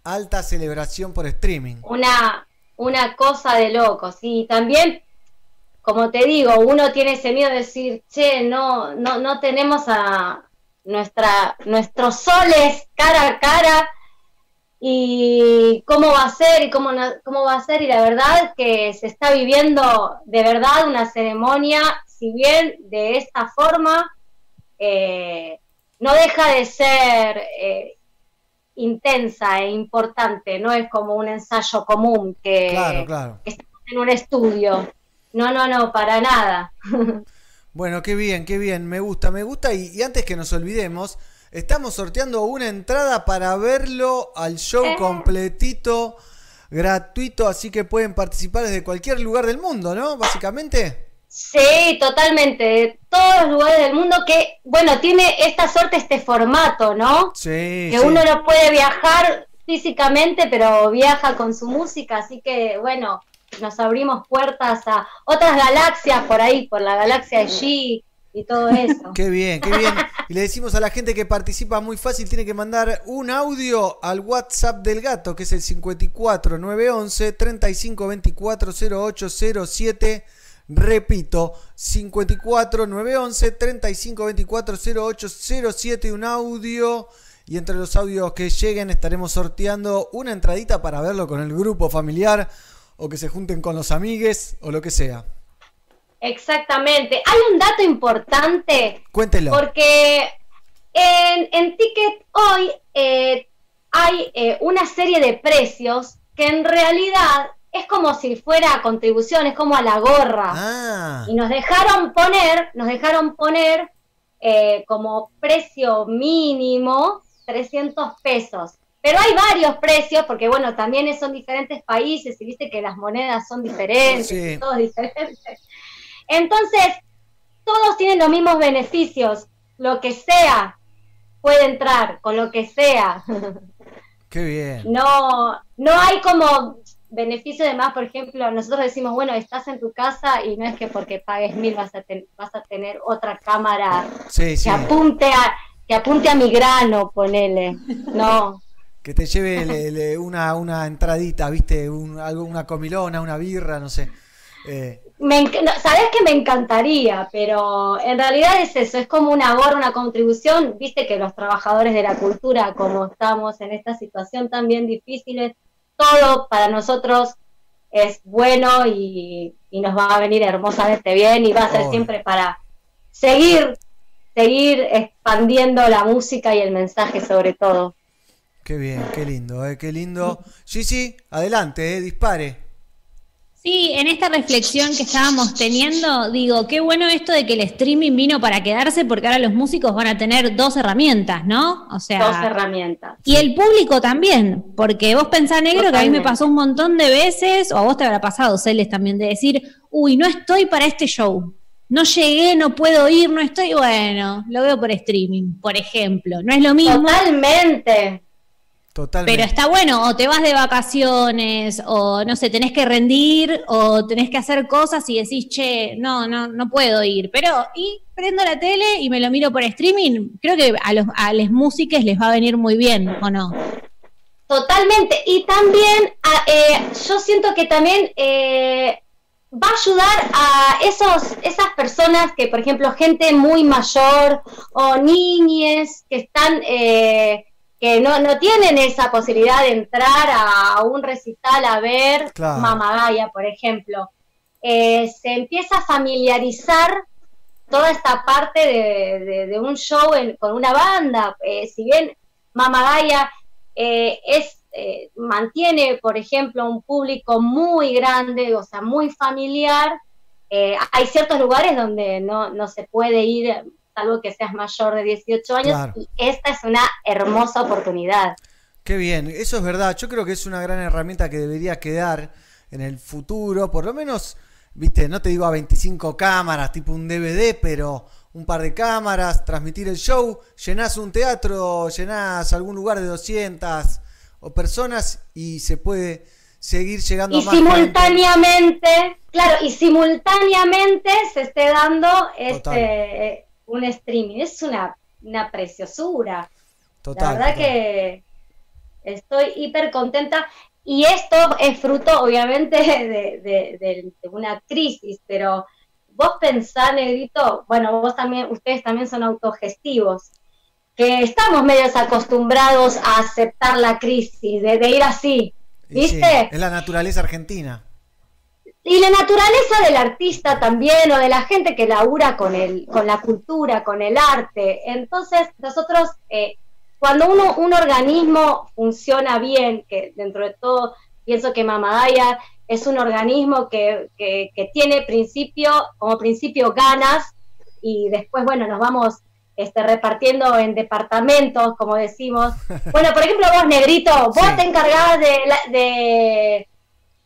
[SPEAKER 1] alta celebración por streaming.
[SPEAKER 13] Una, una cosa de locos. Y también, como te digo, uno tiene ese miedo de decir, che, no, no, no tenemos a nuestra, nuestros soles cara a cara y cómo va a ser y cómo, no- cómo va a ser. Y la verdad es que se está viviendo de verdad una ceremonia, si bien de esta forma, eh, no deja de ser eh, intensa e importante, no es como un ensayo común que,
[SPEAKER 1] Claro, claro.
[SPEAKER 13] que estamos en un estudio. No, no, no, para nada. (laughs)
[SPEAKER 1] Bueno, qué bien, qué bien, me gusta, me gusta. Y, y antes que nos olvidemos, estamos sorteando una entrada para verlo al show
[SPEAKER 13] Eh.
[SPEAKER 1] completito, gratuito, así que pueden participar desde cualquier lugar del mundo, ¿no? Básicamente.
[SPEAKER 13] Sí, totalmente. De todos los lugares del mundo que, bueno, tiene esta suerte, este formato, ¿no?
[SPEAKER 1] Sí.
[SPEAKER 13] que
[SPEAKER 1] sí.
[SPEAKER 13] uno no puede viajar físicamente, pero viaja con su música, así que bueno, nos abrimos puertas a otras galaxias por ahí, por la galaxia de G y todo eso.
[SPEAKER 1] Qué bien, qué bien. Y le decimos a la gente que participa muy fácil, tiene que mandar un audio al WhatsApp del gato, que es el 54 911 35 24 0807. Repito, 54 911 35 24 0807. Un audio. Y entre los audios que lleguen estaremos sorteando una entradita para verlo con el grupo familiar o que se junten con los amigues o lo que sea.
[SPEAKER 13] Exactamente. Hay un dato importante
[SPEAKER 1] Cuéntelo.
[SPEAKER 13] porque en, en Ticket hoy eh, hay eh, una serie de precios que en realidad es como si fuera contribución, es como a la gorra.
[SPEAKER 1] Ah.
[SPEAKER 13] Y nos dejaron poner, nos dejaron poner eh, como precio mínimo 300 pesos. Pero hay varios precios, porque bueno, también son diferentes países y viste que las monedas son diferentes,
[SPEAKER 1] Sí.
[SPEAKER 13] y todo es diferente. Entonces, todos tienen los mismos beneficios, lo que sea puede entrar, con lo que sea. (laughs)
[SPEAKER 1] Qué bien.
[SPEAKER 13] No, no hay como beneficio de más, por ejemplo, nosotros decimos, bueno, estás en tu casa y no es que porque pagues mil vas a, ten- vas a tener otra cámara
[SPEAKER 1] Sí, sí.
[SPEAKER 13] que apunte a que apunte a mi grano, ponele. No. (laughs)
[SPEAKER 1] Que te lleve le- le- una, una entradita, ¿viste? Un, algo, una comilona, una birra, no sé. Eh,
[SPEAKER 13] Me enc- no, Sabes que me encantaría, pero en realidad es eso, es como una gorra, una contribución. Viste que los trabajadores de la cultura, como estamos en esta situación tan bien difícil, todo para nosotros es bueno y, y nos va a venir hermosamente bien y va a ser siempre para seguir, seguir expandiendo la música y el mensaje sobre todo.
[SPEAKER 1] qué bien, qué lindo, eh, qué lindo. Sí, sí, adelante, eh, dispare.
[SPEAKER 14] Sí, en esta reflexión que estábamos teniendo, digo, qué bueno esto de que el streaming vino para quedarse porque ahora los músicos van a tener dos herramientas, ¿no? O sea,
[SPEAKER 13] Dos herramientas.
[SPEAKER 14] y el público también, porque vos pensás negro que a mí me pasó un montón de veces, o a vos te habrá pasado, Celes, también, de decir, uy, no estoy para este show. No llegué, no puedo ir, no estoy, bueno, lo veo por streaming, por ejemplo. No es lo mismo.
[SPEAKER 13] Totalmente.
[SPEAKER 1] Totalmente.
[SPEAKER 14] Pero está bueno, o te vas de vacaciones, o no sé, tenés que rendir, o tenés que hacer cosas y decís, che, no, no, no puedo ir. Pero, y prendo la tele y me lo miro por streaming, creo que a los a les músicos les va a venir muy bien, ¿o no?
[SPEAKER 13] Totalmente. Y también a- eh, yo siento que también eh, va a ayudar a esos, esas personas que, por ejemplo, gente muy mayor o niñes que están, eh, que no, no tienen esa posibilidad de entrar a un recital a ver
[SPEAKER 15] Claro.
[SPEAKER 13] Mamagaya, por ejemplo. Eh, se empieza a familiarizar toda esta parte de, de- de un show en- con una banda. Eh, si bien Mamagaya eh, es, eh, mantiene, por ejemplo, un público muy grande, o sea, muy familiar, hay ciertos lugares donde no, no se puede ir, salvo que seas mayor de 18 años,
[SPEAKER 1] Claro.
[SPEAKER 13] y esta es una hermosa oportunidad.
[SPEAKER 1] Qué bien, eso es verdad. Yo creo que es una gran herramienta que debería quedar en el futuro, por lo menos, viste, no te digo a 25 cámaras, tipo un DVD, pero un par de cámaras, transmitir el show, llenás un teatro, llenás algún lugar de 200 o personas y se puede seguir llegando
[SPEAKER 13] Y
[SPEAKER 1] a más gente.
[SPEAKER 13] simultáneamente, claro, y simultáneamente se esté dando
[SPEAKER 1] Total.
[SPEAKER 13] este eh, un streaming. Es una, una preciosura.
[SPEAKER 1] Total,
[SPEAKER 13] La verdad
[SPEAKER 1] total.
[SPEAKER 13] que estoy hiper contenta. y esto es fruto, obviamente, (laughs) de, de- de- de una crisis, pero vos pensás, Negrito, bueno, vos también, ustedes también son autogestivos, que estamos medios acostumbrados a aceptar la crisis, de, ir así,
[SPEAKER 1] sí,
[SPEAKER 13] ¿viste?
[SPEAKER 1] es la naturaleza argentina.
[SPEAKER 13] Y la naturaleza del artista también, o de la gente que labura con, el, con la cultura, con el arte. Entonces, nosotros, eh, cuando uno, un organismo funciona bien, que dentro de todo pienso que Mamadaya es un organismo que, que- que tiene principio, como principio ganas, y después, bueno, nos vamos este, repartiendo en departamentos, como decimos. (laughs) Bueno, por ejemplo, vos, Negrito, vos te encargás de, de,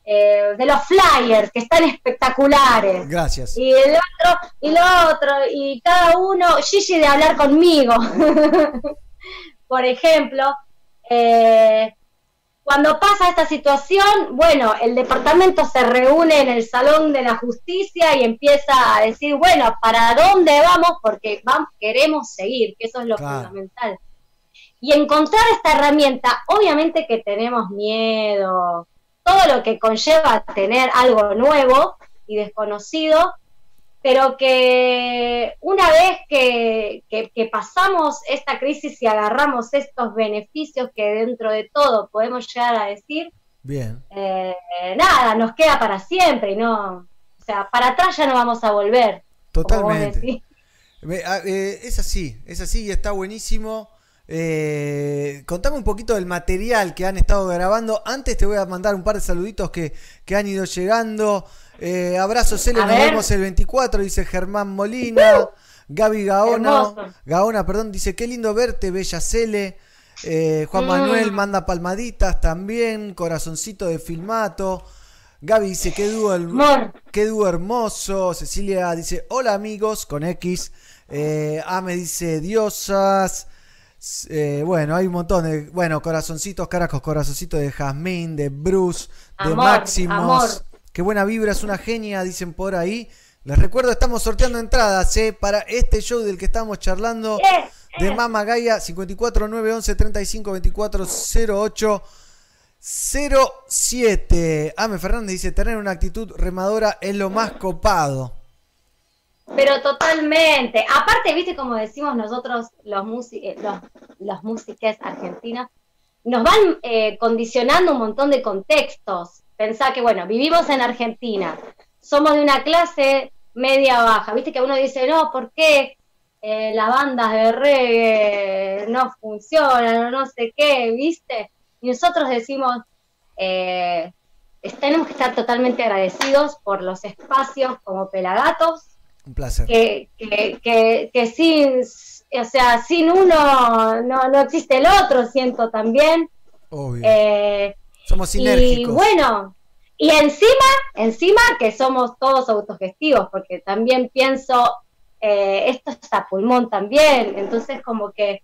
[SPEAKER 13] eh, de los flyers, que están espectaculares.
[SPEAKER 1] Gracias.
[SPEAKER 13] Y el otro, y lo otro, y cada uno, Gigi de hablar conmigo. (laughs) Por ejemplo, eh, cuando pasa esta situación, bueno, el departamento se reúne en el Salón de la Justicia y empieza a decir, bueno, ¿para dónde vamos? Porque vamos, queremos seguir, que eso es lo
[SPEAKER 15] Claro.
[SPEAKER 13] fundamental. Y encontrar esta herramienta, obviamente que tenemos miedo, todo lo que conlleva tener algo nuevo y desconocido, pero que una vez que, que- que pasamos esta crisis y agarramos estos beneficios que dentro de todo podemos llegar a decir,
[SPEAKER 1] Bien.
[SPEAKER 13] eh, nada, nos queda para siempre y no, o sea, para atrás ya no vamos a volver.
[SPEAKER 1] Totalmente. ah, eh, es así, es así y está buenísimo. Eh, contame un poquito del material que han estado grabando. Antes te voy a mandar un par de saluditos que, que han ido llegando. Eh, abrazo, Cele, nos
[SPEAKER 13] ver.
[SPEAKER 1] vemos el 24, dice Germán Molina. Gaby Gaona. Gaona, perdón, dice, qué lindo verte, Bella Cele. Eh, Juan
[SPEAKER 13] Mm.
[SPEAKER 1] Manuel manda palmaditas también, corazoncito de filmato. Gaby dice, qué dúo, el- qué dúo hermoso. Cecilia dice, hola amigos, con X. Eh, Ame dice, diosas. Eh, bueno, hay un montón de. Bueno, corazoncitos, carajos, corazoncitos de Jazmín, de Bruce, de Máximos. Qué buena vibra, es una genia, dicen por ahí. Les recuerdo, estamos sorteando entradas eh, para este show del que estamos charlando. De Mama Gaia 54 911 35 24 08 07. Ame Fernández dice: tener una actitud remadora es lo más copado.
[SPEAKER 13] Pero totalmente. Aparte, viste, como decimos nosotros, los, músi- eh, los, los músicos argentinos, nos van eh, condicionando un montón de contextos. Pensá que, bueno, vivimos en Argentina, somos de una clase media baja. Viste que uno dice, no, ¿por qué eh, las bandas de reggae no funcionan o no sé qué? ¿Viste? Y nosotros decimos, eh, tenemos que estar totalmente agradecidos por los espacios como Pelagatos,
[SPEAKER 1] Un placer.
[SPEAKER 13] que, que, que, que sin, o sea, sin uno no, no existe el otro, siento también.
[SPEAKER 1] Obvio.
[SPEAKER 13] Eh,
[SPEAKER 1] Somos
[SPEAKER 13] y
[SPEAKER 1] sinérgicos.
[SPEAKER 13] bueno, y encima, encima que somos todos autogestivos, porque también pienso, eh, esto es a pulmón también, entonces como que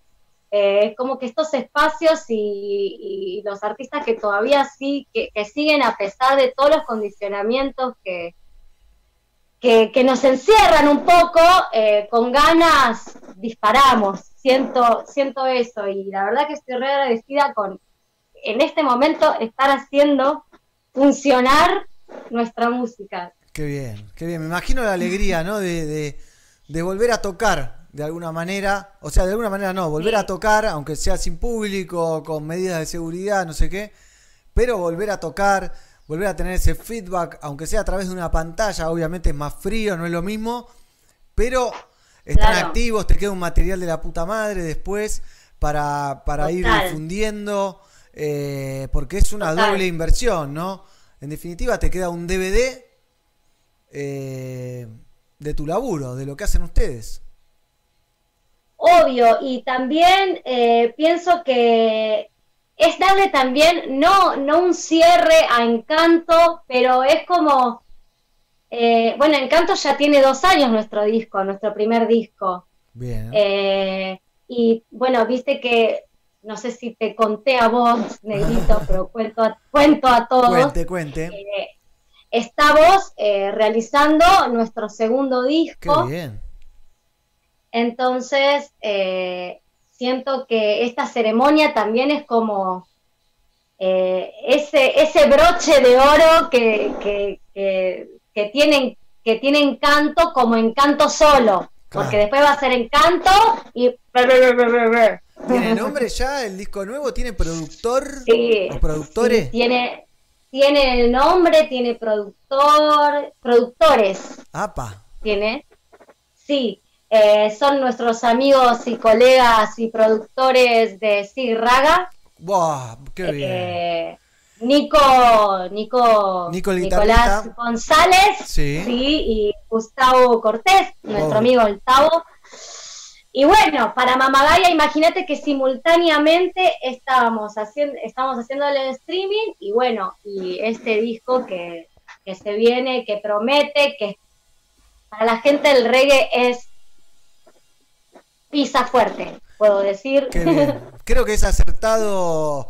[SPEAKER 13] eh, como que estos espacios y, y los artistas que todavía sí, que, que siguen a pesar de todos los condicionamientos que, que, que nos encierran un poco, eh, con ganas disparamos, siento, siento eso y la verdad que estoy re agradecida con en este momento estar haciendo funcionar nuestra música.
[SPEAKER 1] Qué bien, qué bien. Me imagino la alegría, ¿no? De, de- de volver a tocar de alguna manera. O sea, de alguna manera no, volver a tocar, aunque sea sin público, con medidas de seguridad, no sé qué. Pero volver a tocar, volver a tener ese feedback, aunque sea a través de una pantalla, obviamente es más frío, no es lo mismo. Pero están
[SPEAKER 13] Claro.
[SPEAKER 1] activos, te queda un material de la puta madre después para, para ir difundiendo. eh, porque es una
[SPEAKER 13] Total.
[SPEAKER 1] doble inversión, ¿no? En definitiva, te queda un DVD eh, de tu laburo, de lo que hacen ustedes.
[SPEAKER 13] Obvio, y también eh, pienso que es darle también, no, no un cierre a Encanto, pero es como, eh, bueno, Encanto ya tiene dos años nuestro disco, nuestro primer disco.
[SPEAKER 1] Bien.
[SPEAKER 13] Eh, y bueno, viste que, no sé si te conté a vos, (laughs) Negrito, pero cuento a, cuento a todos.
[SPEAKER 1] Cuente, cuente.
[SPEAKER 13] Eh, estamos eh, realizando nuestro segundo
[SPEAKER 1] Qué
[SPEAKER 13] disco.
[SPEAKER 1] bien.
[SPEAKER 13] Entonces, eh, siento que esta ceremonia también es como, eh, ese, ese broche de oro que, que, que, que tienen, que tiene encanto como encanto solo. Porque después va a ser encanto y...
[SPEAKER 1] ¿Tiene nombre ya el disco nuevo? ¿Tiene productor
[SPEAKER 13] Sí,
[SPEAKER 1] o productores?
[SPEAKER 13] sí, tiene, tiene el nombre, tiene productor, productores,
[SPEAKER 1] Apa.
[SPEAKER 13] tiene. Sí, eh, son nuestros amigos y colegas y productores de Sig Raga.
[SPEAKER 1] Buah, qué bien.
[SPEAKER 13] Eh, Nico, Nico,
[SPEAKER 1] Nico
[SPEAKER 13] Nicolás. González
[SPEAKER 1] Sí.
[SPEAKER 13] y Gustavo Cortés, nuestro
[SPEAKER 1] Oh.
[SPEAKER 13] amigo el Tavo. Y bueno, para Mamagaya, imagínate que simultáneamente estábamos haciendo, estábamos haciendo el streaming y bueno, y este disco que, que se viene, que promete, que para la gente el reggae es pisa fuerte, puedo decir.
[SPEAKER 1] Qué bien. (laughs) Creo que es acertado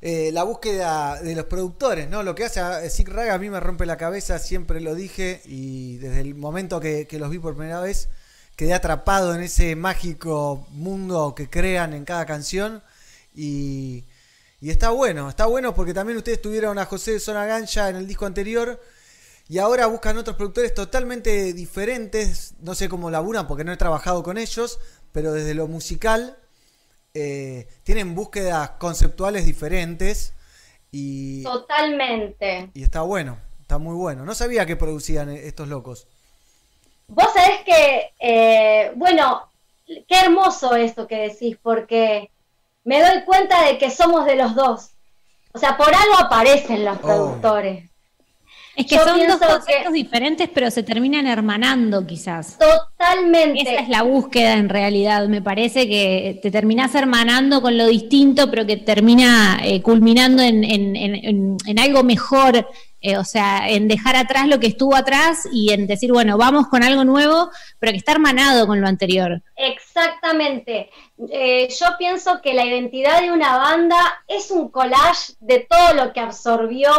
[SPEAKER 1] eh, la búsqueda de los productores, ¿no? Lo que hace a Sig Raga a mí me rompe la cabeza, siempre lo dije, y desde el momento que, que los vi por primera vez, quedé atrapado en ese mágico mundo que crean en cada canción. Y, y está bueno, está bueno porque también ustedes tuvieron a José de Zona Gancha en el disco anterior. Y ahora buscan otros productores totalmente diferentes. No sé cómo laburan porque no he trabajado con ellos. Pero desde lo musical eh, tienen búsquedas conceptuales diferentes. Y,
[SPEAKER 13] Totalmente.
[SPEAKER 1] y está bueno, está muy bueno. No sabía que producían eh, estos locos.
[SPEAKER 13] Vos sabés que, eh, bueno, qué hermoso esto que decís, porque me doy cuenta de que somos de los dos. O sea, por algo aparecen los productores.
[SPEAKER 14] Es que
[SPEAKER 13] Yo
[SPEAKER 14] son dos conceptos diferentes, pero se terminan hermanando quizás.
[SPEAKER 13] Totalmente.
[SPEAKER 14] Esa es la búsqueda en realidad. Me parece que te terminás hermanando con lo distinto, pero que termina eh, culminando en, en- en- en- en algo mejor. eh, o sea, en dejar atrás lo que estuvo atrás y en decir, bueno, vamos con algo nuevo, pero que está hermanado con lo anterior.
[SPEAKER 13] Exactamente. Eh, yo pienso que la identidad de una banda es un collage de todo lo que absorbió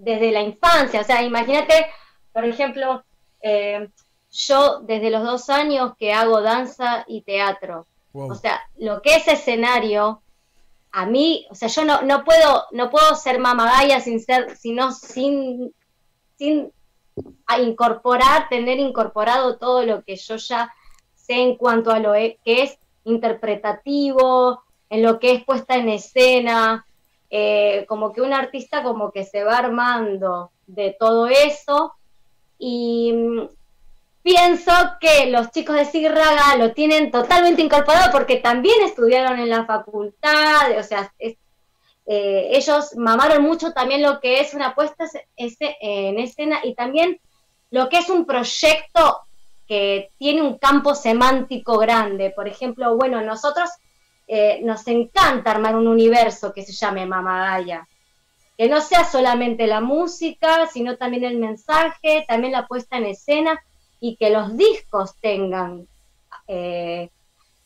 [SPEAKER 13] desde la infancia. O sea, imagínate, por ejemplo, eh, yo desde los dos años que hago danza y teatro.
[SPEAKER 1] Wow.
[SPEAKER 13] O sea, lo que es escenario, a mí, o sea, yo no, no puedo, no puedo ser mamagaya sin ser, sino sin, sin a incorporar, tener incorporado todo lo que yo ya sé en cuanto a lo e- que es interpretativo, en lo que es puesta en escena, eh, como que un artista como que se va armando de todo eso y mm, pienso que los chicos de Sigraga lo tienen totalmente incorporado porque también estudiaron en la facultad, o sea, es- eh, ellos mamaron mucho también lo que es una puesta en escena y también lo que es un proyecto que tiene un campo semántico grande. Por ejemplo, bueno, nosotros eh, nos encanta armar un universo que se llame Mamagaya. Que no sea solamente la música, sino también el mensaje, también la puesta en escena y que los discos tengan eh,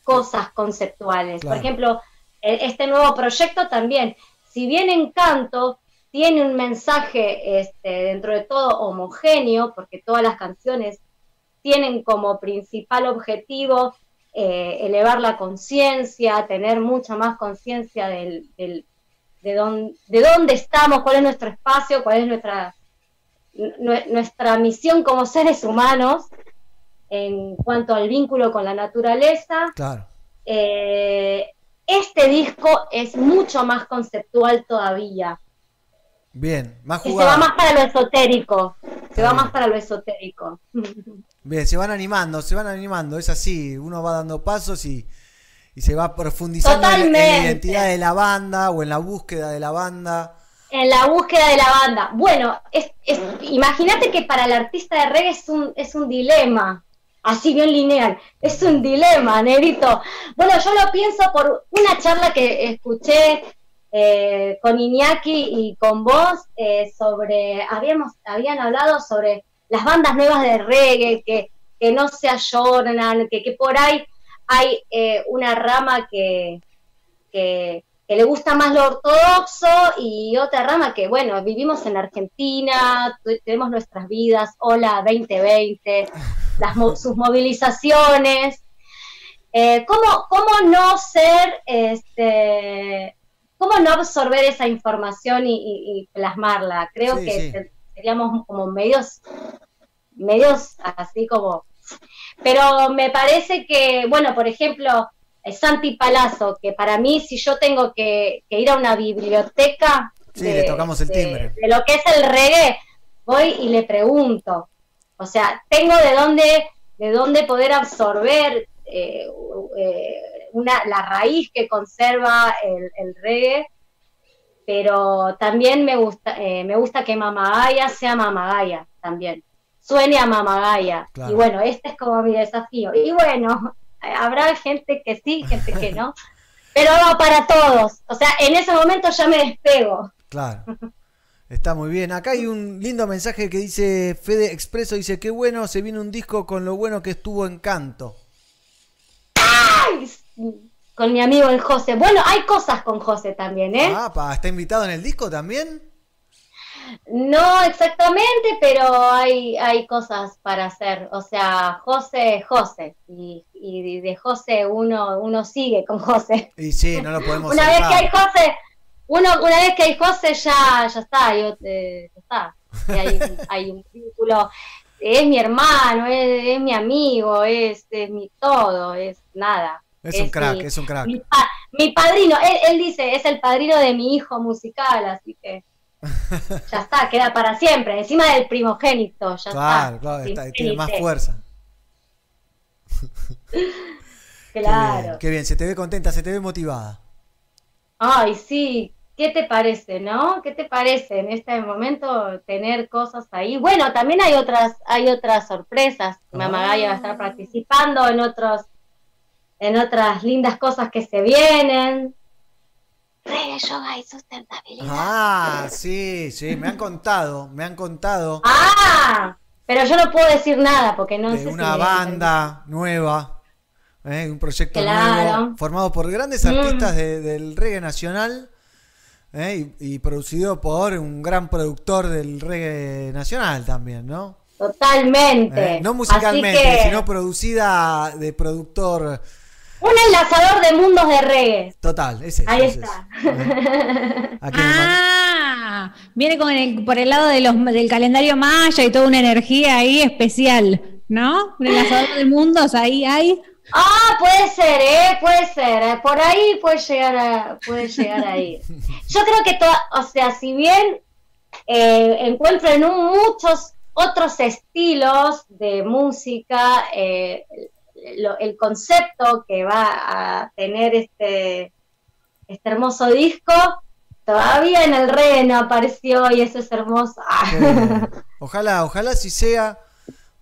[SPEAKER 13] cosas conceptuales.
[SPEAKER 15] Claro.
[SPEAKER 13] Por ejemplo, e- este nuevo proyecto también, si bien Encanto tiene un mensaje este, dentro de todo homogéneo, porque todas las canciones tienen como principal objetivo eh, elevar la conciencia, tener mucha más conciencia del, del- de, dónde, de dónde estamos, cuál es nuestro espacio, cuál es nuestra, nue- nuestra misión como seres humanos en cuanto al vínculo con la naturaleza.
[SPEAKER 1] Claro.
[SPEAKER 13] Eh, este disco es mucho más conceptual todavía,
[SPEAKER 1] Bien, más
[SPEAKER 13] que se va
[SPEAKER 1] jugado.
[SPEAKER 13] más para lo esotérico, se va más para lo esotérico. (laughs)
[SPEAKER 1] Bien, se van animando, se van animando, es así, uno va dando pasos y, y se va profundizando en, en la identidad de la banda o en la búsqueda de la banda.
[SPEAKER 13] En la búsqueda de la banda. Bueno, es, es- imagínate que para el artista de reggae es un, es un dilema, así bien lineal, es un dilema, Negrito. Bueno, yo lo pienso por una charla que escuché eh, con Iñaki y con vos eh, sobre, habíamos, habían hablado sobre las bandas nuevas de reggae, que, que no se ayornan, que, que por ahí hay eh, una rama que, que, que le gusta más lo ortodoxo y otra rama que, bueno, vivimos en Argentina, tenemos nuestras vidas, hola 2020, las, sus movilizaciones. Eh, ¿cómo, ¿Cómo no ser, este, ¿cómo no absorber esa información y, y- y plasmarla? Creo
[SPEAKER 1] Sí,
[SPEAKER 13] que
[SPEAKER 1] sí.
[SPEAKER 13] Se- seríamos como medios, medios así como... Pero me parece que, bueno, por ejemplo, Santi Palazzo, que para mí si yo tengo que, que ir a una biblioteca
[SPEAKER 1] Sí, le tocamos el
[SPEAKER 13] de-
[SPEAKER 1] timbre.
[SPEAKER 13] de lo que es el reggae, voy y le pregunto. O sea, tengo de dónde, de dónde poder absorber eh, eh, una, la raíz que conserva el, el reggae, pero también me gusta, eh, me gusta que Mamagaya sea Mamagaya también. Suene a Mamagaya.
[SPEAKER 1] Claro.
[SPEAKER 13] Y bueno, este es como mi desafío. Y bueno, (laughs) habrá gente que sí, gente que no. Pero no para todos. O sea, en ese momento ya me despego.
[SPEAKER 1] Claro. Está muy bien. Acá hay un lindo mensaje que dice Fede Expreso, dice, qué bueno, se viene un disco con lo bueno que estuvo en canto.
[SPEAKER 13] ¡Ay! Con mi amigo el José. Bueno, hay cosas con José también, ¿eh?
[SPEAKER 1] Ah, pa, ¿está invitado en el disco también?
[SPEAKER 13] No exactamente, pero hay, hay cosas para hacer. O sea, José es José. Y, y de José uno, uno sigue con José.
[SPEAKER 1] Y sí, no lo podemos
[SPEAKER 13] Una vez que hay. José, uno, una vez que hay José ya, ya está, yo, eh, ya está. Y hay, hay un vínculo. Es mi hermano, es, es mi amigo, es, es mi todo, es nada.
[SPEAKER 1] Es un crack,
[SPEAKER 13] mi-
[SPEAKER 1] es un crack.
[SPEAKER 13] Mi, pa- mi padrino, él, él dice, es el padrino de mi hijo musical, así que (laughs) ya está, queda para siempre. Encima del primogénito, ya
[SPEAKER 1] Claro,
[SPEAKER 13] está.
[SPEAKER 1] claro, está- tiene más fuerza. (laughs) Qué
[SPEAKER 13] Claro.
[SPEAKER 1] bien, qué bien, se te ve contenta, se te ve motivada.
[SPEAKER 13] Ay, sí. ¿Qué te parece, no? ¿Qué te parece en este momento tener cosas ahí? Bueno, también hay otras, hay otras sorpresas. Mamá Gaya va a estar participando en otros, en otras lindas cosas que se vienen. Reggae, yoga y sustentabilidad.
[SPEAKER 1] Ah, sí, sí, me han contado, me han contado
[SPEAKER 13] Ah, pero yo no puedo decir nada porque no sé
[SPEAKER 1] de
[SPEAKER 13] si
[SPEAKER 1] una
[SPEAKER 13] me-
[SPEAKER 1] banda nueva, eh, un proyecto
[SPEAKER 13] Claro.
[SPEAKER 1] nuevo, formado por grandes
[SPEAKER 13] Mm.
[SPEAKER 1] artistas de- del reggae nacional eh, y, y producido por un gran productor del reggae nacional también, ¿no?
[SPEAKER 13] Totalmente.
[SPEAKER 1] Eh, no musicalmente,
[SPEAKER 13] que,
[SPEAKER 1] sino producida de productor
[SPEAKER 13] Un enlazador de mundos de reggae.
[SPEAKER 1] total, es eso,
[SPEAKER 13] Ahí
[SPEAKER 1] es
[SPEAKER 13] está. (laughs)
[SPEAKER 14] Ah, viene con el- por el lado de los, del calendario maya y toda una energía ahí especial, ¿no? Un enlazador de mundos ahí hay.
[SPEAKER 13] Ah, puede ser, ¿eh? Puede ser. eh, Por ahí puede llegar a, puede llegar a ir. (laughs) Yo creo que, toda, o sea, si bien eh, encuentro en un- muchos otros estilos de música eh, lo- el concepto que va a tener este, este hermoso disco, todavía en el reggae no apareció y eso es hermoso. (laughs)
[SPEAKER 1] Ojalá, ojalá si sea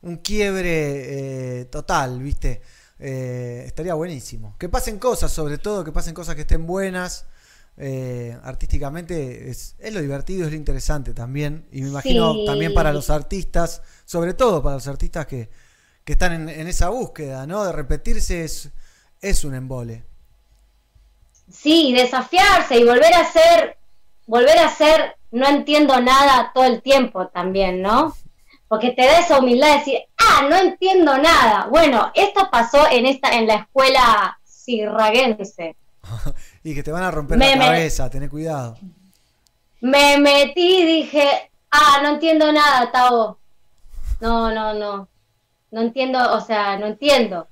[SPEAKER 1] un quiebre eh, total, ¿viste? Eh, estaría buenísimo. Que pasen cosas, sobre todo, que pasen cosas que estén buenas. eh, artísticamente es, es lo divertido, es lo interesante también. Y me imagino
[SPEAKER 13] Sí.
[SPEAKER 1] también para los artistas, sobre todo para los artistas que, que están en, en esa búsqueda, ¿no? De repetirse es, es un embole.
[SPEAKER 13] Sí, desafiarse y volver a ser, volver a ser, no entiendo nada todo el tiempo también, ¿no? Porque te da esa humildad de decir, ah, no entiendo nada. Bueno, esto pasó en esta, en la escuela cirraguense. (laughs)
[SPEAKER 1] Y que te van a romper
[SPEAKER 13] Me-
[SPEAKER 1] la
[SPEAKER 13] me-
[SPEAKER 1] cabeza, tené cuidado.
[SPEAKER 13] Me metí y dije, ah, no entiendo nada, Tavo. No, no, no. No entiendo, o sea, no entiendo.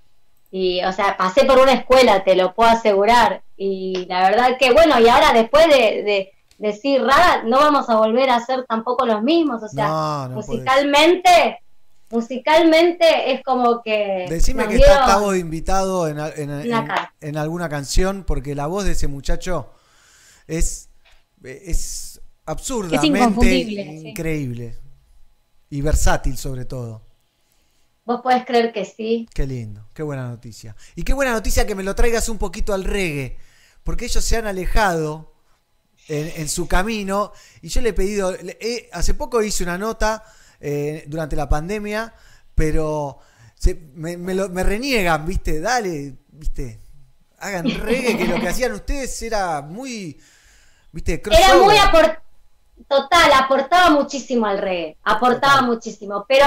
[SPEAKER 13] Y, o sea, pasé por una escuela, te lo puedo asegurar. Y la verdad que, bueno, y ahora después de, de decir rara, no vamos a volver a hacer tampoco los mismos. O sea,
[SPEAKER 1] No, no podés.
[SPEAKER 13] musicalmente, musicalmente es como que.
[SPEAKER 1] Decime que está Tavo invitado en, en- en-
[SPEAKER 13] Una
[SPEAKER 1] en alguna canción, porque la voz de ese muchacho es, es absurdamente
[SPEAKER 13] inconfundible, sí.
[SPEAKER 1] increíble. Y versátil sobre todo.
[SPEAKER 13] Vos podés creer que sí.
[SPEAKER 1] Qué lindo, qué buena noticia. Y qué buena noticia que me lo traigas un poquito al reggae, porque ellos se han alejado en, en su camino y yo le he pedido, he- hace poco hice una nota eh, durante la pandemia, pero se- me, me lo- me reniegan, viste, dale, viste, hagan reggae, que lo que hacían ustedes era muy, viste,
[SPEAKER 13] Era muy
[SPEAKER 1] crossover.
[SPEAKER 13] Total, aportaba muchísimo al reggae, aportaba muchísimo, pero,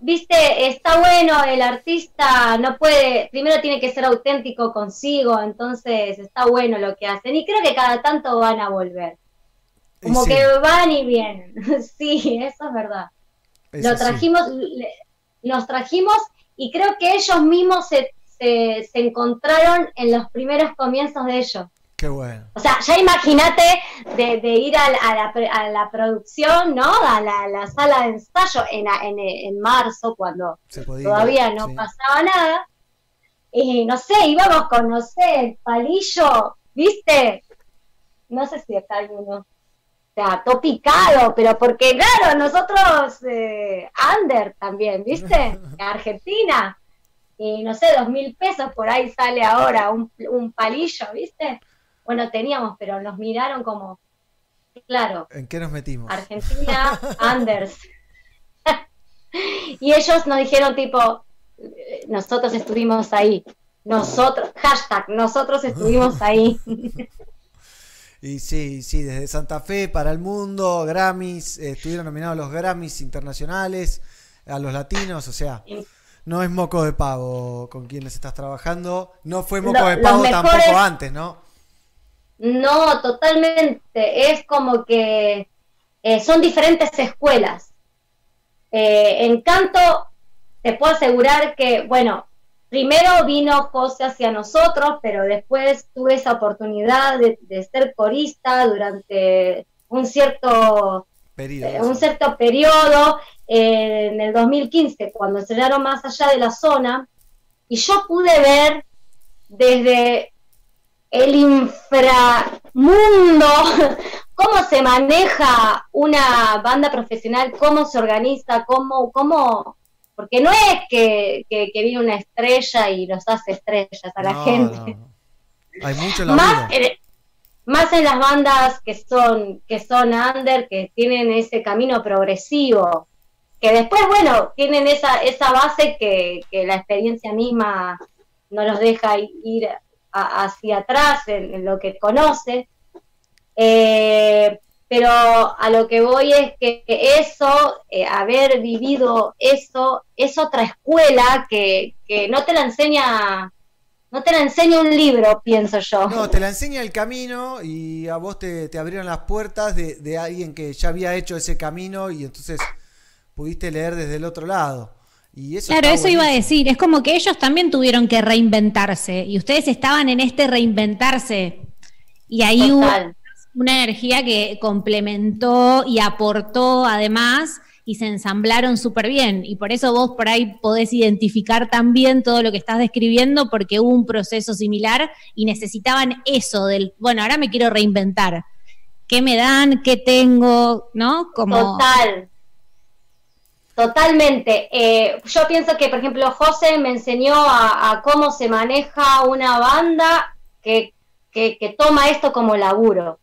[SPEAKER 13] viste, está bueno, el artista no puede, primero tiene que ser auténtico consigo, entonces está bueno lo que hacen. Y creo que cada tanto van a volver, como
[SPEAKER 1] sí,
[SPEAKER 13] que van y vienen, (laughs) sí, eso es verdad.
[SPEAKER 1] es
[SPEAKER 13] Lo trajimos, le- los trajimos y creo que ellos mismos se, se, se encontraron en los primeros comienzos de ellos.
[SPEAKER 1] Qué bueno.
[SPEAKER 13] O sea, ya imagínate de, de ir a, la- a la, a la producción, ¿no? A la, la sala de ensayo en, en, en marzo, cuando
[SPEAKER 1] podía.
[SPEAKER 13] todavía no
[SPEAKER 1] sí.
[SPEAKER 13] pasaba nada. Y no sé, íbamos con, no sé, el palillo, ¿viste? No sé si está alguno. O sea, todo picado, pero porque, claro, nosotros, eh, under también, ¿viste? (laughs) Argentina. Y no sé, dos mil pesos por ahí sale ahora un, un palillo, ¿viste? Bueno, teníamos, pero nos miraron como, claro,
[SPEAKER 1] ¿En qué nos metimos?
[SPEAKER 13] Argentina, (laughs) Anders. y ellos nos dijeron tipo, nosotros estuvimos ahí. Nosotros, hashtag, nosotros estuvimos ahí. (laughs)
[SPEAKER 1] Y sí, sí, desde Santa Fe para el mundo, Grammys, eh, estuvieron nominados los Grammys internacionales, a los latinos, o sea, no es moco de pavo con quienes estás trabajando, no fue moco
[SPEAKER 13] Lo-
[SPEAKER 1] de pavo
[SPEAKER 13] mejores-
[SPEAKER 1] tampoco antes, ¿no?
[SPEAKER 13] No, totalmente. Es como que eh, son diferentes escuelas. Eh, en canto, te puedo asegurar que, bueno, primero vino José hacia nosotros, pero después tuve esa oportunidad de, de ser corista durante un cierto,
[SPEAKER 1] Periodo.
[SPEAKER 13] eh, un cierto periodo eh, en el 2015, cuando estrenaron más allá de la zona, y yo pude ver desde el inframundo, cómo se maneja una banda profesional, cómo se organiza, cómo, cómo, porque no es que, que, que viene una estrella y los hace estrellas a la
[SPEAKER 1] No,
[SPEAKER 13] gente.
[SPEAKER 1] no. Hay mucho
[SPEAKER 13] Más, en- más en las bandas que son, que son under, que tienen ese camino progresivo, que después, bueno, tienen esa, esa base que, que la experiencia misma no los deja ir hacia atrás en, en lo que conoce. Eh, pero a lo que voy es que eso, eh, haber vivido eso, es otra escuela que, que no te la enseña, no te la enseña un libro, pienso yo.
[SPEAKER 1] No, te la enseña el camino y a vos te, te abrieron las puertas de, de alguien que ya había hecho ese camino y entonces pudiste leer desde el otro lado. Y eso
[SPEAKER 14] Claro, eso iba a decir. Es como que ellos también tuvieron que reinventarse y ustedes estaban en este reinventarse. Y ahí hubo una energía que complementó y aportó además y se ensamblaron súper bien. Y por eso vos por ahí podés identificar también todo lo que estás describiendo porque hubo un proceso similar y necesitaban eso del, bueno, ahora me quiero reinventar. ¿Qué me dan? ¿Qué tengo? ¿No? Como...
[SPEAKER 13] Total. Totalmente. Eh, yo pienso que, por ejemplo, José me enseñó a, a cómo se maneja una banda que, que, que toma esto como laburo.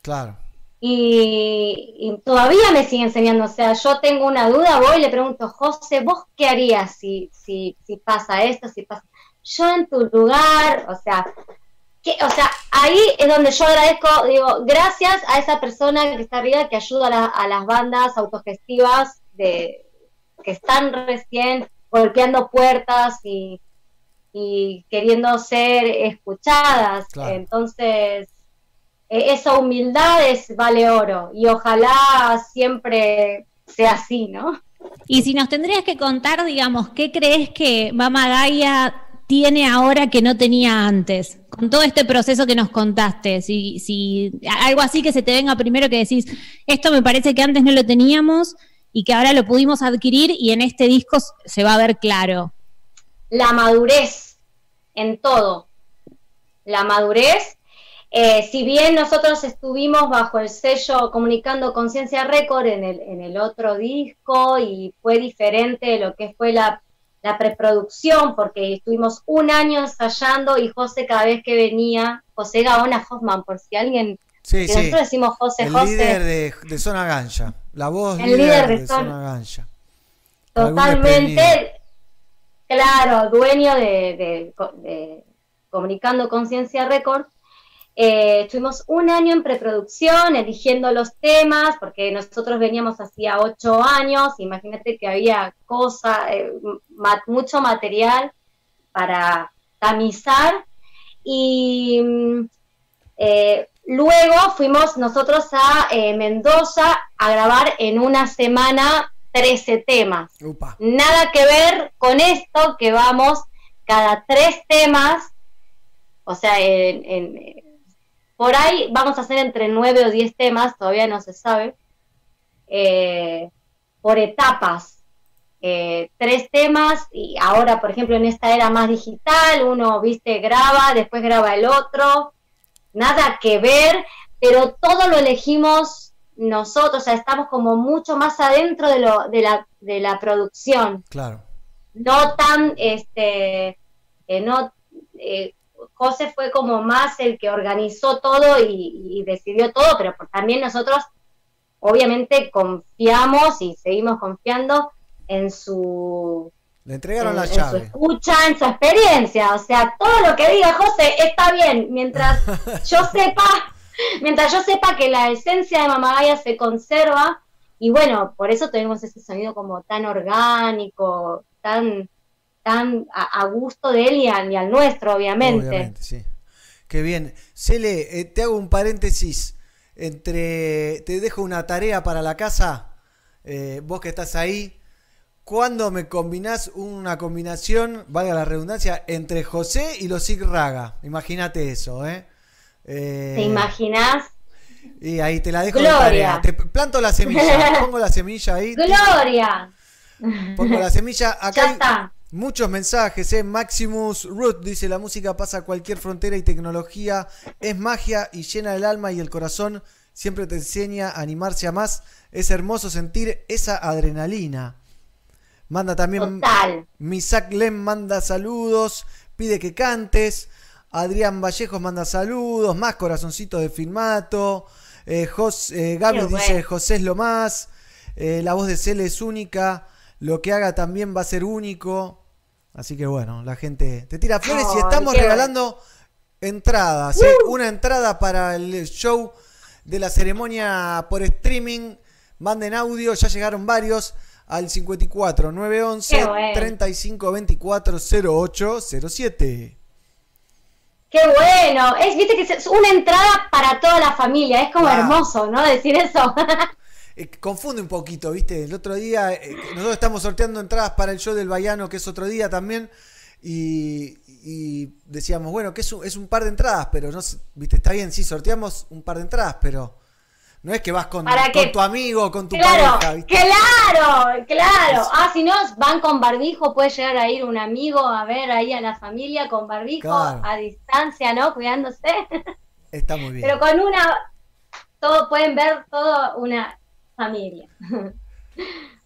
[SPEAKER 1] Claro.
[SPEAKER 13] Y, y todavía me sigue enseñando. O sea, yo tengo una duda, voy y le pregunto, José, ¿vos qué harías si, si, si pasa esto? Si pasa... Yo en tu lugar, o sea, que, o sea, ahí es donde yo agradezco, digo, gracias a esa persona que está arriba que ayuda a, la- a las bandas autogestivas de, que están recién golpeando puertas y, y queriendo ser escuchadas.
[SPEAKER 1] Claro.
[SPEAKER 13] Entonces, eh, esa humildad es vale oro y ojalá siempre sea así, ¿no?
[SPEAKER 14] Y si nos tendrías que contar, digamos, ¿qué crees que Mama Gaia tiene ahora que no tenía antes? Con todo este proceso que nos contaste, si, si algo así que se te venga primero que decís, esto me parece que antes no lo teníamos y que ahora lo pudimos adquirir y en este disco se va a ver claro.
[SPEAKER 13] la madurez en todo. La madurez. Eh, si bien nosotros estuvimos bajo el sello Comunicando Conciencia Record en el, en el otro disco y fue diferente lo que fue la, la preproducción, porque estuvimos un año ensayando y José cada vez que venía, José Gaona Hoffman, por si alguien,
[SPEAKER 1] Sí,
[SPEAKER 13] que
[SPEAKER 1] sí.
[SPEAKER 13] nosotros decimos José
[SPEAKER 1] El
[SPEAKER 13] José.
[SPEAKER 1] líder de, de Zona Gancha. La voz
[SPEAKER 13] El
[SPEAKER 1] líder,
[SPEAKER 13] líder de Zona-. Totalmente, claro, dueño de, de- de Comunicando Conciencia Record. Eh, estuvimos un año en preproducción, eligiendo los temas, porque nosotros veníamos hacía ocho años, imagínate que había cosa, eh, mucho material para tamizar. Y mm, eh, luego fuimos nosotros a eh, Mendoza a grabar en una semana 13 temas.
[SPEAKER 1] Upa.
[SPEAKER 13] Nada que ver con esto que vamos cada tres temas, o sea, en, en- por ahí vamos a hacer entre nueve o diez temas, todavía no se sabe, eh, por etapas. Eh, tres temas y ahora, por ejemplo, en esta era más digital, uno, viste, graba, después graba el otro, nada que ver, pero todo lo elegimos nosotros, o sea, estamos como mucho más adentro de, lo, de, la, de la producción
[SPEAKER 1] Claro.
[SPEAKER 13] no tan, este, eh, no, eh, José fue como más el que organizó todo y, y decidió todo, pero también nosotros obviamente confiamos y seguimos confiando en su,
[SPEAKER 1] Le entregaron
[SPEAKER 13] en-
[SPEAKER 1] la
[SPEAKER 13] su
[SPEAKER 1] llave.
[SPEAKER 13] escucha, en su experiencia, o sea, todo lo que diga José está bien, mientras (laughs) yo sepa, mientras yo sepa que la esencia de Mamagaya se conserva, y bueno, por eso tenemos ese sonido como tan orgánico, tan, tan a, a gusto de él y, al- y al nuestro, obviamente.
[SPEAKER 1] Obviamente, sí. Qué bien. Cele, eh, te hago un paréntesis. Entre. Te dejo una tarea para la casa. eh, vos que estás ahí. ¿Cuándo me combinás una combinación, valga la redundancia, entre José y los Sig Raga? Imagínate eso, ¿eh? Eh,
[SPEAKER 13] ¿Te imaginas?
[SPEAKER 1] Y ahí te la dejo de
[SPEAKER 13] Gloria.
[SPEAKER 1] tarea. Te planto la semilla. (laughs) Pongo la semilla ahí.
[SPEAKER 13] ¡Gloria!
[SPEAKER 1] Pongo la semilla. Acá
[SPEAKER 13] Ya está.
[SPEAKER 1] muchos mensajes. ¿eh? Maximus Root dice: La música pasa cualquier frontera y tecnología. Es magia y llena el alma y el corazón. Siempre te enseña a animarse a más. Es hermoso sentir esa adrenalina. Manda también.
[SPEAKER 13] Total.
[SPEAKER 1] Misak Lem manda saludos. Pide que cantes. Adrián Vallejos manda saludos. Más corazoncitos de filmato. Eh, Jos- eh, dice. José es lo más. Eh, la voz de Cele es única. Lo que haga también va a ser único. Así que bueno, la gente te tira flores y estamos regalando entradas. ¿eh? Una entrada para el show de la ceremonia por streaming. Manden audio, ya llegaron varios al 54 911
[SPEAKER 13] Qué bueno.
[SPEAKER 1] 35 24 08 07.
[SPEAKER 13] ¡Qué bueno! Es, viste que es una entrada para toda la familia, es como hermoso, ¿no? Decir eso. (laughs)
[SPEAKER 1] Eh, confunde un poquito, ¿viste? El otro día, eh, nosotros estamos sorteando entradas para el show del Baiano, que es otro día también, y, y decíamos, bueno, que es un, es un par de entradas, pero no ¿viste? Está bien, sí, sorteamos un par de entradas, pero no es que vas con,
[SPEAKER 13] Para
[SPEAKER 1] con tu amigo, con tu
[SPEAKER 13] claro,
[SPEAKER 1] pareja, ¿viste?
[SPEAKER 13] claro, claro. Ah, si no, van con barbijo, puede llegar a ir un amigo a ver ahí a la familia con barbijo
[SPEAKER 1] Claro.
[SPEAKER 13] a distancia, ¿no? Cuidándose. (laughs)
[SPEAKER 1] Está muy bien.
[SPEAKER 13] Pero con una, todo pueden ver toda una familia.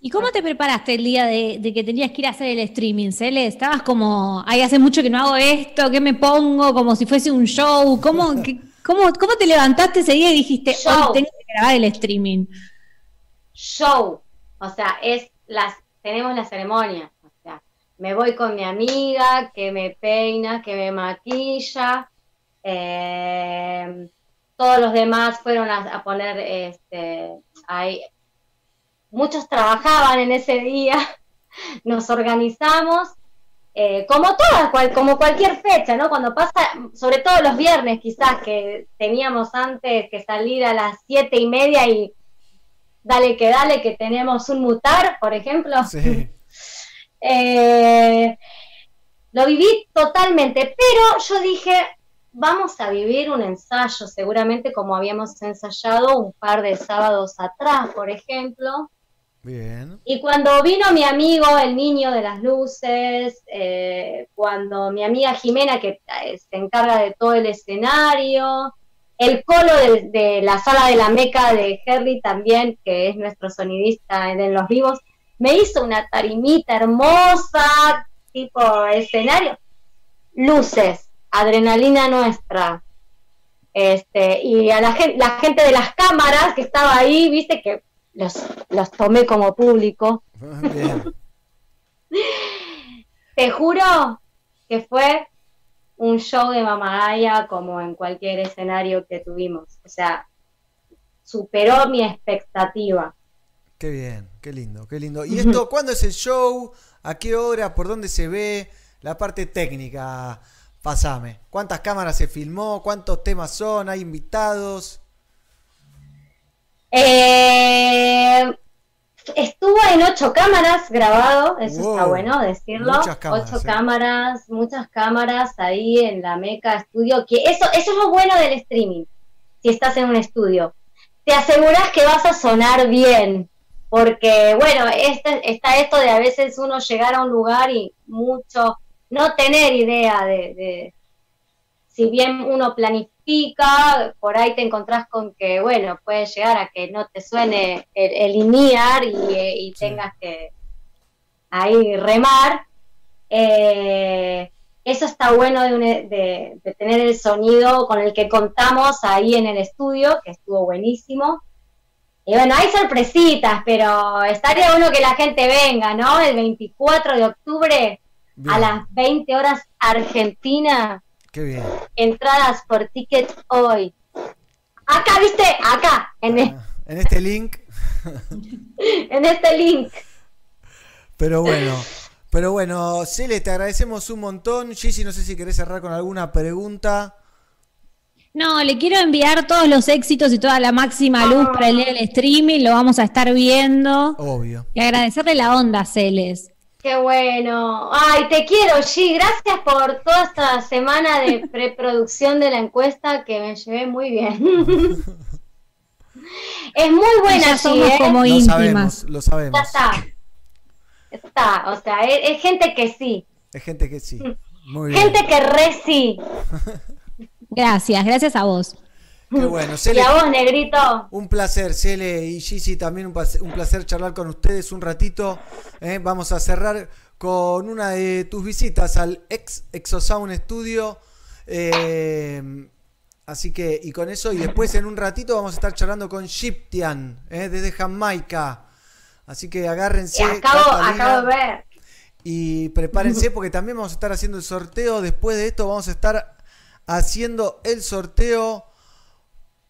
[SPEAKER 14] ¿Y cómo te preparaste el día de, de que tenías que ir a hacer el streaming, Cele? Estabas como, ay, hace mucho que no hago esto, ¿qué me pongo? Como si fuese un show. ¿Cómo, qué- cómo, cómo te levantaste ese día y dijiste,
[SPEAKER 13] Show.
[SPEAKER 14] hoy tengo que grabar el streaming?
[SPEAKER 13] show. O sea, es las tenemos la ceremonia. O sea, me voy con mi amiga que me peina, que me maquilla. eh, todos los demás fueron a, a poner este ahí. Muchos trabajaban en ese día. (laughs) Nos organizamos. Eh, como todas, cual- como cualquier fecha, ¿no? Cuando pasa, sobre todo los viernes quizás, que teníamos antes que salir a las siete y media y dale que dale, que tenemos un mutar, por ejemplo.
[SPEAKER 1] Sí. (laughs)
[SPEAKER 13] Eh, lo viví totalmente, pero yo dije, vamos a vivir un ensayo, seguramente como habíamos ensayado un par de sábados atrás, por ejemplo. Y cuando vino mi amigo, el niño de las luces, eh, cuando mi amiga Jimena, que eh, se encarga de todo el escenario, el colo de, de la sala de la Meca de Harry también, que es nuestro sonidista en los vivos, me hizo una tarimita hermosa, tipo escenario, luces, adrenalina nuestra. Este, y a la gente, la gente de las cámaras que estaba ahí, viste que los, los tomé como público.
[SPEAKER 1] Bien. (laughs)
[SPEAKER 13] Te juro que fue un un show de Mamagaya como en cualquier escenario que tuvimos. O sea, superó mi expectativa.
[SPEAKER 1] Qué bien, qué lindo, qué lindo. ¿Y esto cuándo es el show? ¿A qué hora? ¿Por dónde se ve? La parte técnica, pasame. ¿Cuántas cámaras se filmó? ¿Cuántos temas son? ¿Hay invitados?
[SPEAKER 13] Eh, estuvo en ocho cámaras grabado, eso
[SPEAKER 1] Wow,
[SPEAKER 13] está bueno decirlo.
[SPEAKER 1] muchas cámaras,
[SPEAKER 13] ocho cámaras, muchas cámaras ahí en la Meca Estudio, que eso, eso es lo bueno del streaming, si estás en un estudio. Te aseguras que vas a sonar bien, porque bueno, este, está esto de a veces uno llegar a un lugar y mucho, no tener idea de, de- si bien uno planifica, por ahí te encontrás con que, bueno, puede llegar a que no te suene el, el INIAR y, eh, y tengas que ahí remar. Eh, eso está bueno de, un- de- de tener el sonido con el que contamos ahí en el estudio, que estuvo buenísimo. Y bueno, hay sorpresitas, pero estaría bueno que la gente venga, ¿no? El 24 de octubre a las 20 horas Argentina,
[SPEAKER 1] Qué bien.
[SPEAKER 13] entradas por ticket hoy. Acá, viste, acá, en, e-
[SPEAKER 1] En este link, (laughs)
[SPEAKER 13] en este link.
[SPEAKER 1] pero bueno. Pero bueno, Cele, te agradecemos un montón. Gigi, no sé si querés cerrar con alguna pregunta.
[SPEAKER 14] No, le quiero enviar todos los éxitos y toda la máxima luz para el streaming, lo vamos a estar viendo.
[SPEAKER 1] Obvio.
[SPEAKER 14] Y agradecerle la onda, Celes.
[SPEAKER 13] Qué bueno. Ay, te quiero, G. Gracias por toda esta semana de (laughs) preproducción de la encuesta que me llevé muy bien. (laughs) es muy buena, G,
[SPEAKER 14] somos
[SPEAKER 13] ¿eh?
[SPEAKER 14] como
[SPEAKER 1] Lo
[SPEAKER 14] íntimas.
[SPEAKER 1] sabemos, lo sabemos.
[SPEAKER 13] Ya está. Está, o sea, es, es gente que sí.
[SPEAKER 1] Es gente que sí. Muy bien.
[SPEAKER 13] Gente que re sí. (laughs)
[SPEAKER 14] Gracias, gracias a vos.
[SPEAKER 1] Qué (laughs) bueno.
[SPEAKER 13] Y
[SPEAKER 1] Cele,
[SPEAKER 13] a vos, negrito.
[SPEAKER 1] un placer, Cele y Gigi, también un placer, un placer charlar con ustedes un ratito. ¿eh? Vamos a cerrar con una de tus visitas al ex Exosound Studio. eh, así que, y con eso, y después en un ratito vamos a estar charlando con Shiptian, ¿eh? desde Jamaica. Así que agárrense.
[SPEAKER 13] Y acabo, acabo de ver.
[SPEAKER 1] Y prepárense porque también vamos a estar haciendo el sorteo. Después de esto vamos a estar haciendo el sorteo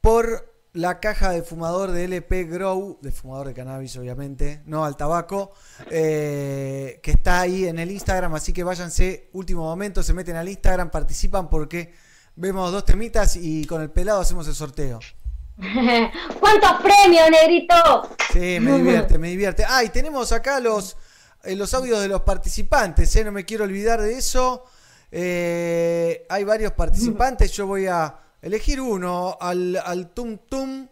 [SPEAKER 1] por la caja de fumador de LP Grow, de fumador de cannabis obviamente, no al tabaco, eh, que está ahí en el Instagram. Así que váyanse, último momento, se meten al Instagram, participan porque vemos dos temitas y con el pelado hacemos el sorteo. (laughs)
[SPEAKER 13] ¿Cuántos premios, negrito?
[SPEAKER 1] Sí, me (laughs) divierte, me divierte. Ah, y tenemos acá los, eh, los audios de los participantes, ¿eh? no me quiero olvidar de eso. Hay varios participantes, yo voy a elegir uno al, al Tum Tum.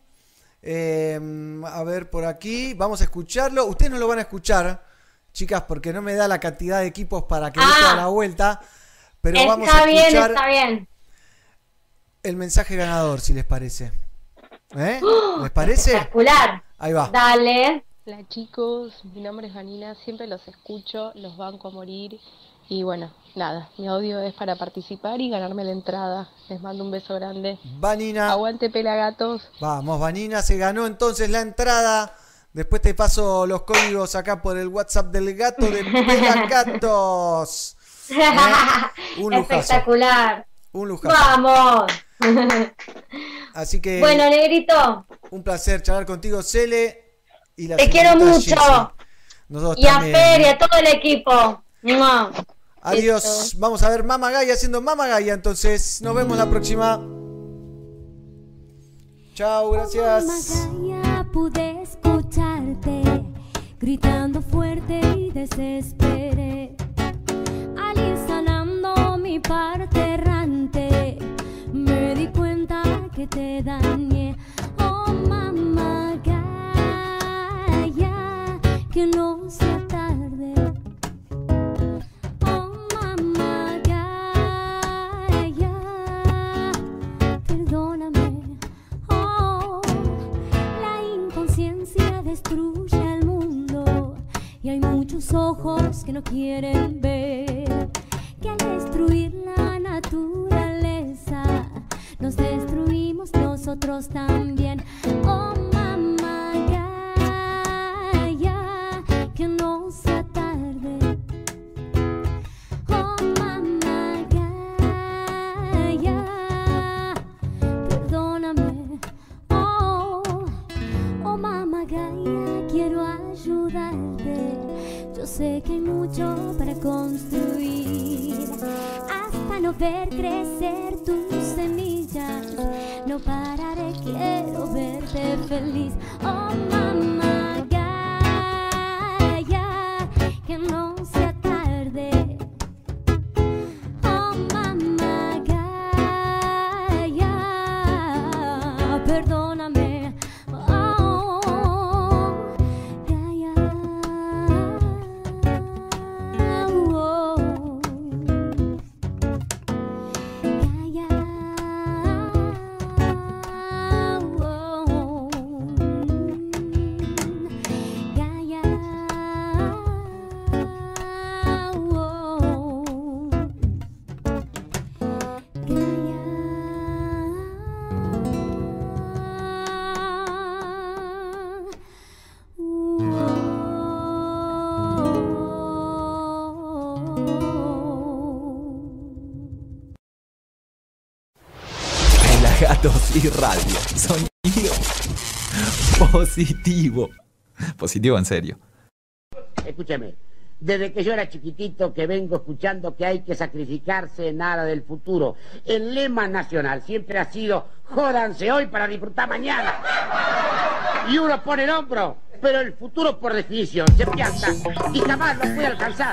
[SPEAKER 1] Eh, a ver por aquí, vamos a escucharlo. Ustedes no lo van a escuchar, chicas, porque no me da la cantidad de equipos para que dé toda la vuelta. Pero vamos
[SPEAKER 13] está
[SPEAKER 1] a
[SPEAKER 13] bien,
[SPEAKER 1] escuchar
[SPEAKER 13] está bien.
[SPEAKER 1] el mensaje ganador, si les parece. ¿Eh? (gasps) ¿Les parece?
[SPEAKER 13] Espectacular.
[SPEAKER 1] Ahí va.
[SPEAKER 13] Dale.
[SPEAKER 15] Hola chicos, mi nombre es Vanina, siempre los escucho, los banco a morir y bueno, nada, mi audio es para participar y ganarme la entrada. Les mando un beso grande.
[SPEAKER 1] Vanina.
[SPEAKER 15] Aguante pelagatos.
[SPEAKER 1] Vamos, Vanina se ganó entonces la entrada. Después te paso los códigos acá por el WhatsApp del gato de Pelagatos. (laughs) ¿Eh? Un lujazo.
[SPEAKER 13] Espectacular.
[SPEAKER 1] Un lujazo.
[SPEAKER 13] Vamos. (laughs)
[SPEAKER 1] Así que
[SPEAKER 13] Bueno, negrito,
[SPEAKER 1] un placer charlar contigo, Cele. Y la
[SPEAKER 13] te quiero mucho.
[SPEAKER 1] Nosotros
[SPEAKER 13] Y a
[SPEAKER 1] también.
[SPEAKER 13] Fer y a todo el equipo. Mua.
[SPEAKER 1] Adiós. Vamos a ver Mama Gaia haciendo Mama Gaia. Entonces, nos vemos la próxima. Chao, gracias.
[SPEAKER 16] Ya pude escucharte gritando fuerte y desesperé. Al ir sanando mi parte errante, me di cuenta que te dañé. Oh, mamá, Gaia, que no sea ojos que no quieren ver que al destruir la naturaleza nos destruimos nosotros también. Oh para construir hasta no ver crecer tus semillas. No pararé, quiero verte feliz. Oh mamá.
[SPEAKER 9] Radio. Sonido positivo. Positivo en serio.
[SPEAKER 17] Escúcheme, desde que yo era chiquitito que vengo escuchando que hay que sacrificarse en aras del futuro. El lema nacional siempre ha sido jódanse hoy para disfrutar mañana. Y uno pone el hombro, pero el futuro por definición se pianta y jamás lo puede alcanzar.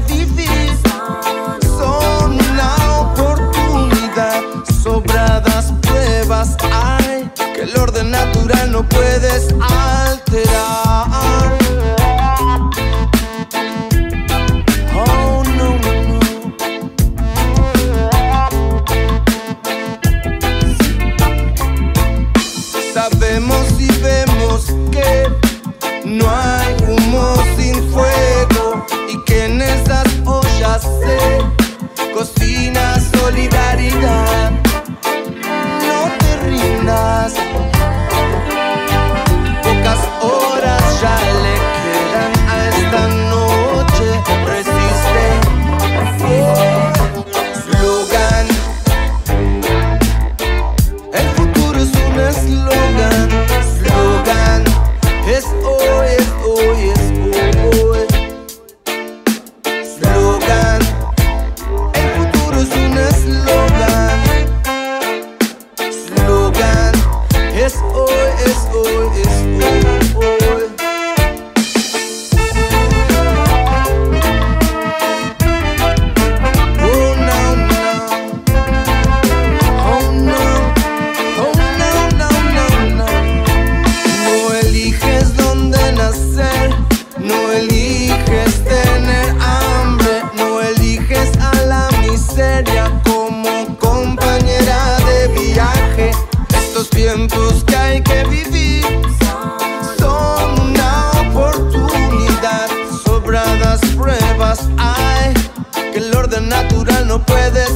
[SPEAKER 4] vivir son una oportunidad. Sobradas pruebas hay que el orden natural no puedes alterar. No puedes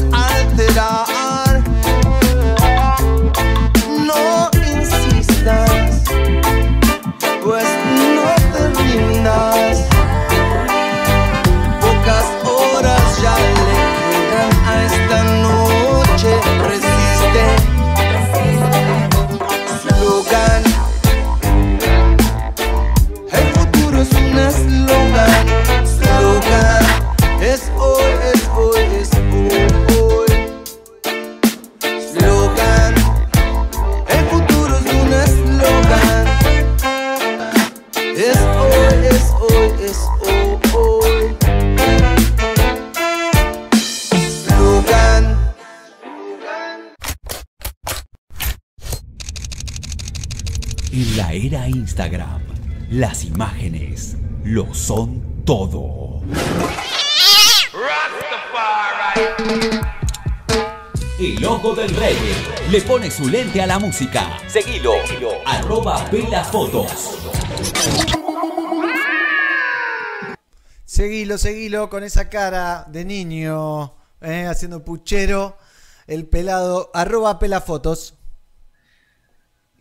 [SPEAKER 9] son todo. El ojo del rey le pone su lente a la música. Seguilo, arroba Fotos.
[SPEAKER 1] Seguilo, seguilo con esa cara de niño, eh, haciendo puchero. El pelado, arroba pelafotos.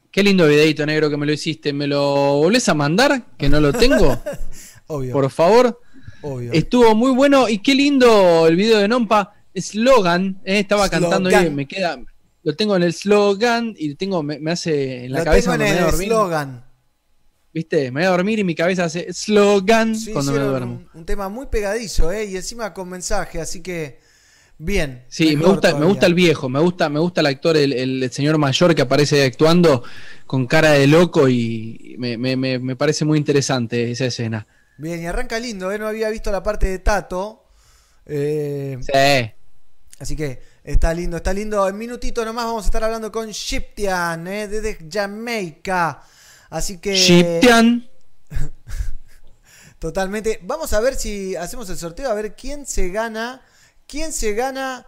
[SPEAKER 6] Qué lindo videito negro que me lo hiciste. ¿Me lo volvés a mandar? Que no lo tengo. (laughs)
[SPEAKER 1] Obvio.
[SPEAKER 6] Por favor.
[SPEAKER 1] Obvio.
[SPEAKER 6] Estuvo muy bueno y qué lindo el video de Nompa. Slogan, eh, estaba cantando
[SPEAKER 1] Slogan.
[SPEAKER 6] y me queda. Lo tengo en el slogan y tengo, me, me hace en la
[SPEAKER 1] Lo
[SPEAKER 6] cabeza
[SPEAKER 1] tengo en
[SPEAKER 6] me voy a
[SPEAKER 1] eslogan.
[SPEAKER 6] ¿Viste? Me voy a dormir y mi cabeza hace slogan
[SPEAKER 1] Sí,
[SPEAKER 6] cuando me duermo.
[SPEAKER 1] un, un tema muy pegadizo, ¿eh? Y encima con mensaje, así que bien.
[SPEAKER 6] Sí, me gusta, me gusta el viejo, me gusta, me gusta el actor, el, el- el señor mayor que aparece actuando con cara de loco y me, me- me- me parece muy interesante esa escena.
[SPEAKER 1] Bien, y arranca lindo, ¿eh? No había visto la parte de Tato. Eh,
[SPEAKER 6] Sí.
[SPEAKER 1] Así que está lindo, está lindo. En minutito nomás vamos a estar hablando con Shiptian, ¿eh? Desde Jamaica. Así que...
[SPEAKER 6] Shiptian. (laughs)
[SPEAKER 1] Totalmente. Vamos a ver si hacemos el sorteo, a ver quién se gana. ¿Quién se gana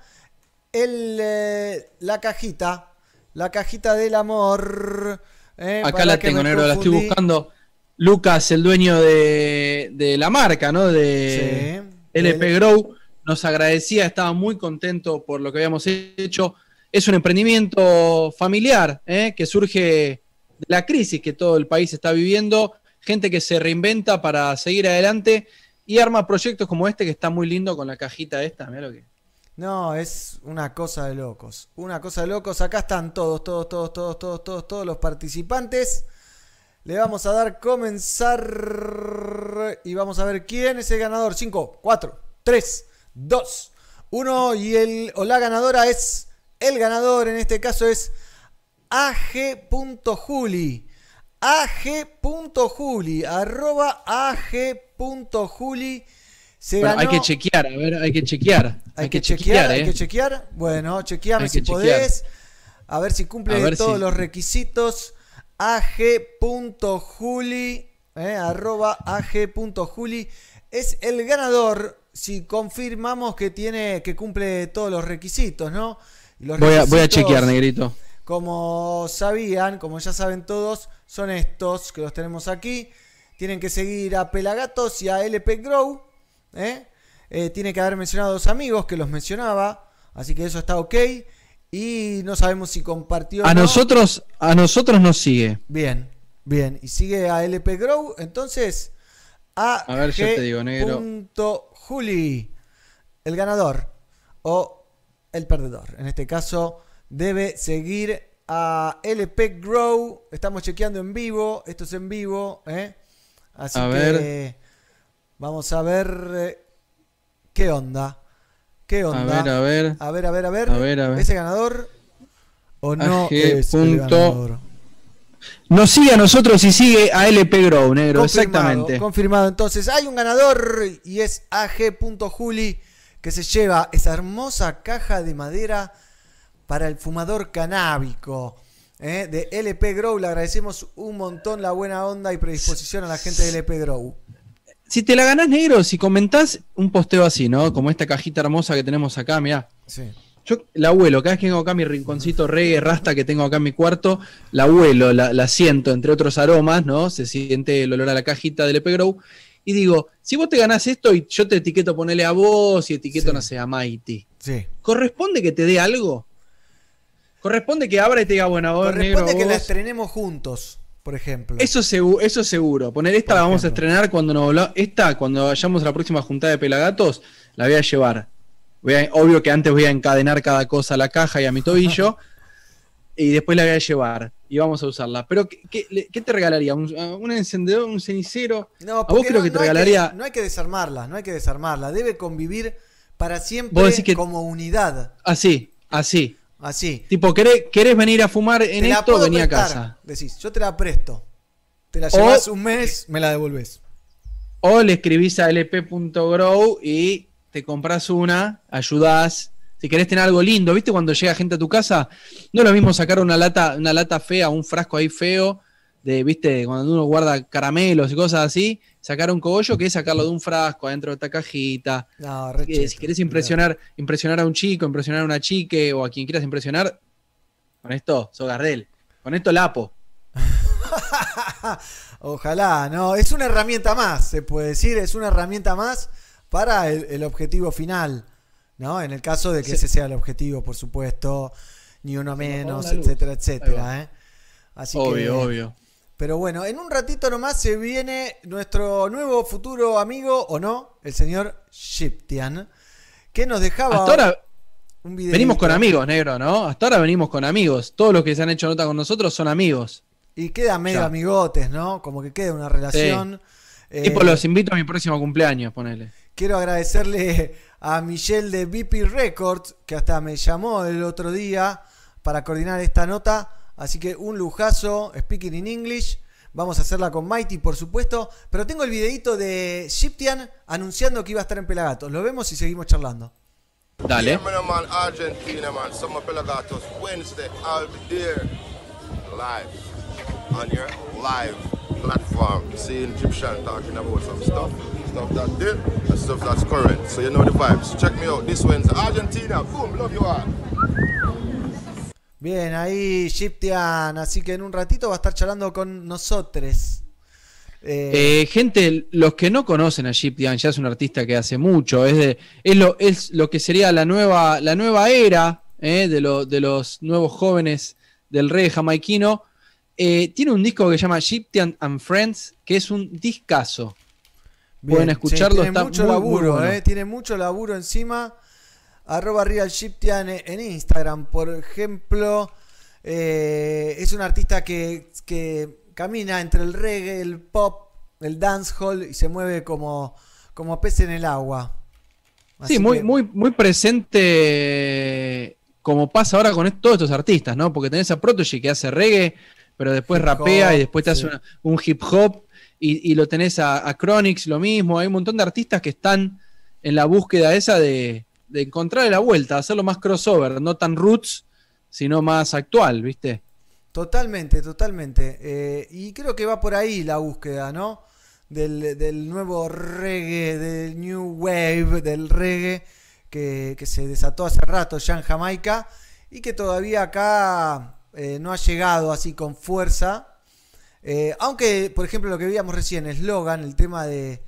[SPEAKER 1] el, eh, la cajita? La cajita del amor. ¿eh?
[SPEAKER 6] Acá la tengo, negro, la estoy buscando. Lucas, el dueño de, de la marca, ¿no? De
[SPEAKER 1] Sí.
[SPEAKER 6] LP Grow, nos agradecía, estaba muy contento por lo que habíamos hecho. Es un emprendimiento familiar ¿eh? que surge de la crisis que todo el país está viviendo, gente que se reinventa para seguir adelante y arma proyectos como este que está muy lindo con la cajita esta, mirá lo que.
[SPEAKER 1] No, es una cosa de locos. Una cosa de locos. Acá están todos, todos, todos, todos, todos, todos, todos los participantes. Le vamos a dar comenzar y vamos a ver quién es el ganador. 5, 4, 3, 2, 1 y el o la ganadora es el ganador en este caso es ag.juli. ag.juli arroba ag.juli se
[SPEAKER 6] Bueno, hay
[SPEAKER 1] ganó-
[SPEAKER 6] que chequear, a ver, hay que chequear.
[SPEAKER 1] hay que chequear, hay
[SPEAKER 6] ¿eh?
[SPEAKER 1] que chequear. Bueno, chequeame si
[SPEAKER 6] chequear.
[SPEAKER 1] podés. A ver si cumple
[SPEAKER 6] ver
[SPEAKER 1] todos
[SPEAKER 6] si-
[SPEAKER 1] los requisitos. ag.juli, eh, arroba ag.juli es el ganador si confirmamos que tiene que cumple todos los requisitos, ¿no? Los
[SPEAKER 6] Voy a, voy a
[SPEAKER 1] requisitos,
[SPEAKER 6] chequear, negrito.
[SPEAKER 1] Como sabían, como ya saben todos, son estos que los tenemos aquí. Tienen que seguir a Pelagatos y a LP Grow. ¿eh? Eh, tiene que haber mencionado a dos amigos que los mencionaba. Así que eso está ok. Y no sabemos si compartió. o
[SPEAKER 6] A
[SPEAKER 1] no.
[SPEAKER 6] nosotros, a nosotros nos sigue.
[SPEAKER 1] Bien, bien. Y sigue a LP Grow. Entonces, a,
[SPEAKER 6] A ver, ya te digo, negro.
[SPEAKER 1] punto Juli, el ganador o el perdedor. En este caso, debe seguir a LP Grow. Estamos chequeando en vivo. Esto es en vivo. ¿eh? Así
[SPEAKER 6] A
[SPEAKER 1] que
[SPEAKER 6] ver.
[SPEAKER 1] vamos a ver eh, qué onda. ¿Qué onda?
[SPEAKER 6] ver, a ver.
[SPEAKER 1] A ver, a ver, a ver.
[SPEAKER 6] A ver, a ver.
[SPEAKER 1] ¿Ese ganador o no
[SPEAKER 6] AG
[SPEAKER 1] es el
[SPEAKER 6] punto-
[SPEAKER 1] ganador?
[SPEAKER 6] Nos sigue a nosotros y sigue a LP Grow, negro,
[SPEAKER 1] Confirmado,
[SPEAKER 6] exactamente.
[SPEAKER 1] Confirmado. Entonces, hay un ganador y es AG.Juli que se lleva esa hermosa caja de madera para el fumador canábico. ¿eh? De LP Grow. Le agradecemos un montón la buena onda y predisposición a la gente de LP Grow.
[SPEAKER 6] Si te la ganás, negro, si comentás un posteo así, ¿no? Como esta cajita hermosa que tenemos acá, mirá.
[SPEAKER 1] Sí.
[SPEAKER 6] Yo la abuelo, cada vez que tengo acá mi rinconcito reggae, rasta que tengo acá en mi cuarto, la abuelo, la, la siento, entre otros aromas, ¿no? Se siente el olor a la cajita del EP Grow. Y digo, si vos te ganás esto y yo te etiqueto ponerle a vos y etiqueto,
[SPEAKER 1] Sí.
[SPEAKER 6] no sé, a Mighty,
[SPEAKER 1] Sí.
[SPEAKER 6] ¿corresponde que te dé algo? ¿Corresponde que abra y te diga, bueno, vos, negro,
[SPEAKER 1] Corresponde que la
[SPEAKER 6] vos?
[SPEAKER 1] estrenemos juntos, por ejemplo.
[SPEAKER 6] Eso, segu- eso seguro. Poner esta la vamos a estrenar cuando nos Esta, cuando vayamos a la próxima juntada de pelagatos, la voy a llevar. Voy a- obvio que antes voy a encadenar cada cosa a la caja y a mi tobillo. (laughs) y después la voy a llevar. Y vamos a usarla. Pero, ¿qué, qué- qué te regalaría? ¿Un, un encendedor? ¿Un cenicero?
[SPEAKER 1] No,
[SPEAKER 6] a vos creo
[SPEAKER 1] no-
[SPEAKER 6] que te
[SPEAKER 1] no hay
[SPEAKER 6] regalaría.
[SPEAKER 1] no hay que desarmarla, no hay que desarmarla. Debe convivir para siempre
[SPEAKER 6] que-
[SPEAKER 1] como unidad.
[SPEAKER 6] Así, así.
[SPEAKER 1] Así.
[SPEAKER 6] Tipo, ¿querés, querés venir a fumar en
[SPEAKER 1] Te
[SPEAKER 6] esto? Vení a casa.
[SPEAKER 1] Decís, yo te la presto. Te la llevas un mes, me la devolvés.
[SPEAKER 6] O le escribís a lp.grow y te compras una, ayudás. Si querés tener algo lindo, ¿viste? Cuando llega gente a tu casa, no es lo mismo sacar una lata, una lata fea, un frasco ahí feo, de, ¿viste? Cuando uno guarda caramelos y cosas así, sacar un cogollo que es sacarlo de un frasco adentro de esta cajita.
[SPEAKER 1] No, re
[SPEAKER 6] Eh, si querés impresionar, impresionar a un chico, impresionar a una chique o a quien quieras impresionar, con esto, sos Gardel. Con esto lapo. (laughs)
[SPEAKER 1] Ojalá, no, es una herramienta más, se puede decir, es una herramienta más para el, el objetivo final, ¿no? En el caso de que
[SPEAKER 6] Sí.
[SPEAKER 1] ese sea el objetivo, por supuesto, ni uno menos, etcétera, etcétera. ¿eh? Así
[SPEAKER 6] obvio,
[SPEAKER 1] que,
[SPEAKER 6] obvio.
[SPEAKER 1] Pero bueno, en un ratito nomás se viene nuestro nuevo futuro amigo, o no, el señor Shiptian, que nos dejaba
[SPEAKER 6] Hasta ahora
[SPEAKER 1] un video.
[SPEAKER 6] venimos con amigos, negro, ¿no? Hasta ahora venimos con amigos. Todos los que se han hecho nota con nosotros son amigos.
[SPEAKER 1] Y queda medio
[SPEAKER 6] Ya.
[SPEAKER 1] amigotes, ¿no? Como que queda una relación. Eh,
[SPEAKER 6] tipo, los invito a mi próximo cumpleaños, ponele.
[SPEAKER 1] Quiero agradecerle a Michelle de BP Records, que hasta me llamó el otro día para coordinar esta nota. Así que un lujazo, speaking in English. Vamos a hacerla con Mighty, por supuesto. Pero tengo el videito de Shiptian anunciando que iba a estar en Pelagatos. Lo vemos y seguimos charlando.
[SPEAKER 6] Dale.
[SPEAKER 18] Yeah, man, man, Argentina, man. Summer Pelagatos, Wednesday. I'll be there live on your live platform. Seeing Egyptian talking about some stuff, stuff that did, and stuff that's current. So you know the vibes. Check me out this Wednesday. Argentina, boom, love you all.
[SPEAKER 1] Bien, ahí Shiptian. Así que en un ratito va a estar charlando con nosotros. Eh,
[SPEAKER 6] Eh, gente, los que no conocen a Shiptian, ya es un artista que hace mucho, es, de, es, lo, es lo que sería la nueva, la nueva era eh, de, lo- de los nuevos jóvenes del reggae jamaiquino. Tiene un disco que se llama Shiptian and Friends, que es un discazo.
[SPEAKER 1] Bien,
[SPEAKER 6] Pueden
[SPEAKER 1] sí,
[SPEAKER 6] escucharlo,
[SPEAKER 1] tiene
[SPEAKER 6] está
[SPEAKER 1] mucho
[SPEAKER 6] muy,
[SPEAKER 1] laburo,
[SPEAKER 6] bueno.
[SPEAKER 1] tiene mucho laburo encima. Arroba Real en Instagram, por ejemplo. eh, es un artista que, que camina entre el reggae, el pop, el dancehall y se mueve como, como pez en el agua. Así
[SPEAKER 6] Sí, muy,
[SPEAKER 1] que-
[SPEAKER 6] muy, muy presente como pasa ahora con todos estos artistas, ¿no? Porque tenés a Protege que hace reggae, pero después
[SPEAKER 1] Hip
[SPEAKER 6] rapea
[SPEAKER 1] hop,
[SPEAKER 6] y después te hace una- un hip hop y, y lo tenés a, a Chronix, lo mismo. Hay un montón de artistas que están en la búsqueda esa de, de encontrar la vuelta, hacerlo más crossover, no tan roots, sino más actual, ¿viste?
[SPEAKER 1] Totalmente, totalmente. Eh, y creo que va por ahí la búsqueda, ¿no? Del, del nuevo reggae, del new wave del reggae que, que se desató hace rato ya en Jamaica y que todavía acá eh, no ha llegado así con fuerza. Eh, aunque, por ejemplo, lo que veíamos recién, Slogan, el tema de,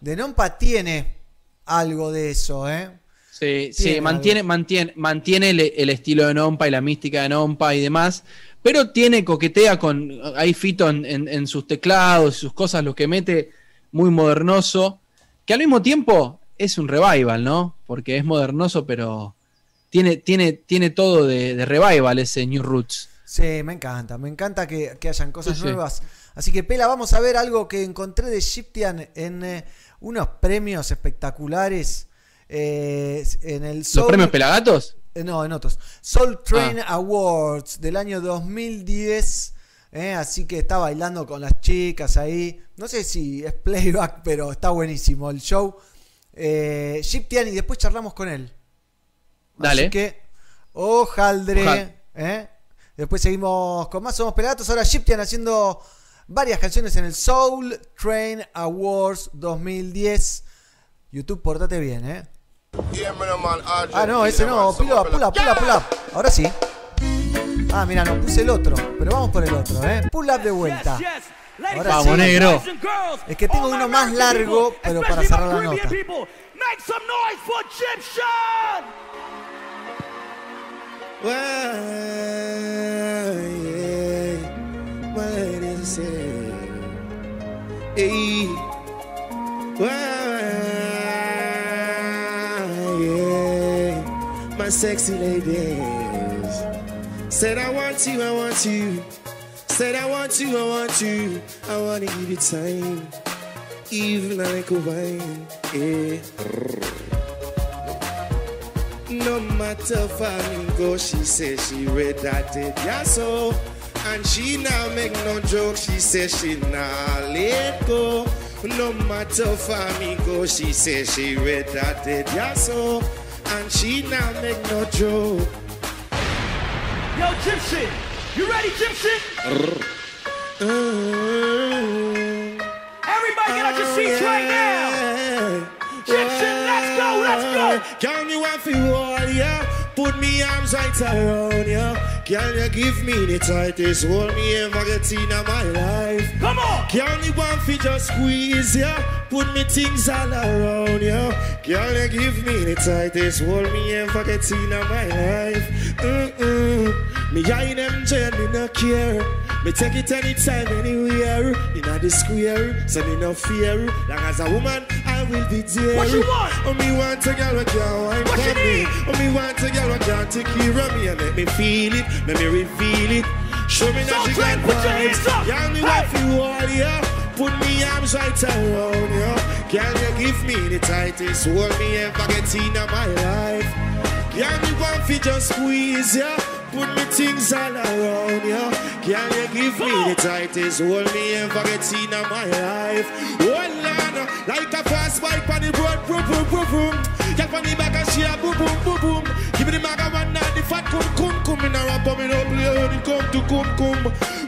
[SPEAKER 1] de Nompa tiene algo de eso, ¿eh?
[SPEAKER 6] Sí, sí,
[SPEAKER 1] Tiene
[SPEAKER 6] mantiene, mantiene, mantiene el, el estilo de Nompa y la mística de Nompa y demás, pero tiene, coquetea con, hay Fito en, en- en sus teclados, sus cosas, lo que mete muy modernoso, que al mismo tiempo es un revival, ¿no? Porque es modernoso, pero tiene, tiene, tiene todo de, de revival ese New Roots.
[SPEAKER 1] Sí, me encanta, me encanta que, que hayan cosas
[SPEAKER 6] Sí, sí.
[SPEAKER 1] nuevas. Así que, Pela, vamos a ver algo que encontré de Shiptian en eh, unos premios espectaculares. Eh, en el
[SPEAKER 6] ¿Los
[SPEAKER 1] Soul-
[SPEAKER 6] premios Pelagatos?
[SPEAKER 1] eh, no, en otros. Soul Train Awards del año 2010. eh, así que está bailando con las chicas ahí. No sé si es playback, (laughs) pero está buenísimo el show. Eh, Shiptian y después charlamos con él.
[SPEAKER 6] Dale.
[SPEAKER 1] Así que, ojaldre.
[SPEAKER 6] Ojal-
[SPEAKER 1] ¿eh? Después seguimos con más Somos Pelagatos. Ahora Shiptian haciendo varias canciones en el Soul Train Awards 2010. YouTube, portate bien, ¿eh? Ah, no, ese no.
[SPEAKER 18] man.
[SPEAKER 1] Pull up, pull up, pull up, pull up. Ahora sí. Ah, mira, no, puse el otro. Pero vamos por el otro, ¿eh? Pull up de vuelta. Ahora
[SPEAKER 6] Vamos,
[SPEAKER 1] sí.
[SPEAKER 6] negro.
[SPEAKER 1] Es que tengo uno más largo, pero para cerrar la nota.
[SPEAKER 2] Make
[SPEAKER 19] sexy ladies said I want you, I want you, said I want you, I want you, I wanna give you time, even like a wine, yeah. No matter far me go, she say she read that it, yeah so. And she now make no joke, she say she now let go. No matter far me go, she say she read that it, yeah so. And she now make no joke.
[SPEAKER 2] Yo, Gypsy, You ready, Egyptian? Oh. Everybody get out your seats right oh, now! Egyptian, let's go, let's go!
[SPEAKER 19] Can you want to hold ya? Put me arms right around ya. Can you give me the tightest hold me ever get in my life? Come on! Can you want fi just squeeze ya? Put me things all around ya. Can you give me the tightest hold me ever get in my life? Mm-mm. Me eye them jail, me no care. Me take it anytime, anywhere. In a the square, so me no fear. Long as a woman, I will be there.
[SPEAKER 2] What you want?
[SPEAKER 19] Oh, me want a girl who can wine
[SPEAKER 2] What you
[SPEAKER 19] for me. Oh, me want a girl who can take care of me and make me feel it, make me reveal it. Show me that
[SPEAKER 2] Train,
[SPEAKER 19] got
[SPEAKER 2] put your
[SPEAKER 19] vibes.
[SPEAKER 2] hands up.
[SPEAKER 19] Girl, me want you all, yeah. Put me arms right around you. Can you give me the tightest hold me ever get in my life? Can you want fi just squeeze ya? Put me things all around ya. Can you give me the tightest hold me ever get in my life? Hold on, like a fast bike on the road, boom boom boom boom. Get on the back and she a boom boom boom boom. Give me the maga one night, the fat cum cum cum in a rap, me no play when it come to cum cum.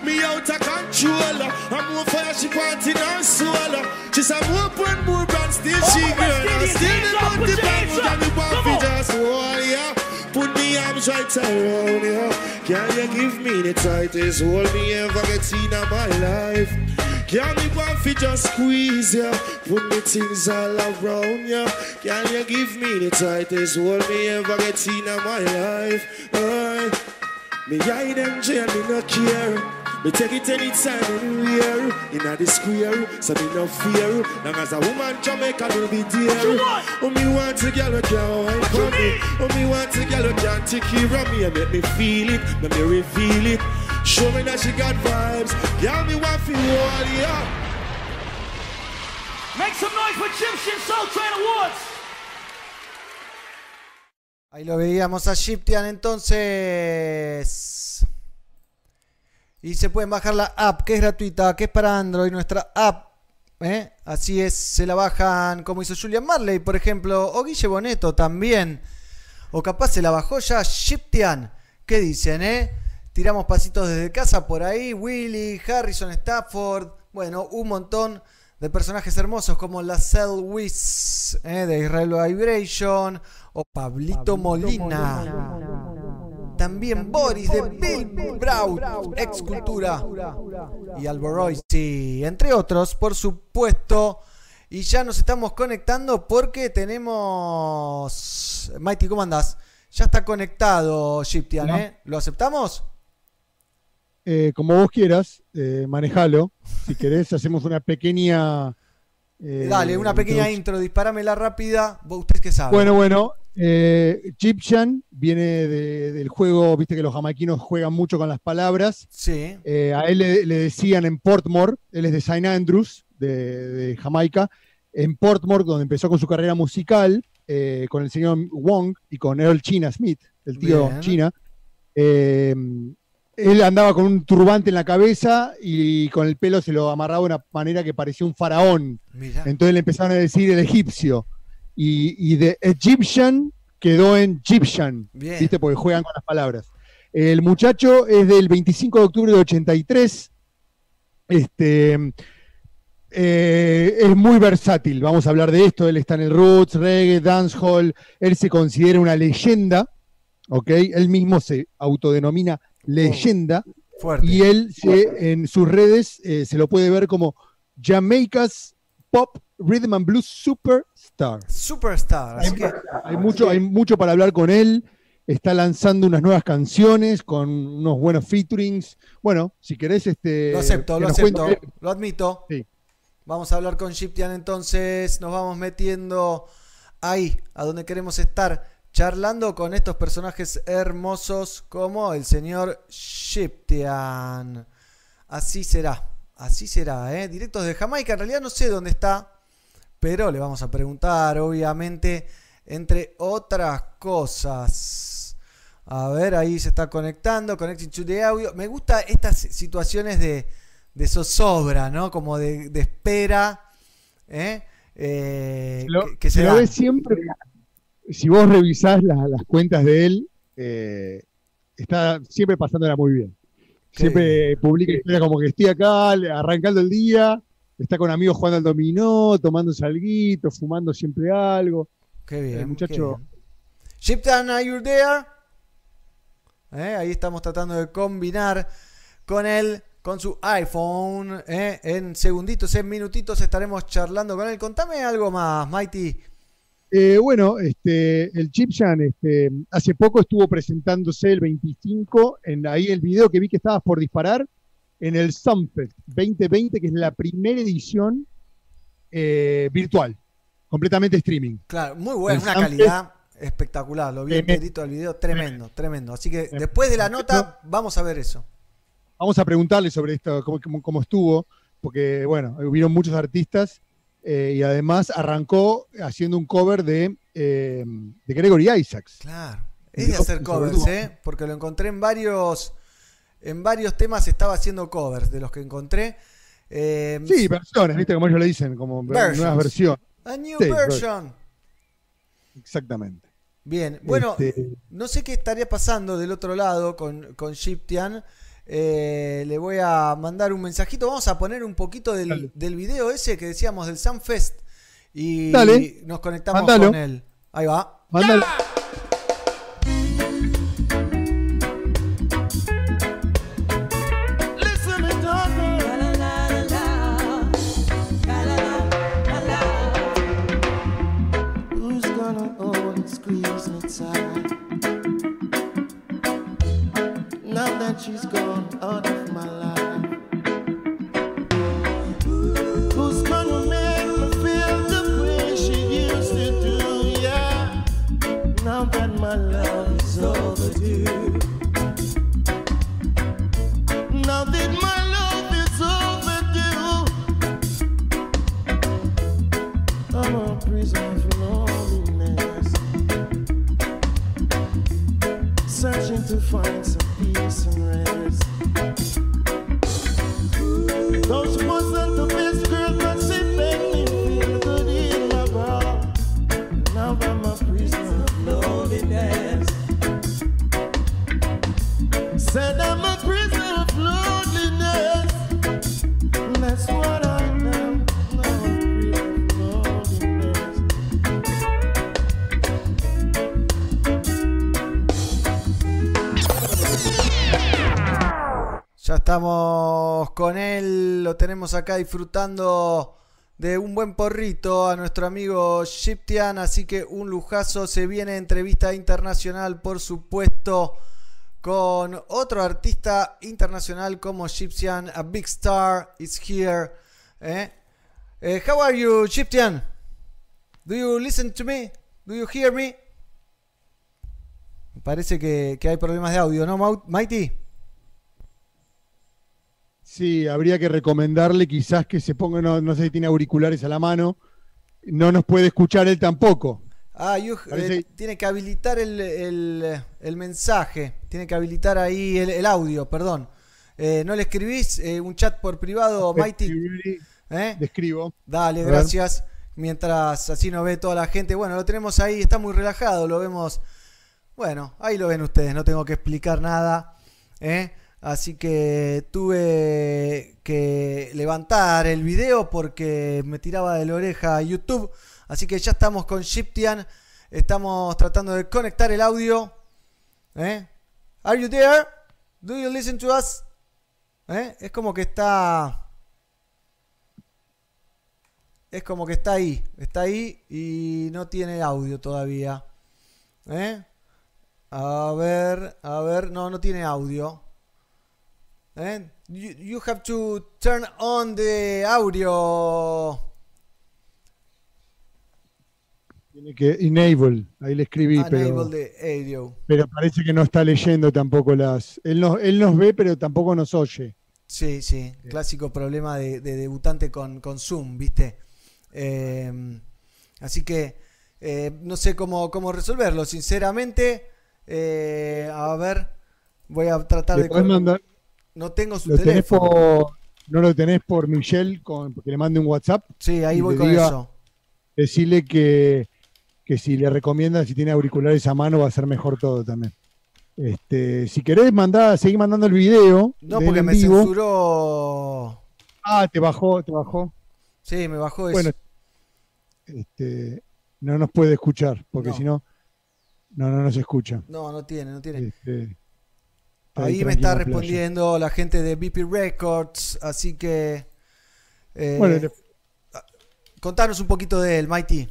[SPEAKER 19] Me out of control, I'm more fire she want in her soul. She's a more burn more brand, still she
[SPEAKER 2] All
[SPEAKER 19] girl,
[SPEAKER 2] West
[SPEAKER 19] and
[SPEAKER 2] Indians,
[SPEAKER 19] still the
[SPEAKER 2] up,
[SPEAKER 19] money
[SPEAKER 2] put your
[SPEAKER 19] bang,
[SPEAKER 2] hands
[SPEAKER 19] and the
[SPEAKER 2] on.
[SPEAKER 19] fi just hold ya. Put me arms right around you. Can you give me the tightest hold me ever get in my life? Can you want fi just squeeze ya? Put me things all around ya. Can you give me the tightest hold me ever get in my life? Aye. Me hide them jail, me no care. Me take it anytime, anywhere. In a the square, so me no fear. Long as a woman Jamaica will be there. Oh, me want a girl who can wine for me. Oh, me want a girl who can take care of me and make me feel it, make me reveal it. Show me that she got vibes. Girl, me want feel all yeah.
[SPEAKER 2] Make some noise for Egyptian Soul Train Awards.
[SPEAKER 1] Ahí lo veíamos a Shiptian entonces. Y se pueden bajar la app, que es gratuita, que es para Android, nuestra app. ¿eh? Así es, se la bajan como hizo Julian Marley, por ejemplo, o Guille Boneto también. O capaz se la bajó ya Shiptian. ¿Qué dicen, eh? Tiramos pasitos desde casa por ahí. Willy, Harrison, Stafford. Bueno, un montón de personajes hermosos como la Cell Wiz ¿eh? de Israel Vibration. O Pablito, Molina. También Boris de Bill Brown, ex cultura. Y Alboroisi, entre otros, por supuesto. Y ya nos estamos conectando porque tenemos. Mighty, ¿cómo andás? Ya está conectado, Shiptian,
[SPEAKER 3] Hola.
[SPEAKER 1] ¿eh? ¿Lo aceptamos?
[SPEAKER 3] Eh, como vos quieras, eh, manejalo. Si querés, hacemos una pequeña. eh,
[SPEAKER 1] Dale, una pequeña
[SPEAKER 3] introducción.
[SPEAKER 1] intro, disparámela rápida. Vos- ¿Usted qué sabe?
[SPEAKER 3] Bueno, bueno. Eh, Egyptian viene de- del juego, viste que los jamaiquinos juegan mucho con las palabras.
[SPEAKER 1] Sí.
[SPEAKER 3] Eh, a él le, le decían en Portmore, él es de St. Andrews, de, de Jamaica, en Portmore, donde empezó con su carrera musical, eh, con el señor Wong y con Earl China Smith, el tío
[SPEAKER 1] Bien.
[SPEAKER 3] China. Eh, él andaba con un turbante en la cabeza y con el pelo se lo amarraba de una manera que parecía un faraón.
[SPEAKER 1] Mirá.
[SPEAKER 3] Entonces le empezaron a decir el egipcio. Y, y de Egyptian quedó en Egyptian,
[SPEAKER 1] Bien.
[SPEAKER 3] ¿viste? Porque juegan con las palabras. El muchacho es del 25 de octubre de 83. Este, eh, es muy versátil, vamos a hablar de esto. Él está en el roots, reggae, dancehall. Él se considera una leyenda, ¿ok? Él mismo se autodenomina leyenda.
[SPEAKER 1] Fuerte.
[SPEAKER 3] Y él se- en sus redes eh, se lo puede ver como Jamaica's Pop Rhythm and Blues Superstar.
[SPEAKER 1] Superstar. Así que
[SPEAKER 3] Hay mucho, hay mucho para hablar con él. Está lanzando unas nuevas canciones con unos buenos featurings. Bueno, si querés, este.
[SPEAKER 1] Lo acepto, lo acepto,
[SPEAKER 3] cuente-
[SPEAKER 1] lo admito.
[SPEAKER 3] Sí.
[SPEAKER 1] Vamos a hablar con Shiptian entonces, nos vamos metiendo ahí, a donde queremos estar, charlando con estos personajes hermosos como el señor Shiptian. Así será, así será, ¿eh? Directos de Jamaica, en realidad no sé dónde está, pero le vamos a preguntar, obviamente, entre otras cosas. A ver, ahí se está conectando, connecting to the audio. Me gusta estas situaciones de, de zozobra, ¿no? Como de, de espera, ¿eh? Eh,
[SPEAKER 3] Lo-
[SPEAKER 1] que, que se
[SPEAKER 3] lo ves siempre. Si vos revisás la- las cuentas de él, eh, está siempre pasándola muy bien. Siempre publica historias como que estoy acá, arrancando el día, está con amigos jugando al dominó, tomando salguito, fumando siempre algo.
[SPEAKER 1] Qué bien.
[SPEAKER 3] El muchacho.
[SPEAKER 1] qué bien. Are you there? ¿eh? Ahí estamos tratando de combinar con él, con su iPhone. ¿eh? En segunditos, en minutitos estaremos charlando con él. Contame algo más, Mighty.
[SPEAKER 3] Eh, bueno, este, el Chipchan este, hace poco estuvo presentándose el 25, en ahí el video que vi que estabas por disparar, en el Sunfest 2020, que es la primera edición eh, virtual, completamente streaming.
[SPEAKER 1] Claro, muy buena,
[SPEAKER 3] El
[SPEAKER 1] una
[SPEAKER 3] Sunfest-
[SPEAKER 1] calidad espectacular. Lo vi enterito del video, tremendo, tremendo. Así que después de la nota, vamos a ver eso.
[SPEAKER 3] Vamos a preguntarle sobre esto, cómo, cómo- cómo estuvo, porque, bueno, hubieron muchos artistas eh, y además arrancó haciendo un cover de, eh, de Gregory Isaacs.
[SPEAKER 1] Claro. Es de hacer covers, ¿eh? Porque lo encontré en varios. En varios temas estaba haciendo covers de los que encontré. Eh,
[SPEAKER 3] Sí, versiones, ¿viste? Como ellos le dicen, como ver-
[SPEAKER 1] Versions.
[SPEAKER 3] nuevas versiones.
[SPEAKER 1] A new
[SPEAKER 3] Sí,
[SPEAKER 1] version.
[SPEAKER 3] Exactamente.
[SPEAKER 1] Bien, bueno,
[SPEAKER 3] Este-
[SPEAKER 1] no sé qué estaría pasando del otro lado con, con Shiptian. Eh, le voy a mandar un mensajito. Vamos a poner un poquito del, del video ese que decíamos del Sunfest. Y
[SPEAKER 3] Dale.
[SPEAKER 1] nos conectamos con él. Ahí va.
[SPEAKER 3] Mándalo.
[SPEAKER 2] She's gone
[SPEAKER 1] acá disfrutando de un buen porrito a nuestro amigo Shiptian, así que un lujazo, se viene entrevista internacional por supuesto con otro artista internacional como Shiptian, a big star is here. ¿eh? Eh, how are you Shiptian? Do you listen to me? Do you hear me? Parece que, que hay problemas de audio, ¿no, Mighty?
[SPEAKER 3] Sí, habría que recomendarle quizás que se ponga, no, no sé si tiene auriculares a la mano, no nos puede escuchar él tampoco.
[SPEAKER 1] Ah, you-
[SPEAKER 3] Parece-
[SPEAKER 1] eh, tiene que habilitar el, el- el mensaje, tiene que habilitar ahí el, el audio, perdón. Eh, ¿No le escribís eh, un chat por privado, Mighty?
[SPEAKER 3] Le escribo.
[SPEAKER 1] Dale, gracias. Mientras así nos ve toda la gente. Bueno, lo tenemos ahí, está muy relajado, lo vemos. Bueno, ahí lo ven ustedes, no tengo que explicar nada. ¿eh? Así que tuve que levantar el video porque me tiraba de la oreja YouTube. Así que ya estamos con Shiptian. Estamos tratando de conectar el audio. ¿eh? Are you there? Do you listen to us? ¿Eh? Es como que está. Es como que está ahí. Está ahí y no tiene audio todavía. ¿Eh? A ver, a ver. No, no tiene audio. You, you have to turn on the audio.
[SPEAKER 3] Tiene que enable, ahí le escribí, pero,
[SPEAKER 1] Enable the audio.
[SPEAKER 3] pero parece que no está leyendo tampoco las. Él nos, él nos ve, pero tampoco nos oye.
[SPEAKER 1] Sí, sí, clásico problema de, de debutante con, con Zoom, ¿viste? Eh, así que eh, no sé cómo, cómo resolverlo, sinceramente. Eh, a ver, voy a tratar
[SPEAKER 3] Le
[SPEAKER 1] de...
[SPEAKER 3] podés mandar-
[SPEAKER 1] No tengo su teléfono.
[SPEAKER 3] por, no lo tenés por Michelle, con, que le mande un WhatsApp.
[SPEAKER 1] Sí, ahí voy con
[SPEAKER 3] diga-
[SPEAKER 1] eso.
[SPEAKER 3] Decirle que, que si le recomiendan, si tiene auriculares a mano, va a ser mejor todo también. Este, si querés mandar, seguir mandando el video.
[SPEAKER 1] No, porque me
[SPEAKER 3] vivo.
[SPEAKER 1] censuró.
[SPEAKER 3] Ah, te bajó, te bajó.
[SPEAKER 1] Sí, me bajó eso.
[SPEAKER 3] Bueno, este, no nos puede escuchar, porque si no, no, no nos escucha.
[SPEAKER 1] No, no tiene, no tiene.
[SPEAKER 3] Este,
[SPEAKER 1] Ahí me está
[SPEAKER 3] playa.
[SPEAKER 1] respondiendo la gente de BP Records, así que... eh,
[SPEAKER 3] Bueno, le-
[SPEAKER 1] contanos un poquito de él, Mighty.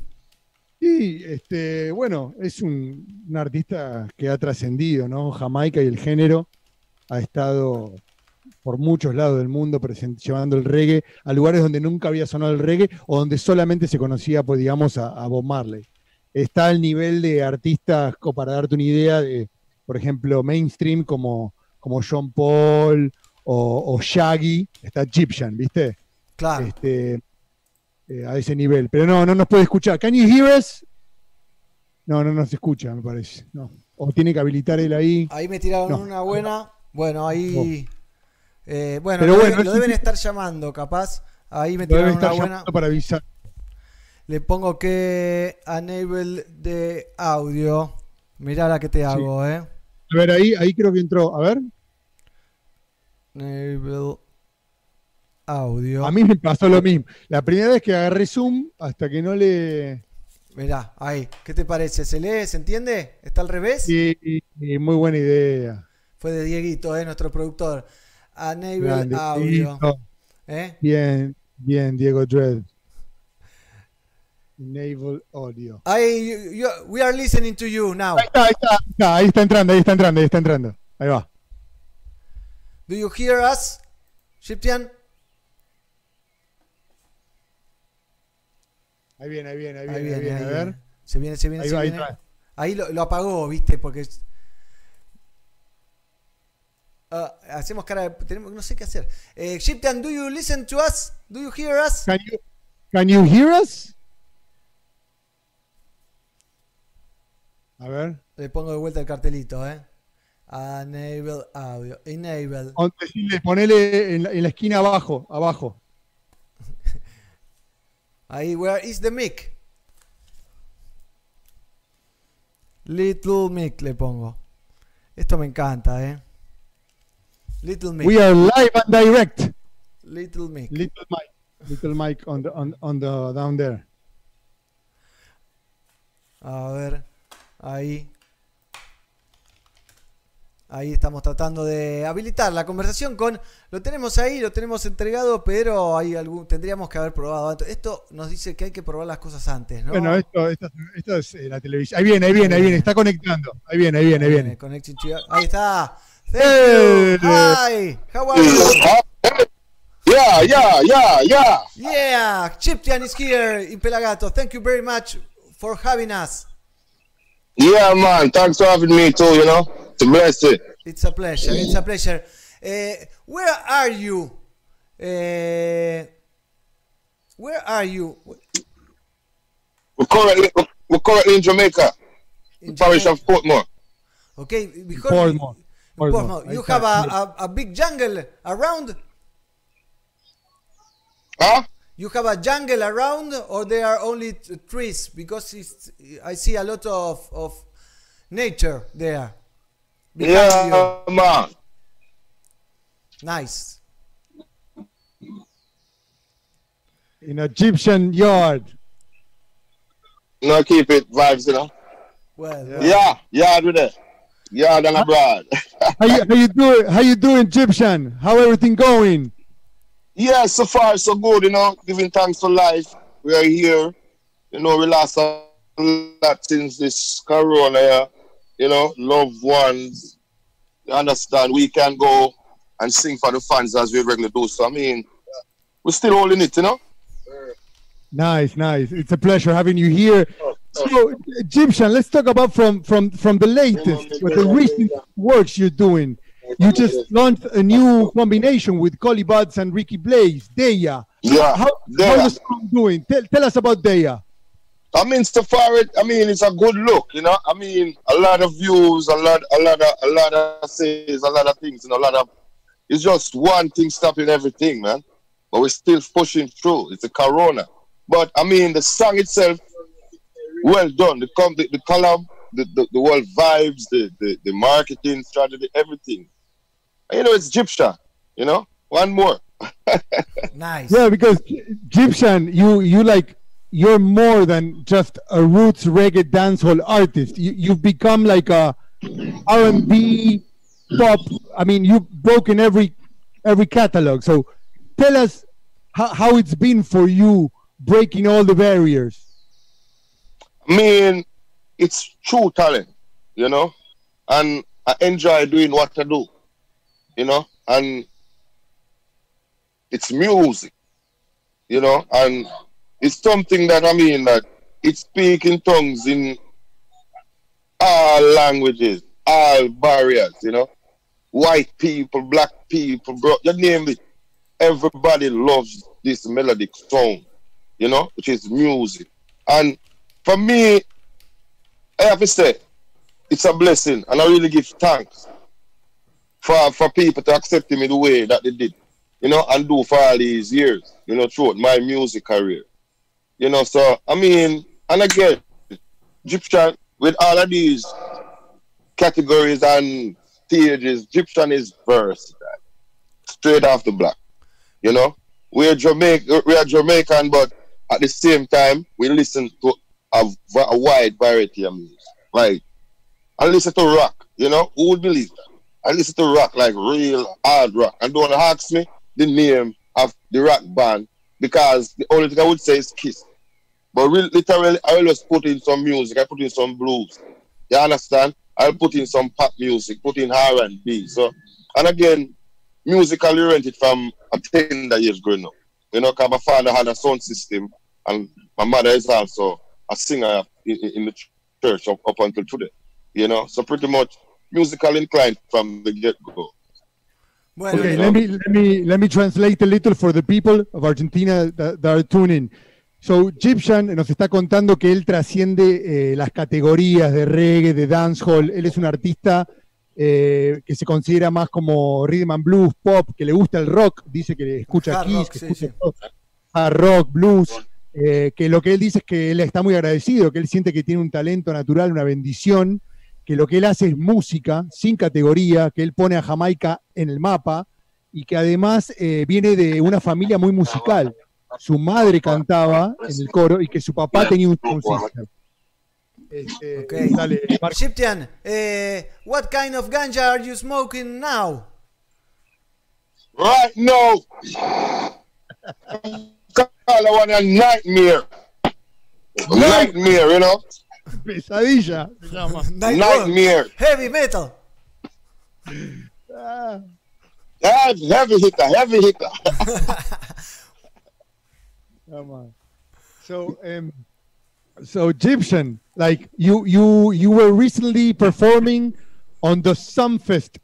[SPEAKER 3] Y este, bueno, es un, un artista que ha trascendido, ¿no? Jamaica y el género ha estado por muchos lados del mundo llevando el reggae a lugares donde nunca había sonado el reggae o donde solamente se conocía, pues digamos, a, a Bob Marley. Está al nivel de artistas, para darte una idea, de, por ejemplo, mainstream como, como John Paul o, o Shaggy, está Egyptian, ¿viste?
[SPEAKER 1] Claro.
[SPEAKER 3] Este, eh, a ese nivel. Pero no, no nos puede escuchar. ¿Can you hear us? No, no nos escucha, me parece. No. O tiene que habilitar él ahí.
[SPEAKER 1] Ahí me tiraron
[SPEAKER 3] No.
[SPEAKER 1] una buena. Bueno, ahí. eh, bueno,
[SPEAKER 3] Pero bueno,
[SPEAKER 1] deben- lo deben estar llamando, capaz. Ahí me tiraron una buena.
[SPEAKER 3] para avisar.
[SPEAKER 1] Le pongo que enable de audio. Mirá la que te hago, eh.
[SPEAKER 3] A ver, ahí, ahí creo que entró. A ver.
[SPEAKER 1] Enable audio.
[SPEAKER 3] A mí me pasó lo mismo. La primera vez que agarré Zoom, hasta que no le.
[SPEAKER 1] Mirá, ahí. ¿Qué te parece? ¿Se lee? ¿Se entiende? ¿Está al revés?
[SPEAKER 3] Sí, sí, muy buena idea.
[SPEAKER 1] Fue de Dieguito, eh, nuestro productor. Enable
[SPEAKER 3] Grande,
[SPEAKER 1] audio. ¿Eh?
[SPEAKER 3] Bien, bien, Diego Dredd. Enable audio.
[SPEAKER 1] Ahí, you- you- we are listening to you now.
[SPEAKER 3] Ahí está, ahí está, ahí está, ahí está entrando, ahí está entrando, ahí está entrando. Ahí va.
[SPEAKER 1] Do you hear us, Shiptian?
[SPEAKER 3] Ahí viene, ahí viene, ahí viene,
[SPEAKER 1] Ahí
[SPEAKER 3] ahí
[SPEAKER 1] viene,
[SPEAKER 3] a ver.
[SPEAKER 1] viene. Se viene, se viene,
[SPEAKER 3] Ahí
[SPEAKER 1] se
[SPEAKER 3] va,
[SPEAKER 1] viene. Ahí lo, lo apagó, viste, porque Ah, hacemos cara de, tenemos, no sé qué hacer. Eh, Shiptian, do you listen to us? Do you hear us?
[SPEAKER 3] Can you, can you hear us? A ver.
[SPEAKER 1] Le pongo de vuelta el cartelito, eh. Enable audio. Enable.
[SPEAKER 3] Decirle, ponele en la, en la esquina abajo, abajo. (laughs)
[SPEAKER 1] Ahí, where is the mic? Little mic le pongo. Esto me encanta, eh. Little mic.
[SPEAKER 3] We are live and direct.
[SPEAKER 1] Little mic.
[SPEAKER 3] Little Mike. Little Mike on the, on, on the down there.
[SPEAKER 1] A ver, ahí. Ahí estamos tratando de habilitar la conversación con. Lo tenemos ahí, lo tenemos entregado, pero hay algún, tendríamos que haber probado antes. Esto nos dice que hay que probar las cosas antes, ¿no?
[SPEAKER 3] Bueno, esto, esto, esto es eh, la televisión. Ahí viene, ahí viene, ahí viene. Está conectando. Ahí viene, ahí viene, ahí viene.
[SPEAKER 1] Ahí está. Thank
[SPEAKER 3] Eh,
[SPEAKER 1] you. Hi. How are you?
[SPEAKER 18] Yeah, yeah, yeah, yeah.
[SPEAKER 1] Yeah, Chiptian is here in Pelagato. Thank you very much for having us.
[SPEAKER 18] Yeah, man. Thanks for having me too, you know. It's a blessing.
[SPEAKER 1] It's a pleasure. It's a pleasure. Uh, where are you? Uh, where are you?
[SPEAKER 18] We're currently, we're currently in Jamaica, the parish of Portmore.
[SPEAKER 1] Okay, because
[SPEAKER 3] Portmore.
[SPEAKER 1] Portmore, you have a, a, a big jungle around?
[SPEAKER 18] Huh?
[SPEAKER 1] You have a jungle around, or there are only t- trees? Because it's, I see a lot of, of nature there. behind
[SPEAKER 18] Yeah, man.
[SPEAKER 1] Nice.
[SPEAKER 3] In Egyptian yard.
[SPEAKER 18] No, keep it vibes, you know.
[SPEAKER 1] Well,
[SPEAKER 18] Yeah, yeah, do that. Yeah, then abroad.
[SPEAKER 3] How you, how you doing? How you doing, Egyptian? How everything going?
[SPEAKER 18] Yeah, so far so good, you know. Giving thanks for life. We are here. You know, we lost a lot since this corona. yeah. You know, loved ones. You understand? We can go and sing for the fans as we regularly do. So I mean, we're still holding it, you know.
[SPEAKER 3] Nice, nice. It's a pleasure having you here. So, Egyptian, let's talk about from from from the latest, with the recent works you're doing. You just launched a new combination with Collie Buds and Ricky Blaze, Deya.
[SPEAKER 18] Yeah,
[SPEAKER 3] How,
[SPEAKER 18] Deya.
[SPEAKER 3] how the song doing? Tell, tell us about Deya.
[SPEAKER 18] I mean, so far, it, I mean, it's a good look, you know. I mean, a lot of views, a lot, a lot of, a lot of says, a lot of things, and a lot of. It's just one thing stopping everything, man. But we're still pushing through. It's a corona, but I mean, the song itself, well done. The com- the, the collab, the, the the whole vibes, the, the the marketing strategy, everything. And, you know, it's Egyptian. You know, one more. (laughs)
[SPEAKER 1] Nice.
[SPEAKER 3] Yeah, because Egyptian, you you like you're more than just a roots reggae dancehall artist. You you've become like a R&B pop. I mean, you've broken every every catalog. So tell us how, how it's been for you breaking all the barriers.
[SPEAKER 18] I mean, it's true talent, you know, and I enjoy doing what I do, you know, and it's music, you know, and it's something that I mean that it speaks in tongues in all languages, all barriers, you know, white people, black people, bro, you name it. Everybody loves this melodic sound, you know, which is music. And for me, I have to say, it's a blessing, and I really give thanks for for people to accept me the way that they did, you know, and do for all these years, you know, throughout my music career, you know. So I mean, and again, Egyptian with all of these categories and stages, Egyptian is versatile, straight off the block, you know. We're Jamaican, we are Jamaican, but at the same time, we listen to a, a wide variety of music. Like, I listen to rock, you know, who would believe that? I listen to rock, like real hard rock. And don't ask me the name of the rock band because the only thing I would say is Kiss. But real, literally, I always put in some music, I put in some blues. You understand? I'll put in some pop music, put in R&B. So, and again, musically oriented from a tender years growing up. You know, because my father had a sound system and my mother is also a singer in, in in the church up, up until today. You know, so pretty much musical inclined from the get go.
[SPEAKER 1] Bueno,
[SPEAKER 3] Okay, let me let me let me translate a little for the people of Argentina that, that are tuning. So Egyptian nos está contando que él trasciende eh, las categorías de reggae, de dancehall. Él es un artista eh, que se considera más como rhythm and blues, pop, que le gusta el rock. Dice que escucha
[SPEAKER 1] Hard
[SPEAKER 3] Kiss,
[SPEAKER 1] rock,
[SPEAKER 3] que
[SPEAKER 1] sí,
[SPEAKER 3] escucha
[SPEAKER 1] sí.
[SPEAKER 3] todo, hard rock, blues. eh, que lo que él dice es que él está muy agradecido, que él siente que tiene un talento natural, una bendición, que lo que él hace es música, sin categoría, que él pone a Jamaica en el mapa y que además eh, viene de una familia muy musical. Su madre cantaba en el coro y que su papá tenía un sound system. Este,
[SPEAKER 1] Okay.
[SPEAKER 3] dale.
[SPEAKER 1] Egyptian, eh, what kind of ganja are you smoking now?
[SPEAKER 18] Right now, I want a nightmare. Nightmare, you know? (laughs)
[SPEAKER 3] Pesadilla se llama.
[SPEAKER 18] Nightmare.
[SPEAKER 1] Heavy metal.
[SPEAKER 3] Ah.
[SPEAKER 18] Yeah, heavy hitter, heavy hitter. (laughs)
[SPEAKER 3] Come on. So, um, so Egyptian, like you, you, you were recently performing on the Sumfest,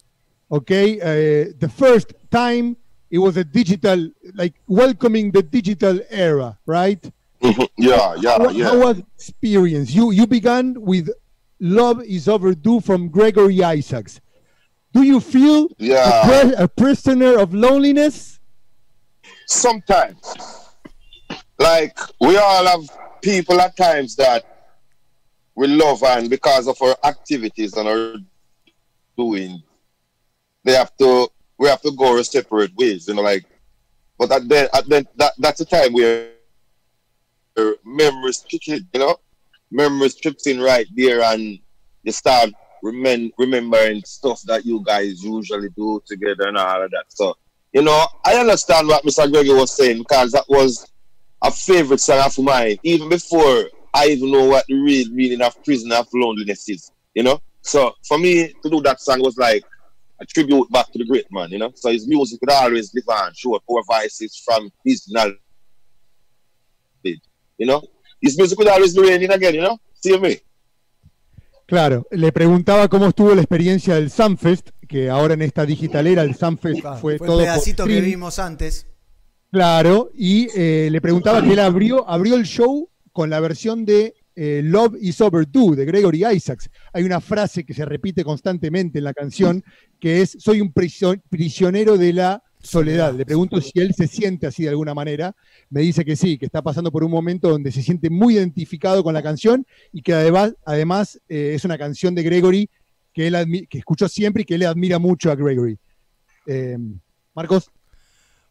[SPEAKER 3] okay? Uh, the first time it was a digital, like welcoming the digital era, right?
[SPEAKER 18] Mhm. Yeah, yeah,
[SPEAKER 3] how,
[SPEAKER 18] yeah.
[SPEAKER 3] how was experience? You, you began with "Love Is Overdue" from Gregory Isaacs. Do you feel
[SPEAKER 18] Yeah.
[SPEAKER 3] a, a prisoner of loneliness?
[SPEAKER 18] Sometimes. Like, we all have people at times that we love, and because of our activities and our doing, they have to, we have to go our separate ways, you know, like, but at then, at then that, that's the time where memories you know, memories trips in right there, and you start remem- remembering stuff that you guys usually do together and all of that. So, you know, I understand what Mr. Gregory was saying because that was a favorite song of mine, even before I even know what the real meaning of prison of loneliness is, you know. So for me to do that song was like a tribute back to the great man, you know. So his music would always live on, show four voices from his knowledge, you know. His music would always be raining again, you know. See me.
[SPEAKER 3] Claro, le preguntaba cómo estuvo la experiencia del Sunfest, que ahora en esta digitalera el Sunfest fue,
[SPEAKER 1] Fue el
[SPEAKER 3] todo por
[SPEAKER 1] pedacito que vimos antes.
[SPEAKER 3] Claro, y eh, le preguntaba que él abrió, abrió el show con la versión de eh, Love is Overdue de Gregory Isaacs. Hay una frase que se repite constantemente en la canción que es soy un prisio- prisionero de la soledad. Le pregunto si él se siente así de alguna manera. Me dice que sí, que está pasando por un momento donde se siente muy identificado con la canción y que además, además eh, es una canción de Gregory que él que escuchó siempre y que él admira mucho a Gregory. Eh, Marcos.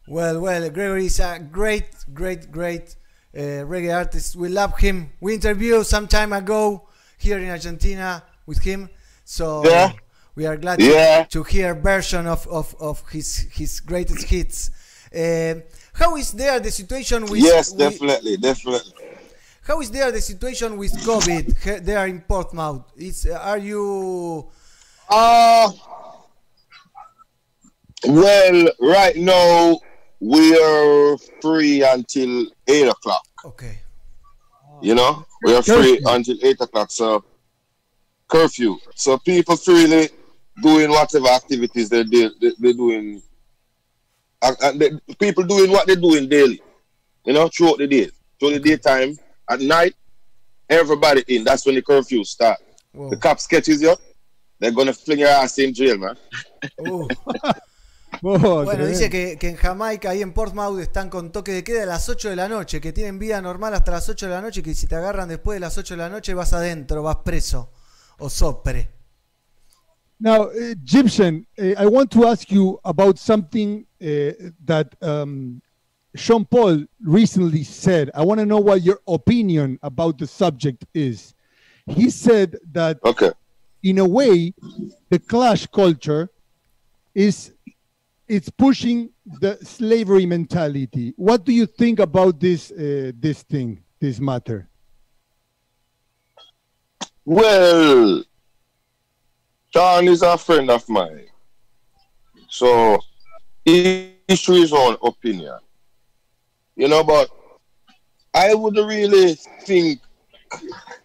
[SPEAKER 1] Well, well, Gregory is a great, great, great uh, reggae artist. We love him. We interviewed some time ago here in Argentina with him. So
[SPEAKER 18] Yeah.
[SPEAKER 1] We are glad
[SPEAKER 18] Yeah.
[SPEAKER 1] to, to hear version of, of, of his his greatest hits. Uh, how is there the situation with
[SPEAKER 18] yes,
[SPEAKER 1] with-
[SPEAKER 18] definitely, definitely.
[SPEAKER 1] How is there the situation with COVID he- there in Portsmouth? Is are you?
[SPEAKER 18] Uh, well, right now we are free until eight o'clock.
[SPEAKER 1] Okay.
[SPEAKER 18] You know, we are free until eight o'clock. So curfew. So people freely doing whatever activities they do, they, they're doing. Uh, uh, the- people doing what they're doing daily. You know, throughout the day, through the daytime, at night, everybody in. That's when the curfew start.
[SPEAKER 1] Whoa.
[SPEAKER 18] The cops catches you, they're gonna fling your ass in jail, man.
[SPEAKER 3] Oh, (laughs) (laughs)
[SPEAKER 1] Bueno, dice que, que en Jamaica, ahí en Portsmouth, están con toque de queda a las 8 de la noche, que tienen vida normal hasta las 8 de la noche que si te agarran después de las 8 de la noche vas adentro, vas preso o sopre.
[SPEAKER 3] Now, Egyptian, uh, I want to ask you about something uh, that um, Sean Paul recently said. I want to know what your opinion about the subject is. He said that,
[SPEAKER 18] okay.
[SPEAKER 3] in a way, the clash culture is it's pushing the slavery mentality. What do you think about this uh, this thing, this matter?
[SPEAKER 18] Well, Sean is a friend of mine. So he issue his own opinion. You know, but I would really think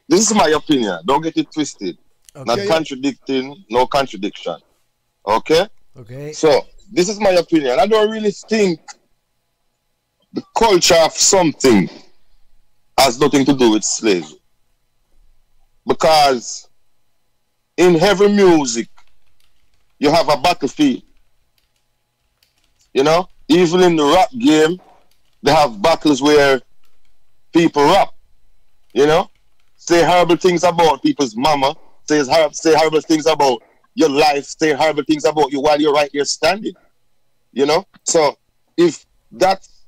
[SPEAKER 18] this is my opinion. Don't get it twisted. Not contradicting, no contradiction. Okay?
[SPEAKER 1] Okay.
[SPEAKER 18] So this is my opinion. I don't really think the culture of something has nothing to do with slavery. Because in heavy music, you have a battlefield. You know, even in the rap game, they have battles where people rap. You know, say horrible things about people's mama, say say horrible things about your life, say horrible things about you while you're right here standing. You know, so if that's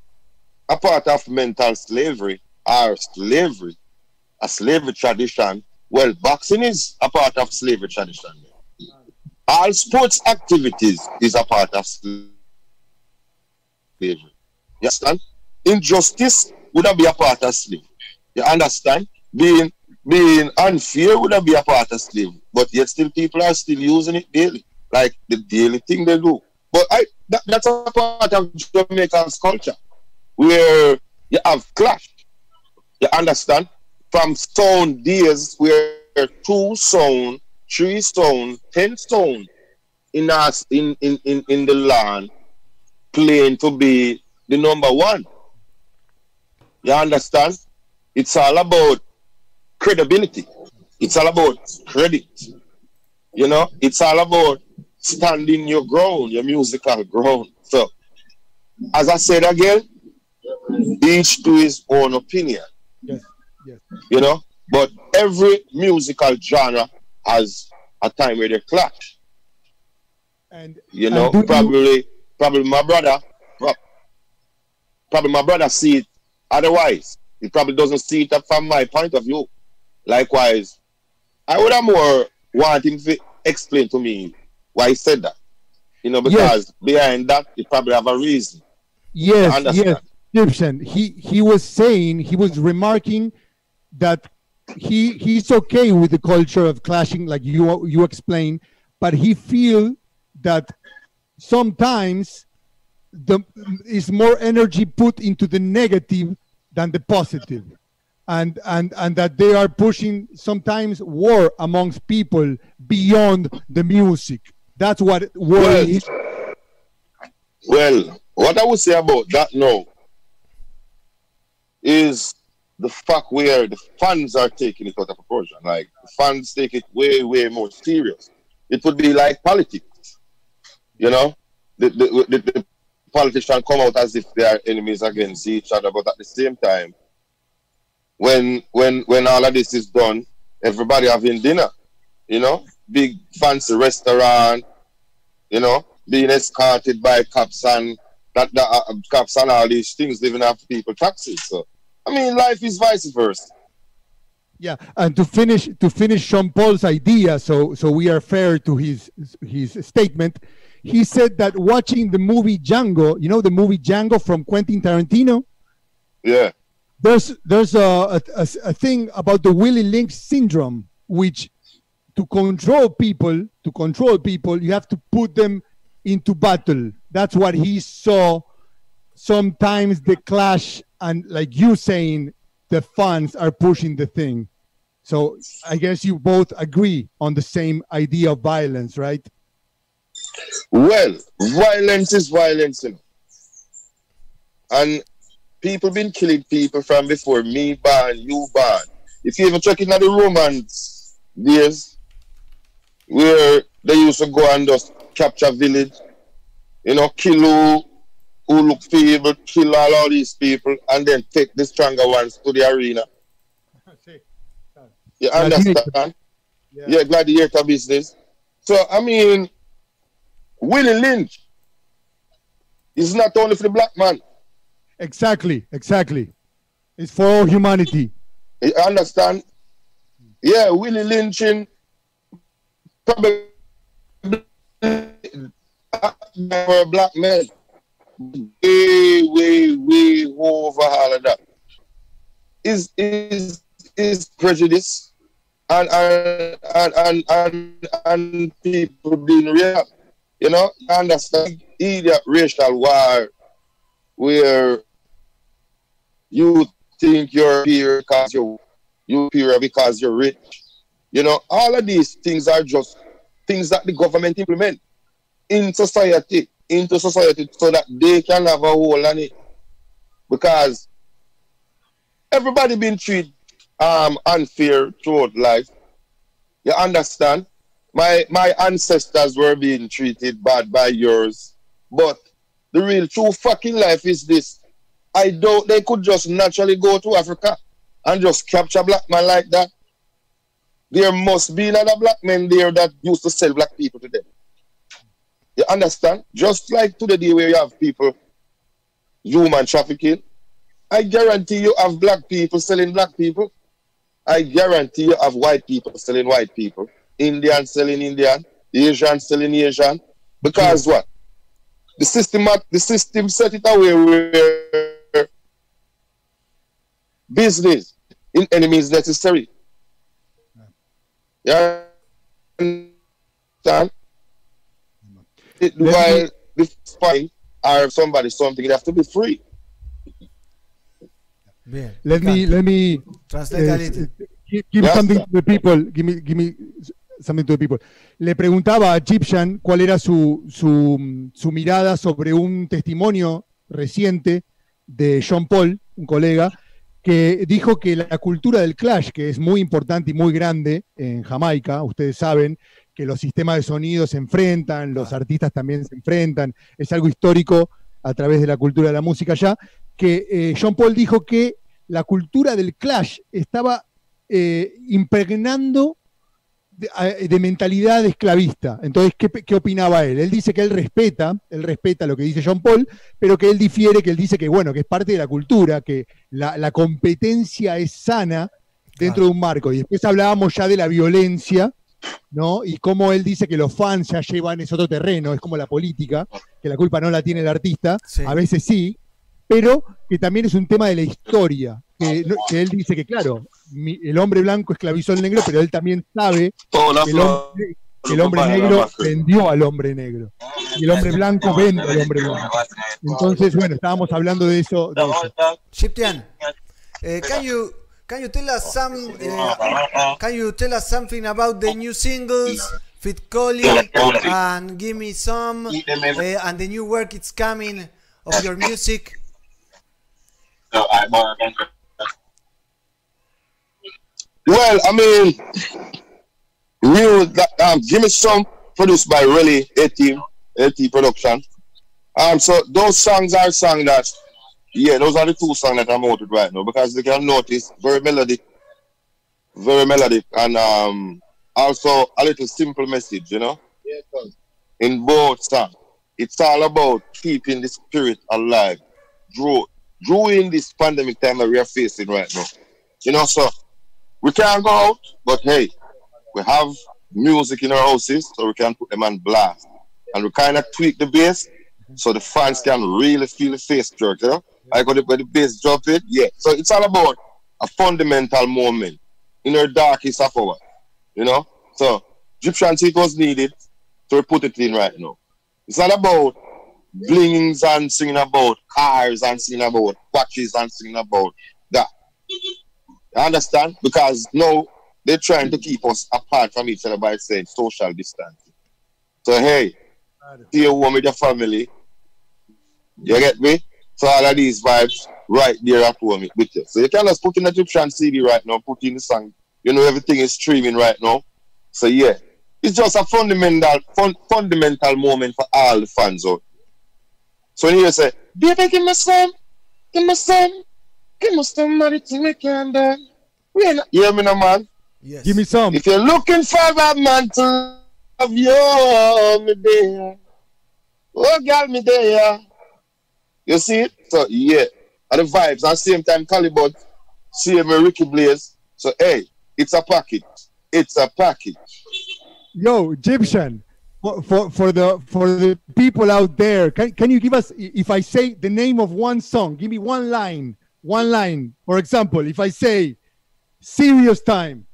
[SPEAKER 18] a part of mental slavery or slavery, a slavery tradition, well, boxing is a part of slavery tradition. All sports activities is a part of slavery. You understand? Injustice would be a part of slavery. You understand? Being being unfair would be a part of slavery. But yet still people are still using it daily. Like the daily thing they do. But I that, that's a part of Jamaican's culture where you have clash. You understand? From stone days where two stone, three stone, ten stone in us in, in, in, in the land playing to be the number one. You understand? It's all about credibility. It's all about credit. You know, it's all about standing your ground, your musical ground. So, as I said again, each to his own opinion.
[SPEAKER 3] Yes, yes.
[SPEAKER 18] You know, but every musical genre has a time where they clash.
[SPEAKER 3] And
[SPEAKER 18] You
[SPEAKER 3] and
[SPEAKER 18] know,
[SPEAKER 3] you-
[SPEAKER 18] probably, probably my brother, probably my brother see it otherwise. He probably doesn't see it from my point of view. Likewise, I would have more want him to explain to me why he said that. You know, because behind that, he probably have a reason.
[SPEAKER 3] Yes, yes, Egyptian. He he was saying he was remarking that he he's okay with the culture of clashing, like you you explain, but he feel that sometimes the is more energy put into the negative than the positive, and and and that they are pushing sometimes war amongst people beyond the music. That's what war
[SPEAKER 18] Well,
[SPEAKER 3] is.
[SPEAKER 18] Well, what I would say about that now is the fact where the fans are taking it out of proportion. Like the fans take it way, way more serious. It would be like politics. You know? The, the, the, the politicians come out as if they are enemies against each other, but at the same time, when when when all of this is done, everybody having dinner, you know, big fancy restaurant, you know, being escorted by cops and that, that uh, cops and all these things living after people taxes. So I mean, life is vice versa.
[SPEAKER 3] Yeah, and to finish to finish Sean Paul's idea, so so we are fair to his his statement. He said that watching the movie Django, you know the movie Django from Quentin Tarantino.
[SPEAKER 18] Yeah.
[SPEAKER 3] There's there's a a, a- thing about the Willie Lynch syndrome, which to control people, to control people, you have to put them into battle. That's what he saw. Sometimes the clash, and like you saying, the fans are pushing the thing. So I guess you both agree on the same idea of violence, right?
[SPEAKER 18] Well, violence is violence, you know. And people been killing people from before me born, you born. If you even check in the Romans days, where they used to go and just capture village, you know, kill who, who look feeble, kill all of these people, and then take the stronger ones to the arena. (laughs) You understand? Yeah. gladiator business. So I mean, Willie Lynch is not only for the black man.
[SPEAKER 3] Exactly, exactly. It's for all humanity.
[SPEAKER 18] You understand? Yeah, Willie lynching probably for black men. Way, way, way over all of that. Is is is prejudice and and and and, and, people being real. You know, you understand idiot racial war where you think you're here because you're you here because you're rich. You know, all of these things are just things that the government implement in society, into society, so that they can have a hold on it. Because everybody been treated um, unfair throughout life. You understand? My my ancestors were being treated bad by yours, but the real true fucking life is this. I doubt they could just naturally go to Africa and just capture black man like that. There must be another black men there that used to sell black people to them. You understand? Just like to the day where you have people human trafficking, I guarantee you have black people selling black people. I guarantee you have white people selling white people, Indian selling Indian, Asian selling Asian. Because what? The system, the system set it away where business in any means necessary. You understand? While the spy or somebody something, it have to be free.
[SPEAKER 1] Bien.
[SPEAKER 3] Let me let me
[SPEAKER 1] Translate a little.
[SPEAKER 3] give, give
[SPEAKER 18] Yes,
[SPEAKER 3] something
[SPEAKER 18] sir.
[SPEAKER 3] to the people. Give me give me something to the people. Le preguntaba a Egyptian cuál era su, su, su mirada sobre un testimonio reciente de John Paul, un colega, que dijo que la cultura del clash, que es muy importante y muy grande en Jamaica, ustedes saben que los sistemas de sonido se enfrentan, los artistas también se enfrentan, es algo histórico a través de la cultura de la música allá, que eh, John Paul dijo que la cultura del clash estaba eh, impregnando de, mentalidad esclavista. Entonces, ¿qué, opinaba él? Él dice que él respeta, él respeta lo que dice John Paul, pero que él difiere, que él dice que, bueno, que es parte de la cultura, que la, la competencia es sana dentro de un marco. Y después hablábamos ya de la violencia, ¿no? Y cómo él dice que los fans ya llevan ese otro terreno, es como la política, que la culpa no la tiene el artista, a veces sí, pero que también es un tema de la historia, que, él dice que, claro, mi- el hombre blanco esclavizó al negro, pero él también sabe que el hombre, que el hombre negro vendió al hombre negro, y el hombre blanco vende al hombre blanco. Entonces, bueno, estábamos hablando de eso. de eso.
[SPEAKER 1] Eh, can you can you tell us some uh, can you tell us something about the new singles Fit Collie and give me some uh, and the new work it's coming of your music?
[SPEAKER 18] Well, I mean, that um, give me some produced by really A Team, A Team Production. Um, so those songs are songs that, yeah, those are the two songs that I'm out with right now because they can notice very melodic, very melodic, and um, also a little simple message, you know, in both songs. It's all about keeping the spirit alive, drew, during this pandemic time that we are facing right now. You know, so we can't go out, but hey, we have music in our houses, so we can put them on blast. And we kind of tweak the bass so the fans can really feel the face jerk, you know? Like when the, when the bass drop it, yeah. So it's all about a fundamental moment in our darkest of hour, you know? So Egyptian seat was needed, to put it in right now. It's not about blings and singing about cars and singing about watches and singing about that. You understand? Because now they're trying to keep us apart from each other by saying social distancing. So hey, stay home with your family. You get me? So all of these vibes right there at home with you. So you can just put in the Egyptian CD right now, put in the song. You know everything is streaming right now. So yeah, it's just a fundamental fun, fundamental moment for all the fans out. So when you say, baby, give me some, give me some, give me some money to make can done. We ain't- You hear me now, man?
[SPEAKER 1] Yes.
[SPEAKER 3] Give me some.
[SPEAKER 18] If you're looking for a man to love you, me there. Oh, girl, me there. You see it? So, yeah. And the vibes. At the same time, Calibut, same Ricky Blaze. So, hey, it's a package. It's a package.
[SPEAKER 3] Yo, Egyptian, for, for, for the for the people out there, can, can you give us, if I say the name of one song, give me one line, one line. For example, if I say serious time,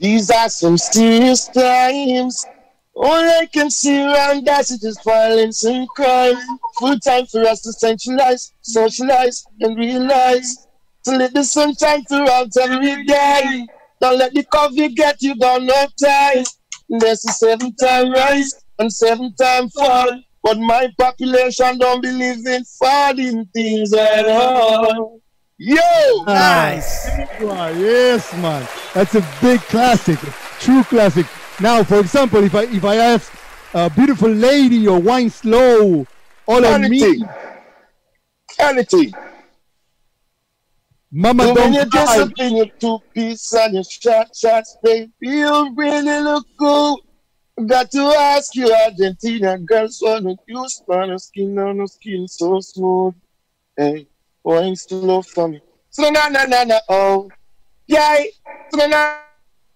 [SPEAKER 18] These are some serious times. All I can see around us is just violence and crime. Full time for us to centralize, socialize, and realize. To let the sun shine throughout every day. Don't let the coffee get you down no time. There's a seven time rise and seven time fall. But my population don't believe in falling things at all. Yo!
[SPEAKER 3] Nice. Ah, yes, man. That's a big classic, true classic. Now, for example, if I if I ask a beautiful lady or wine slow, all on me,
[SPEAKER 18] Quality. Quality.
[SPEAKER 3] Mama
[SPEAKER 18] So when
[SPEAKER 3] don't
[SPEAKER 18] you
[SPEAKER 3] cry.
[SPEAKER 18] up in your two piece and your short shots, baby, you really look good. Got to ask you, Argentina girls wanna use my skin on the skin so smooth. Hey, wine slow for me. So na na na na oh, yeah. So na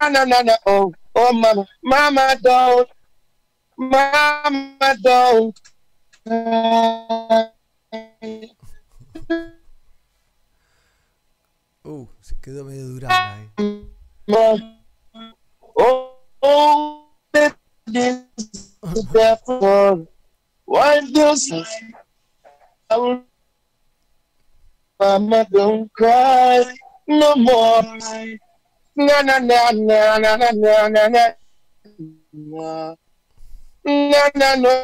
[SPEAKER 18] na na na oh, oh mama, mama don't, mama don't.
[SPEAKER 1] Uh, se quedó medio durana ahí.
[SPEAKER 18] Oh, oh, this is therefore why I Mama don't cry no more. Na na na na na na na na na na na na na na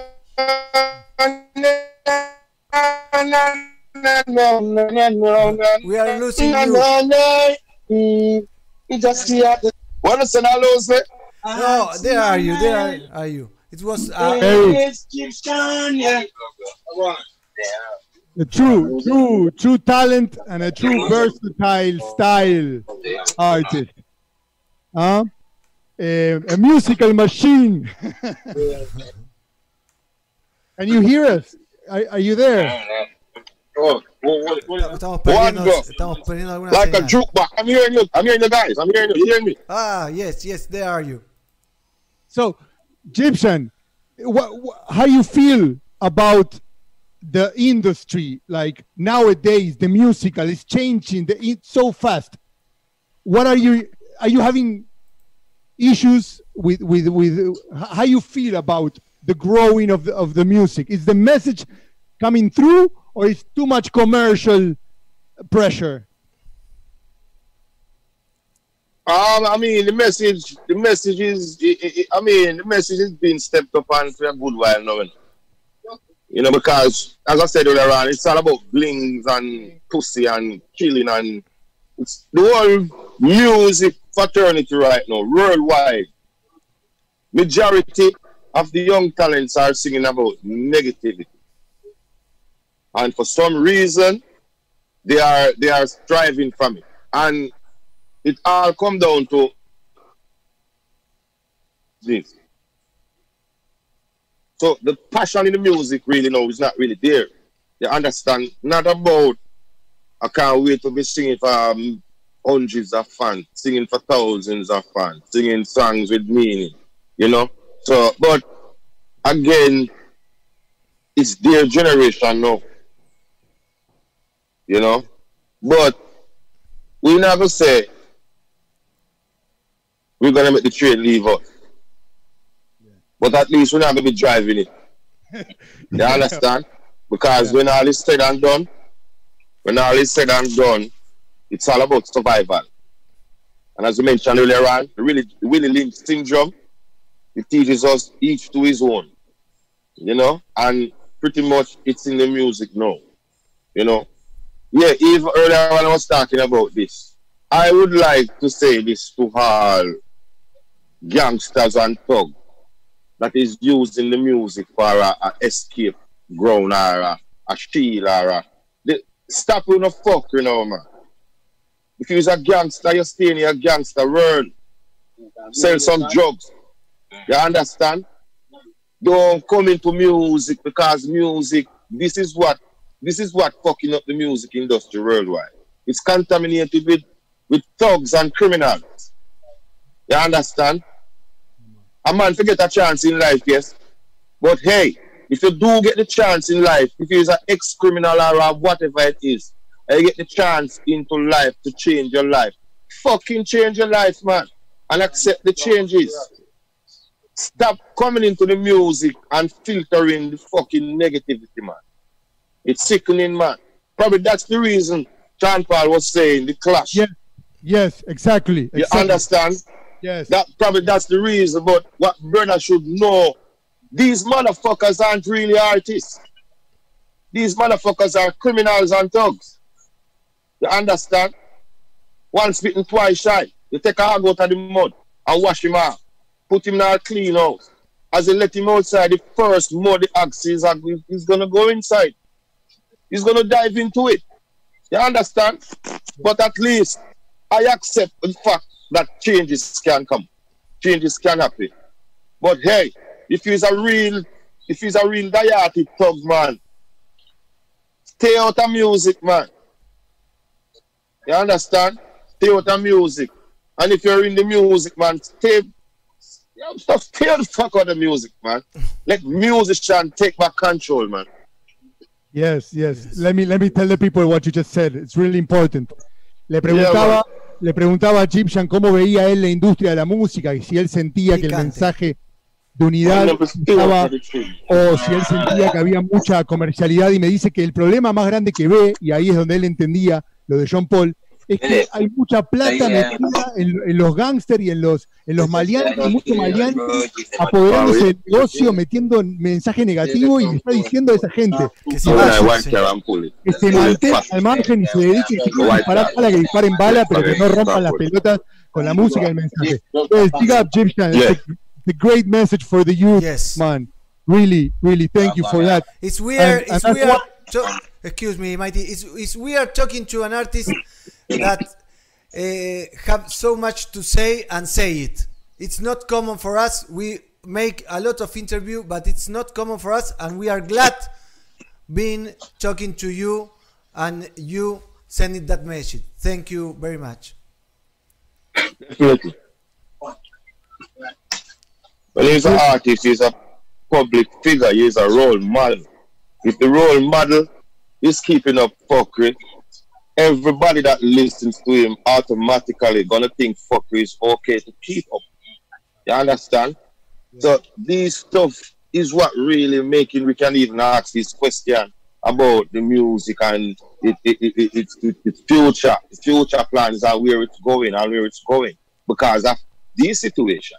[SPEAKER 18] no no no no no
[SPEAKER 1] We are losing
[SPEAKER 18] no
[SPEAKER 1] you.
[SPEAKER 18] no no Mm, you just see at the what is an lose it?
[SPEAKER 1] No, there are you. There are, are you. It was. Uh,
[SPEAKER 3] a true, true, true talent and a true versatile style artist. Huh? Eh, a musical machine. (laughs) and you hear us? Are, are you there?
[SPEAKER 1] Estamos perdiendo, estamos perdiendo alguna
[SPEAKER 18] Like a
[SPEAKER 1] señal.
[SPEAKER 18] jukebox. I'm hearing you. I'm hearing you guys. I'm hearing you. You hearing me?
[SPEAKER 1] Ah, yes, yes, there are you.
[SPEAKER 3] So, Egyptian, wha- wha- how you feel about the industry? Like nowadays, the musical is changing the, it so fast. What are you? Are you having issues with with with how you feel about the growing of the, of the music? Is the message coming through, or is too much commercial pressure?
[SPEAKER 18] Um, I mean, the message, the message is, i i I mean, the message is being stepped up on for a good while now. You know, because as I said earlier on, it's all about blings and pussy and killing and the whole music right now, worldwide. Majority of the young talents are singing about negativity, and for some reason, they are they are striving from it, and it all come down to this. So the passion in the music really now is not really there. You understand? Not about I can't wait to be singing for um, hundreds of fans, singing for thousands of fans, singing songs with meaning, you know. So, but again, it's their generation now, you know. But we never say we're gonna make the train leave us. But at least we're not gonna be driving it. You (laughs) understand? Because when all is said and done, when all is said and done, it's all about survival. And as we mentioned earlier on, really Willie Lynch syndrome, it teaches us each to his own. You know? And pretty much it's in the music now. You know? Yeah, even earlier when I was talking about this, I would like to say this to all gangsters and thugs that is using the music for a, a escape ground or a, a shield or a, the, stop with the fuck, you know, man. If you're a gangster, you stay in your gangster world. Sell some drugs. You understand? Don't come into music because music, this is what this is what fucking up the music industry worldwide. It's contaminated with, with thugs and criminals. You understand? A man forget a chance in life, yes. But hey, if you do get the chance in life, if you're an ex-criminal or whatever it is, and you get the chance into life to change your life, fucking change your life, man. And accept the changes. Stop coming into the music and filtering the fucking negativity, man. It's sickening, man. Probably that's the reason John Paul was saying the clash.
[SPEAKER 3] Yes, yes, exactly.
[SPEAKER 18] You
[SPEAKER 3] exactly.
[SPEAKER 18] understand?
[SPEAKER 3] Yes.
[SPEAKER 18] That probably that's the reason. But what brother should know, these motherfuckers aren't really artists. These motherfuckers are criminals and thugs. You understand? One spitting twice shy. You take a hog out of the mud and wash him out. Put him in a clean house. As you let him outside, the first muddy axis he's gonna go inside. He's gonna dive into it. You understand? But at least I accept the fact that changes can come. Changes can happen. But hey, if he's a real, if he's a real diatic thug man, stay out of music, man. You understand? Stay out of music. And if you're in the music, man, stay stop, stay the fuck out of the music, man. Let musician take back control, man.
[SPEAKER 3] Yes, yes. Let me let me tell the people what you just said. It's really important. Le preguntaba, le preguntaba a cómo veía él la industria de la música y si él sentía que el mensaje de unidad estaba o si él sentía que había mucha comercialidad y me dice que el problema más grande que ve y ahí es donde él entendía lo de John Paul es que hay mucha plata metida en, en los gángsters y en los en los maleantes, mucho maleante apoderándose del negocio, metiendo mensaje negativo y le está diciendo a esa gente que se mantengan al margen y se dediquen a disparar que disparen bala, pero que no rompan las pelotas con la música y el mensaje. Entonces, big up, Egyptian. It's, a, it's a great message for the youth, man. Really, really, thank you for that.
[SPEAKER 1] It's weird.
[SPEAKER 3] And- and
[SPEAKER 1] it's weird. Excuse me, Mighty. It's, it's weird talking to an artist that uh, have so much to say and say it. It's not common for us. We make a lot of interview, but it's not common for us, and we are glad being talking to you and you sending that message. Thank you very much.
[SPEAKER 18] Definitely. Well, he's an artist, he's a public figure, he's a role model. If the role model is keeping up fuckery, everybody that listens to him automatically gonna think fuckery is okay to keep up. You understand? So these stuff is what really making we can even ask this question about the music and it, it, it, it, its it, future, future plans and where it's going and where it's going because of this situation.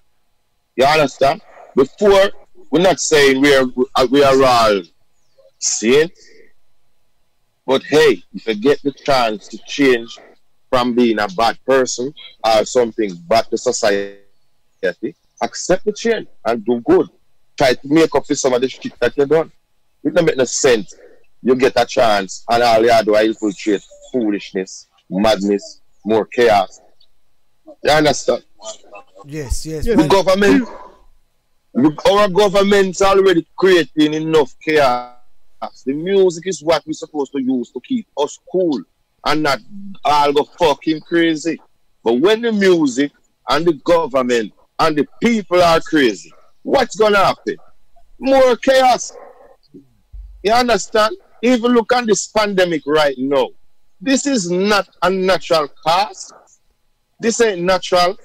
[SPEAKER 18] You understand? Before, we're not saying we are we are all saints, but hey, if you get the chance to change from being a bad person or something bad to society, accept the change and do good. Try to make up for some of the shit that you done. It don't make no sense. You get a chance and all you do is infiltrate foolishness, madness, more chaos. You understand?
[SPEAKER 1] Yes, yes.
[SPEAKER 18] The government, our government's already creating enough chaos. The music is what we're supposed to use to keep us cool. and not all go fucking crazy. But when the music and the government and the people are crazy, what's gonna happen? More chaos. You understand? Even look at this pandemic right now. This is not a natural cause. This ain't natural.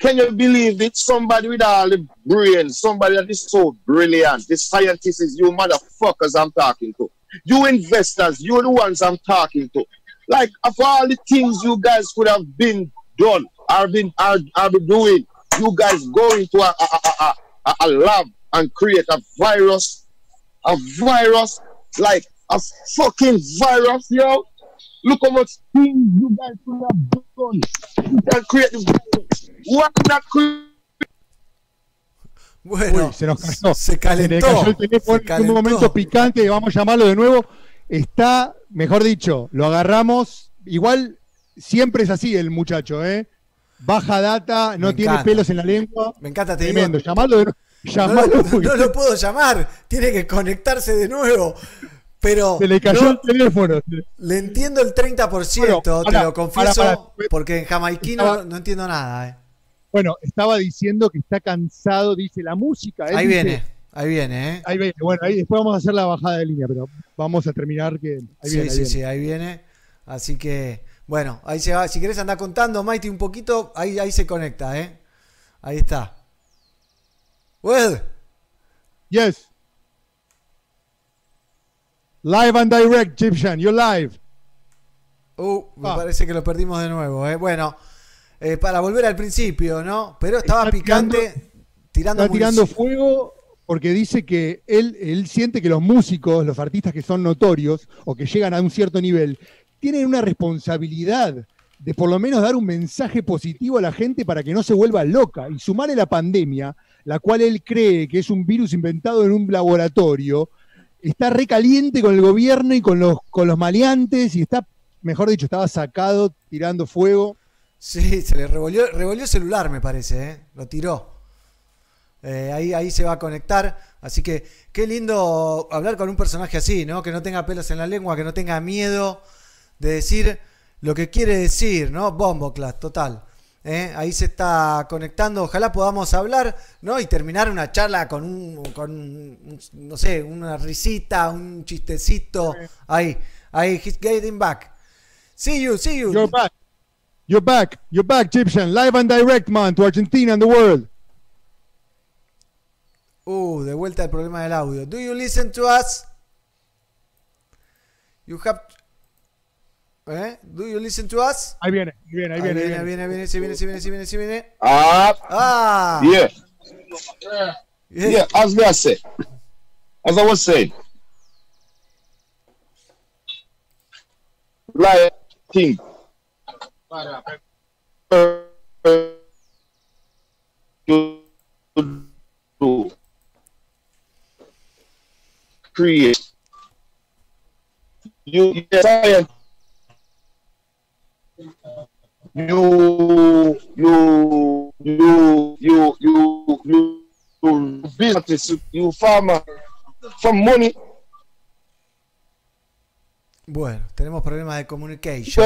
[SPEAKER 18] Can you believe it? Somebody with all the brain, somebody that is so brilliant. The scientists is you motherfuckers I'm talking to. You investors, you're the ones I'm talking to. Like of all the things you guys could have been done, are been are been doing, you guys go into a, a, a, a, a lab and create a virus, a virus like a fucking virus, yo. Look how much things you guys could have done. You can create this virus. Why not create
[SPEAKER 1] Bueno,
[SPEAKER 3] Uy, se nos cayó.
[SPEAKER 1] se
[SPEAKER 3] le
[SPEAKER 1] calentó.
[SPEAKER 3] cayó el teléfono
[SPEAKER 1] se
[SPEAKER 3] en un
[SPEAKER 1] calentó.
[SPEAKER 3] momento picante, vamos a llamarlo de nuevo. Está, mejor dicho, lo agarramos. Igual siempre es así el muchacho, ¿eh? Baja data, no
[SPEAKER 1] Me
[SPEAKER 3] tiene
[SPEAKER 1] encanta.
[SPEAKER 3] pelos en la lengua.
[SPEAKER 1] Me encanta, te
[SPEAKER 3] Tremendo.
[SPEAKER 1] digo.
[SPEAKER 3] Llamarlo de nuevo.
[SPEAKER 1] No, no lo puedo llamar, tiene que conectarse de nuevo. Pero
[SPEAKER 3] se le cayó
[SPEAKER 1] no-
[SPEAKER 3] el teléfono.
[SPEAKER 1] le entiendo el 30%,
[SPEAKER 3] Bueno,
[SPEAKER 1] te
[SPEAKER 3] pará,
[SPEAKER 1] lo confieso, porque en jamaiquino
[SPEAKER 3] Estaba-
[SPEAKER 1] no entiendo nada. eh.
[SPEAKER 3] Bueno, estaba diciendo que está cansado, dice la música. él
[SPEAKER 1] Ahí
[SPEAKER 3] dice-
[SPEAKER 1] viene, ahí viene. ¿eh?
[SPEAKER 3] Ahí viene. Bueno, ahí después vamos a hacer la bajada de línea, pero vamos a terminar que. Ahí
[SPEAKER 1] sí,
[SPEAKER 3] viene, ahí
[SPEAKER 1] sí,
[SPEAKER 3] viene.
[SPEAKER 1] sí, ahí viene. Así que, bueno, ahí se va. Si querés andar contando, Mighty, un poquito, ahí, ahí se conecta, ¿eh? Ahí está. Well,
[SPEAKER 3] Yes. Live and direct, Egyptian. You're live.
[SPEAKER 1] uh, me
[SPEAKER 3] Ah.
[SPEAKER 1] parece que lo perdimos de nuevo, ¿eh? Bueno, eh, para volver al principio, ¿no? Pero estaba
[SPEAKER 3] Está
[SPEAKER 1] picante, tirando,
[SPEAKER 3] Está tirando fuego porque dice que él, él siente que los músicos, los artistas que son notorios o que llegan a un cierto nivel, tienen una responsabilidad de por lo menos dar un mensaje positivo a la gente para que no se vuelva loca y sumarle la pandemia, la cual él cree que es un virus inventado en un laboratorio, está recaliente con el gobierno y con los, con los maleantes y está, mejor dicho, estaba sacado tirando fuego.
[SPEAKER 1] Sí, se le revolvió, revolvió el celular, me parece, ¿eh? Lo tiró. Eh, ahí, ahí se va a conectar. Así que qué lindo hablar con un personaje así, ¿no? Que no tenga pelos en la lengua, que no tenga miedo de decir lo que quiere decir, ¿no? Bomboclat, total. ¿Eh? Ahí se está conectando. Ojalá podamos hablar, ¿no? Y terminar una charla con un, con un- no sé, una risita, un chistecito. Ahí, ahí, he's getting back. See you, see you.
[SPEAKER 3] You're back. You're back. You're back, Egyptian. Live and direct, man, to Argentina and the world.
[SPEAKER 1] Uh, de vuelta el problema del audio. Do you listen to us? You have. ¿Eh? Do you listen to us?
[SPEAKER 3] Ahí viene, ahí viene, ahí
[SPEAKER 1] Ahí
[SPEAKER 3] viene. ahí
[SPEAKER 1] viene,
[SPEAKER 3] viene.
[SPEAKER 1] viene, viene, sí viene, sí viene, sí viene, sí viene.
[SPEAKER 18] Ah,
[SPEAKER 1] Ah.
[SPEAKER 18] yeah.
[SPEAKER 1] Yeah.
[SPEAKER 18] Yeah, as me I say, as I was saying, like think, to do, create. You, you science, you, you, you, you, you, you, you business, you farmer, from money.
[SPEAKER 1] Bueno, tenemos problemas de communication.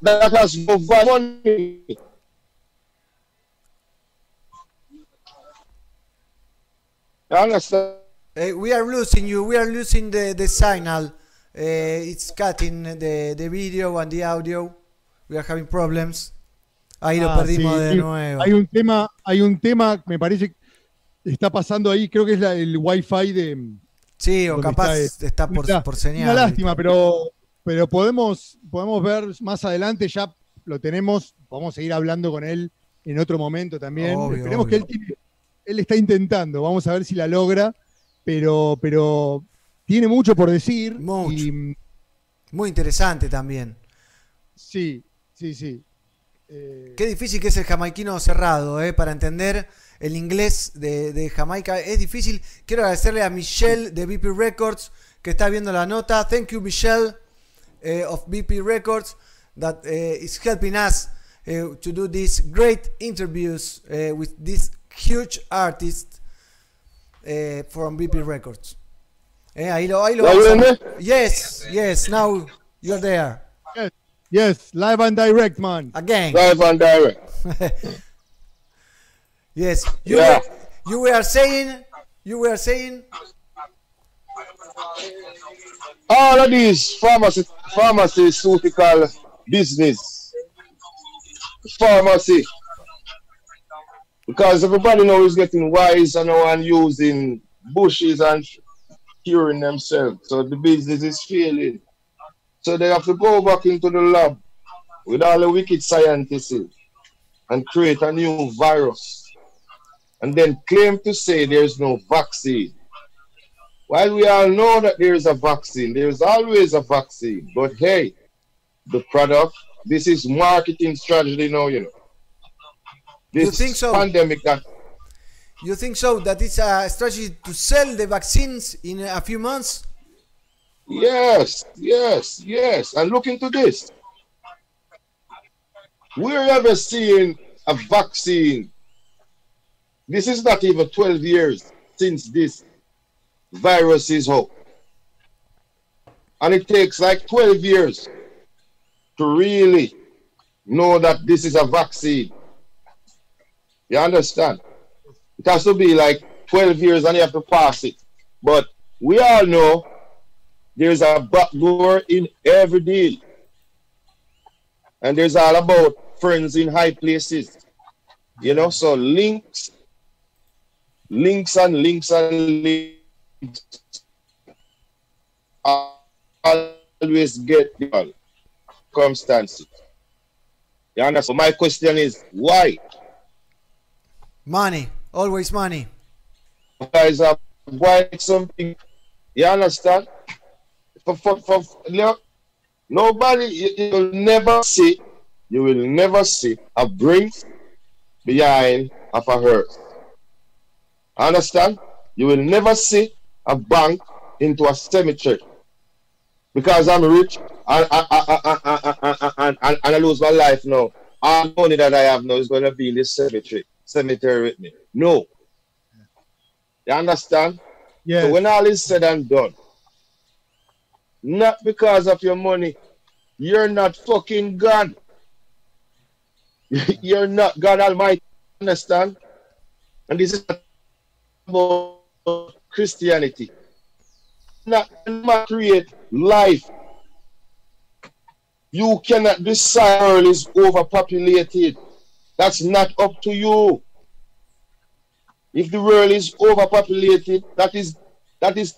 [SPEAKER 18] that has money.
[SPEAKER 1] Eh, we are losing you. We are losing the, the signal. Eh, it's cutting the, the video and the audio. We are having problems. Ahí lo
[SPEAKER 3] Ah,
[SPEAKER 1] perdimos
[SPEAKER 3] sí,
[SPEAKER 1] de
[SPEAKER 3] sí.
[SPEAKER 1] nuevo.
[SPEAKER 3] Hay un tema, hay un tema, me parece, que está pasando ahí, creo que es la- el wifi de.
[SPEAKER 1] Sí, o capaz
[SPEAKER 3] está,
[SPEAKER 1] está, por,
[SPEAKER 3] Una-
[SPEAKER 1] por señal.
[SPEAKER 3] Una lástima, pero, pero podemos, podemos ver más adelante, ya lo tenemos, podemos seguir hablando con él en otro momento también.
[SPEAKER 1] Obvio,
[SPEAKER 3] Esperemos que él, tiene- él está intentando, vamos a ver si la logra, pero, pero tiene mucho por decir. Y,
[SPEAKER 1] Muy interesante también.
[SPEAKER 3] sí, sí, sí. Eh,
[SPEAKER 1] Qué difícil que es el jamaiquino cerrado, ¿eh? Para entender el inglés de, de Jamaica. Es difícil. Quiero agradecerle a Michelle de BP Records que está viendo la nota. Thank you, Michelle, eh, of BP Records, that eh, is helping us eh, to do these great interviews eh, with this huge artist eh, from BP Records. Eh, ahí lo, ahí lo vamos a-? Yes, yes, now you're there.
[SPEAKER 3] Yes, Yes, live and direct, man.
[SPEAKER 1] Again.
[SPEAKER 18] Live and direct. (laughs)
[SPEAKER 1] Yes. You,
[SPEAKER 18] Yeah.
[SPEAKER 1] were, you were saying, you were saying,
[SPEAKER 18] all of these pharmacy, pharmaceutical business, pharmacy, because everybody now is getting wise and now and using bushes and curing themselves. So the business is failing. So they have to go back into the lab with all the wicked scientists and create a new virus and then claim to say there's no vaccine. While we all know that there is a vaccine, there is always a vaccine. But hey, the product, this is marketing strategy now, you know. This
[SPEAKER 1] You think so?
[SPEAKER 18] pandemic that
[SPEAKER 1] you think so that it's a strategy to sell the vaccines in a few months?
[SPEAKER 18] Yes, yes, yes. And look into this. We're ever seeing a vaccine. This is not even 12 years since this virus is out. And it takes like 12 years to really know that this is a vaccine. You understand? It has to be like 12 years and you have to pass it. But we all know there's a backdoor in every deal. And there's all about friends in high places. You know, so links, links and links and links always get the circumstances. You understand? So my question is why?
[SPEAKER 1] Money, always money.
[SPEAKER 18] guys have why something you understand for, for, for look, nobody you, will never see you will never see a brink behind of a hearse understand you will never see a bank into a cemetery because i'm rich and, and, and, and, and, and, and i lose my life now all the money that i have now is going to be in this cemetery cemetery with me no you understand?
[SPEAKER 3] Yeah.
[SPEAKER 18] So when all is said and done, not because of your money, you're not fucking God. (laughs) you're not God Almighty. Understand? And this is about Christianity. Not, create life. You cannot decide world is overpopulated. That's not up to you. If the world is overpopulated, that is that is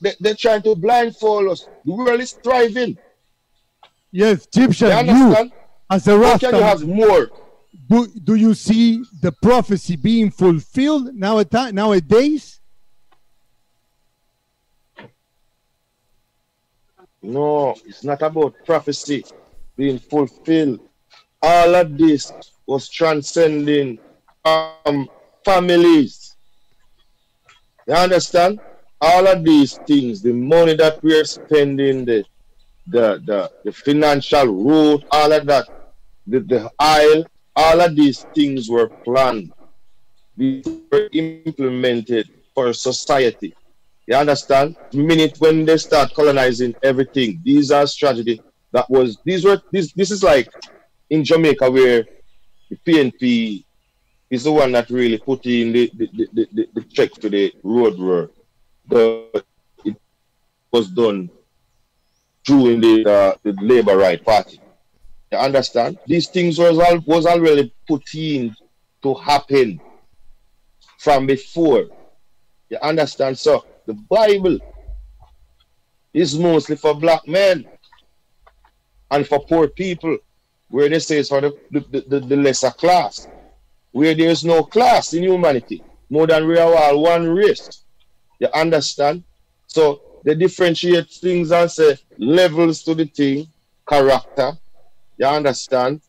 [SPEAKER 18] they, they're trying to blindfold us. The world is thriving.
[SPEAKER 3] Yes, Egyptian,
[SPEAKER 18] You
[SPEAKER 3] as a
[SPEAKER 18] can you have more?
[SPEAKER 3] do, do you see the prophecy being fulfilled nowadays? nowadays?
[SPEAKER 18] No, it's not about prophecy being fulfilled. All of this was transcending um, families. You understand? All of these things, the money that we are spending, the the the, the financial route, all of that, the, the oil, all of these things were planned. These were implemented for society. You understand? Minute when they start colonizing everything, these are strategy that was these were this this is like in Jamaica where the PNP is the one that really put in the the, the, the, the check to the road work. The, it was done during the uh, the Labour Right Party. You understand? These things was all was already put in to happen from before. You understand? So the Bible is mostly for black men and for poor people, where they say it's for the, the, the, the lesser class, where there is no class in humanity, more than we are all one race. You understand? So they differentiate things and say levels to the thing, character, you understand?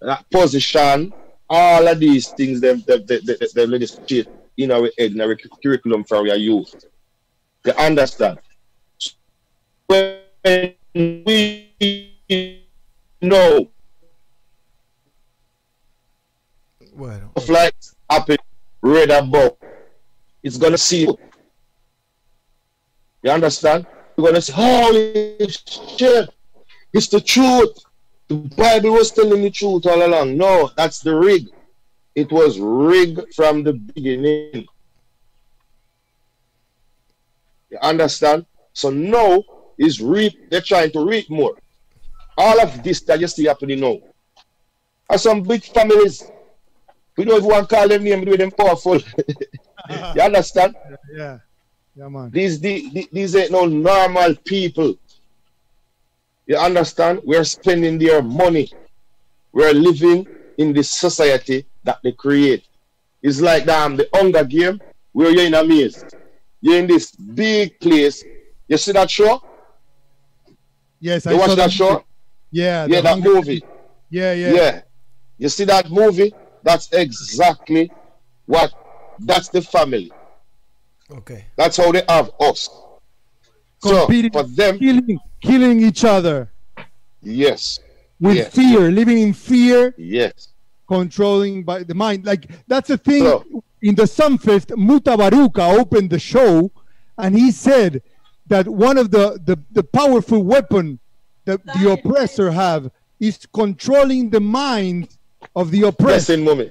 [SPEAKER 18] Uh, position, all of these things them they, they, they, they legislate in our head, in our curriculum for our youth. You understand? When we know
[SPEAKER 1] Bueno.
[SPEAKER 18] of like happen, read about, it's gonna see you. You understand? You're gonna say, holy shit, it's the truth. The Bible was telling the truth all along. No, that's the rig. It was rigged from the beginning. You understand? So now is reap. They're trying to reap more. All of this that you see happening now. And some big families. We don't even want to call them name, do them powerful. (laughs) you understand?
[SPEAKER 3] Yeah. Yeah, man.
[SPEAKER 18] These, these, these ain't no normal people. You understand? We're spending their money. We're living in this society that they create. It's like damn the Hunger Game where you're in a maze. You're in this big place. You see that show?
[SPEAKER 3] Yes,
[SPEAKER 18] You
[SPEAKER 3] I
[SPEAKER 18] watch
[SPEAKER 3] saw
[SPEAKER 18] that show?
[SPEAKER 3] Yeah,
[SPEAKER 18] Yeah, that
[SPEAKER 3] Hunger
[SPEAKER 18] movie.
[SPEAKER 3] Yeah, yeah.
[SPEAKER 18] Yeah. You see that movie? That's exactly what that's the family.
[SPEAKER 1] Okay.
[SPEAKER 18] That's how they have us. So for them,
[SPEAKER 3] killing, killing each other
[SPEAKER 18] yes.
[SPEAKER 3] with
[SPEAKER 18] yes.
[SPEAKER 3] fear, living in fear,
[SPEAKER 18] Yes.
[SPEAKER 3] controlling by the mind. Like that's the thing.
[SPEAKER 18] So-
[SPEAKER 3] in the Sunfest, Mutabaruka opened the show, and he said that one of the the, the powerful weapon that the oppressor have is controlling the mind of the oppressed.
[SPEAKER 18] Listen, mommy.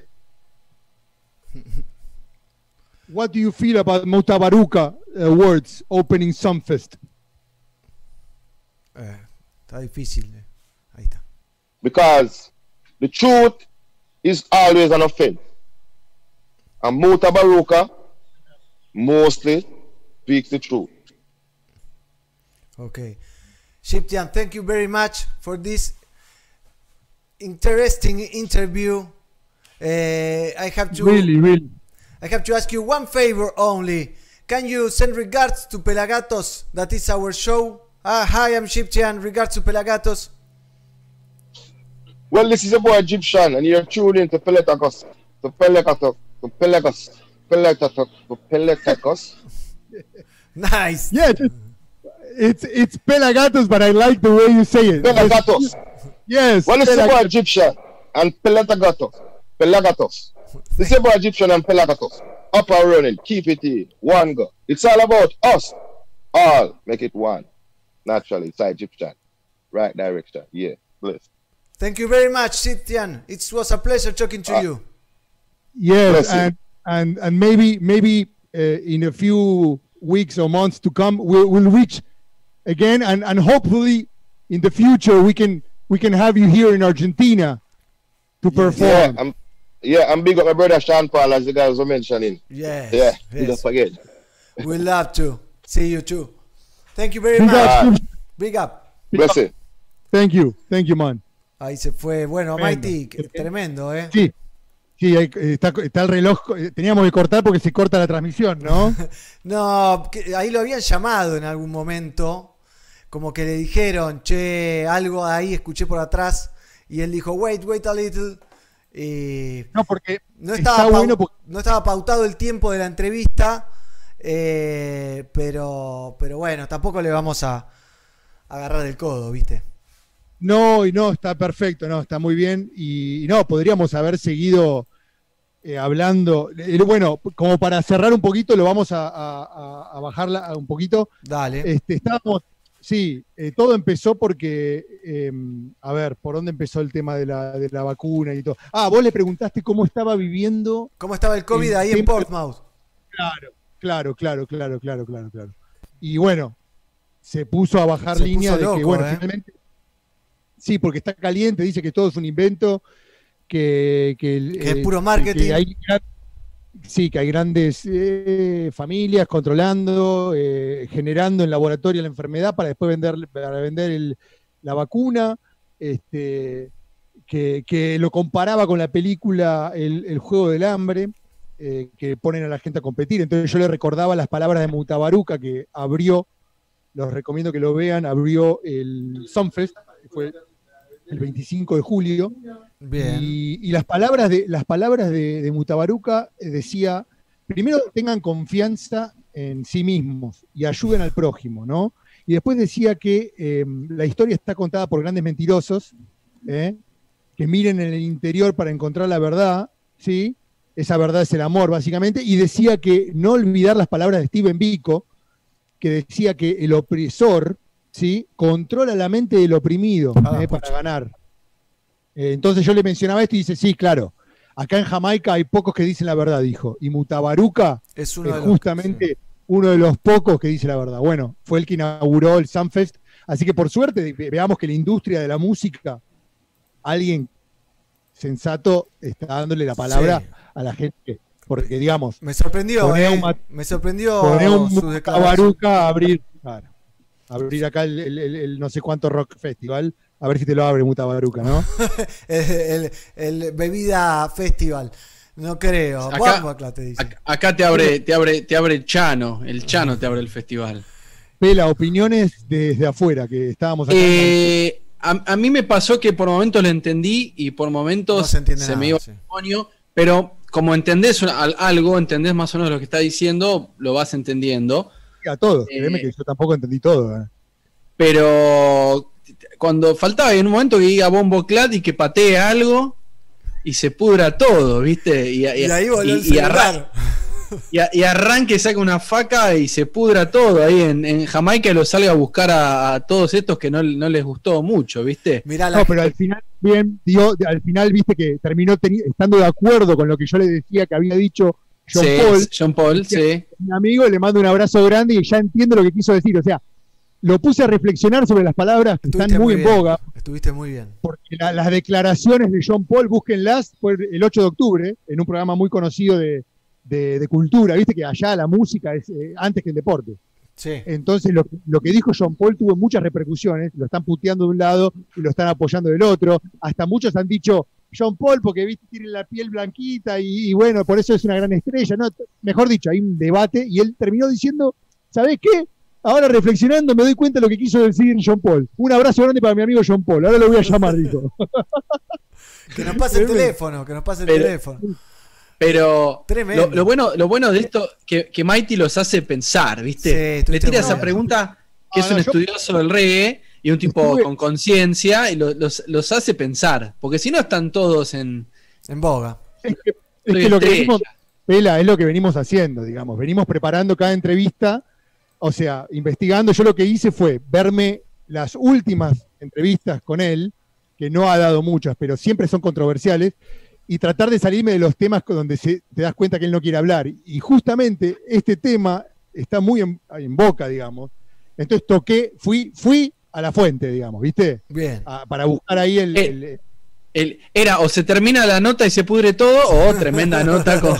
[SPEAKER 3] What do you feel about Mutabaruka uh, words opening Sunfest?
[SPEAKER 1] Eh, está difícil. eh.
[SPEAKER 18] Because the truth is always an offense. And Muta Baruka mostly speaks the truth.
[SPEAKER 1] Okay. Shiptian, thank you very much for this interesting interview. Eh, I have to
[SPEAKER 3] Really, really.
[SPEAKER 1] I have to ask you one favor only. Can you send regards to Pelagatos? That is our show. Ah, hi, I'm Shiptian. Regards to Pelagatos.
[SPEAKER 18] Well, this is your boy Egyptian, and you're tuned in to Pelagatos. to Pelagatos. to Pelagatos. Pelekatok, to Peletakos. (laughs)
[SPEAKER 1] Nice.
[SPEAKER 3] Yeah, just, it's it's Pelagatos, but I like the way you say it.
[SPEAKER 18] Pelagatos.
[SPEAKER 3] Yes.
[SPEAKER 18] Well, this is your boy Egyptian and Pelagatos. Pelagatos. This is your boy Egyptian and Pelagatos. Up and running, keep it in, one go. It's all about us. All make it one. Naturally, it's Egyptian. Right direction. Yeah, bless.
[SPEAKER 1] Thank you very much, Shiptian. It was a pleasure talking to
[SPEAKER 18] Ah.
[SPEAKER 1] you.
[SPEAKER 3] Yes, and and and maybe maybe uh, in a few weeks or months to come, we'll, we'll reach again, and and hopefully in the future we can we can have you here in Argentina to
[SPEAKER 18] Yeah,
[SPEAKER 3] perform.
[SPEAKER 18] I'm, yeah, I'm big up my brother Sean Paul, as the guys were mentioning.
[SPEAKER 1] Yes,
[SPEAKER 18] Yeah,
[SPEAKER 1] yes.
[SPEAKER 18] don't forget.
[SPEAKER 1] We love to see you too. Thank you very
[SPEAKER 3] Big
[SPEAKER 1] much.
[SPEAKER 3] up,
[SPEAKER 1] Big up.
[SPEAKER 18] Bless you.
[SPEAKER 3] Thank you, thank you, man.
[SPEAKER 1] Ahí se fue. Bueno,
[SPEAKER 3] Tremendo.
[SPEAKER 1] Mighty, que- tremendo, ¿eh?
[SPEAKER 3] Sí, sí, está, está el reloj. Teníamos que cortar porque se corta la transmisión, ¿no? (laughs)
[SPEAKER 1] No, que- ahí lo habían llamado en algún momento. Como que le dijeron, che, algo ahí escuché por atrás. Y él dijo, wait, wait a little. Y
[SPEAKER 3] No, porque
[SPEAKER 1] no estaba, pau-
[SPEAKER 3] bueno porque-
[SPEAKER 1] no estaba pautado el tiempo de la entrevista. eh, pero, pero bueno, tampoco le vamos a, a agarrar el codo, ¿viste?
[SPEAKER 3] No, y no, está perfecto, no, está muy bien. Y, y no, podríamos haber seguido eh, hablando. Eh, bueno, como para cerrar un poquito, lo vamos a, a- bajarla un poquito.
[SPEAKER 1] Dale.
[SPEAKER 3] Este, estábamos, sí, eh, todo empezó porque, eh, a ver, ¿por dónde empezó el tema de la, de la vacuna y todo? Ah, vos le preguntaste cómo estaba viviendo.
[SPEAKER 1] ¿Cómo estaba el COVID
[SPEAKER 3] el
[SPEAKER 1] ahí en Portsmouth?
[SPEAKER 3] Claro, claro, claro, claro, claro, claro, claro. Y bueno, se puso a bajar
[SPEAKER 1] Se
[SPEAKER 3] línea de que, bueno,
[SPEAKER 1] ¿eh?
[SPEAKER 3] finalmente. Sí, porque está caliente, dice que todo es un invento, que. Que,
[SPEAKER 1] es
[SPEAKER 3] eh,
[SPEAKER 1] puro marketing.
[SPEAKER 3] que hay sí, que hay grandes eh, familias controlando, eh, generando en laboratorio la enfermedad para después vender, para vender el- la vacuna. Este, que, lo comparaba con la película El, Juego del Hambre, eh, que ponen a la gente a competir. Entonces yo le recordaba las palabras de Mutabaruca que abrió, los recomiendo que lo vean, abrió el Sunfest, fue el 25 de julio.
[SPEAKER 1] Bien.
[SPEAKER 3] Y, y las palabras de, las palabras de, de Mutabaruca eh, decía, primero tengan confianza en sí mismos y ayuden al prójimo, ¿no? Y después decía que eh, la historia está contada por grandes mentirosos, ¿eh? que miren en el interior para encontrar la verdad, ¿sí? Esa verdad es el amor, básicamente. Y decía que no olvidar las palabras de Steven Biko, que decía que el opresor, ¿sí? Controla la mente del oprimido
[SPEAKER 1] Ah,
[SPEAKER 3] ¿eh? para ganar. Eh, entonces yo le mencionaba esto y dice, sí, claro, acá en Jamaica hay pocos que dicen la verdad, dijo. Y Mutabaruca
[SPEAKER 1] Es
[SPEAKER 3] es,
[SPEAKER 1] los-
[SPEAKER 3] justamente uno de los pocos que dice la verdad. Bueno, fue el que inauguró el Sunfest. Así que por suerte ve- veamos que la industria de la música, alguien sensato está dándole la palabra
[SPEAKER 1] Sí.
[SPEAKER 3] a la gente. Porque digamos,
[SPEAKER 1] Me sorprendió, eh,
[SPEAKER 3] un
[SPEAKER 1] me sorprendió
[SPEAKER 3] poné un. Mutabaruca a abrir, claro, abrir acá el, el- el- el no sé cuánto rock festival. A ver si te lo abre Mutabaruca, ¿no? (laughs)
[SPEAKER 1] el, el- el bebida festival. No creo.
[SPEAKER 6] Acá-
[SPEAKER 1] te dice.
[SPEAKER 6] Acá, te abre, te abre, te abre Chano, el Chano te abre el festival.
[SPEAKER 3] Pela, opiniones desde afuera, que estábamos acá.
[SPEAKER 6] Eh, a, a mí me pasó que por momentos lo entendí y por momentos
[SPEAKER 1] No se entiende
[SPEAKER 6] me
[SPEAKER 1] nada,
[SPEAKER 6] iba
[SPEAKER 1] sí.
[SPEAKER 6] al demonio, pero como entendés algo, entendés más o menos lo que está diciendo, lo vas entendiendo.
[SPEAKER 3] A todos,
[SPEAKER 6] Eh,
[SPEAKER 3] créeme que yo tampoco entendí todo. eh.
[SPEAKER 6] Pero cuando faltaba en un momento que diga bombo clat y que patee algo y se pudra todo, ¿viste? Y,
[SPEAKER 1] Y ahí voló el
[SPEAKER 6] y- y arran- y y arranque, saca una faca y se pudra todo ahí en, en Jamaica y lo salga a buscar a, a todos estos que no, no les gustó mucho, ¿viste?
[SPEAKER 1] Mirá
[SPEAKER 3] No, pero al final, bien, dio, al final viste que terminó estando de acuerdo con lo que yo le decía que había dicho John
[SPEAKER 6] Sí,
[SPEAKER 3] Paul.
[SPEAKER 6] John Paul, sí.
[SPEAKER 3] Mi amigo le mando un abrazo grande y ya entiendo lo que quiso decir. O sea, lo puse a reflexionar sobre las palabras que
[SPEAKER 1] Estuviste
[SPEAKER 3] están muy, en boga.
[SPEAKER 1] Estuviste muy bien.
[SPEAKER 3] porque la- las declaraciones de John Paul, búsquenlas, fue el 8 de octubre, en un programa muy conocido de, de- de cultura, viste que allá la música es eh, antes que el deporte.
[SPEAKER 1] Sí.
[SPEAKER 3] Entonces lo, lo que dijo John Paul tuvo muchas repercusiones, lo están puteando de un lado y lo están apoyando del otro, hasta muchos han dicho John Paul porque viste tiene la piel blanquita y, y bueno, por eso es una gran estrella, ¿no? Mejor dicho, hay un debate y él terminó diciendo, ¿sabés qué? Ahora reflexionando me doy cuenta de lo que quiso decir John Paul. Un abrazo grande para mi amigo John Paul. Ahora lo voy a llamar, dijo. (laughs)
[SPEAKER 1] Que nos pase el teléfono, que nos pase el
[SPEAKER 6] Pero-
[SPEAKER 1] teléfono.
[SPEAKER 6] Pero lo, lo bueno, lo bueno de esto que, que Mighty los hace pensar, ¿viste?
[SPEAKER 1] Sí,
[SPEAKER 6] Le tira esa pregunta que
[SPEAKER 3] Ah,
[SPEAKER 6] es
[SPEAKER 3] no,
[SPEAKER 6] un
[SPEAKER 3] yo-
[SPEAKER 6] estudioso del reggae y un tipo
[SPEAKER 3] Estuve-
[SPEAKER 6] con conciencia y lo- los, los hace pensar. Porque si no están todos en.
[SPEAKER 1] En boga.
[SPEAKER 3] Es que, es
[SPEAKER 6] Soy
[SPEAKER 3] que lo que venimos, Pela, es lo que venimos haciendo, digamos. Venimos preparando cada entrevista, o sea, investigando. Yo lo que hice fue verme las últimas entrevistas con él, que no ha dado muchas, pero siempre son controversiales, y tratar de salirme de los temas donde se- te das cuenta que él no quiere hablar. Y justamente este tema está muy en, en boca, digamos. Entonces toqué, fui, fui a la fuente, digamos, ¿viste?
[SPEAKER 1] Bien.
[SPEAKER 3] A- para buscar ahí el-
[SPEAKER 6] Eh,
[SPEAKER 3] el,
[SPEAKER 6] el- era o se termina la nota y se pudre todo, o tremenda (laughs) nota como,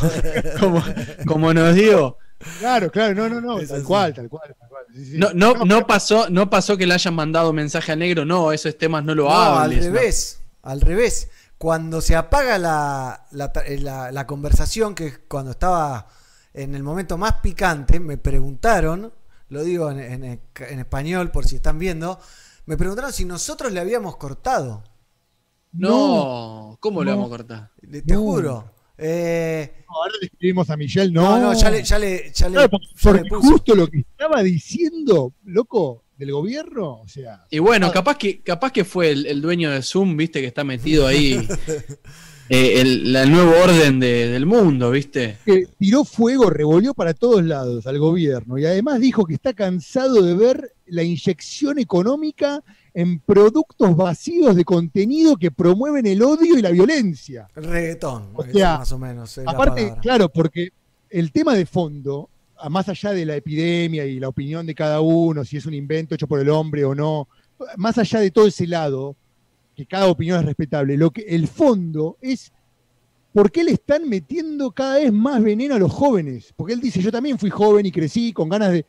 [SPEAKER 6] como, como nos dio.
[SPEAKER 3] Claro, claro, no, no, no, tal cual, tal cual, tal cual. Sí, sí.
[SPEAKER 6] No, no, no pasó, no pasó que le hayan mandado mensaje al negro, no, esos temas no lo
[SPEAKER 1] No, al
[SPEAKER 6] hables.
[SPEAKER 1] revés, al revés. Cuando se apaga la, la, la- la conversación, que es cuando estaba en el momento más picante, me preguntaron, lo digo en, en- en español por si están viendo, me preguntaron si nosotros le habíamos cortado.
[SPEAKER 6] No, ¿cómo lo
[SPEAKER 3] No.
[SPEAKER 6] vamos a cortar?
[SPEAKER 1] Le- Te
[SPEAKER 3] No.
[SPEAKER 1] juro. Eh,
[SPEAKER 3] Ahora le escribimos a Michelle,
[SPEAKER 1] no,
[SPEAKER 3] no.
[SPEAKER 1] no, ya le, ya le, ya le-
[SPEAKER 3] Claro, porque,
[SPEAKER 1] ya le
[SPEAKER 3] porque
[SPEAKER 1] puse.
[SPEAKER 3] justo lo que estaba diciendo, loco, del gobierno, o sea.
[SPEAKER 6] Y bueno, capaz que, capaz que fue el, el dueño de Zoom, viste, que está metido ahí. (laughs) eh, el, nuevo orden de- del mundo, viste.
[SPEAKER 3] que tiró fuego, revolvió para todos lados al gobierno y además dijo que está cansado de ver la inyección económica en productos vacíos de contenido que promueven el odio y la violencia.
[SPEAKER 1] El reggaetón,
[SPEAKER 3] O sea,
[SPEAKER 1] más o menos.
[SPEAKER 3] Aparte, claro, porque el tema de fondo, a más allá de la epidemia y la opinión de cada uno, si es un invento hecho por el hombre o no, más allá de todo ese lado, que cada opinión es respetable, lo que el fondo es por qué le están metiendo cada vez más veneno a los jóvenes. Porque él dice, yo también fui joven y crecí con ganas de...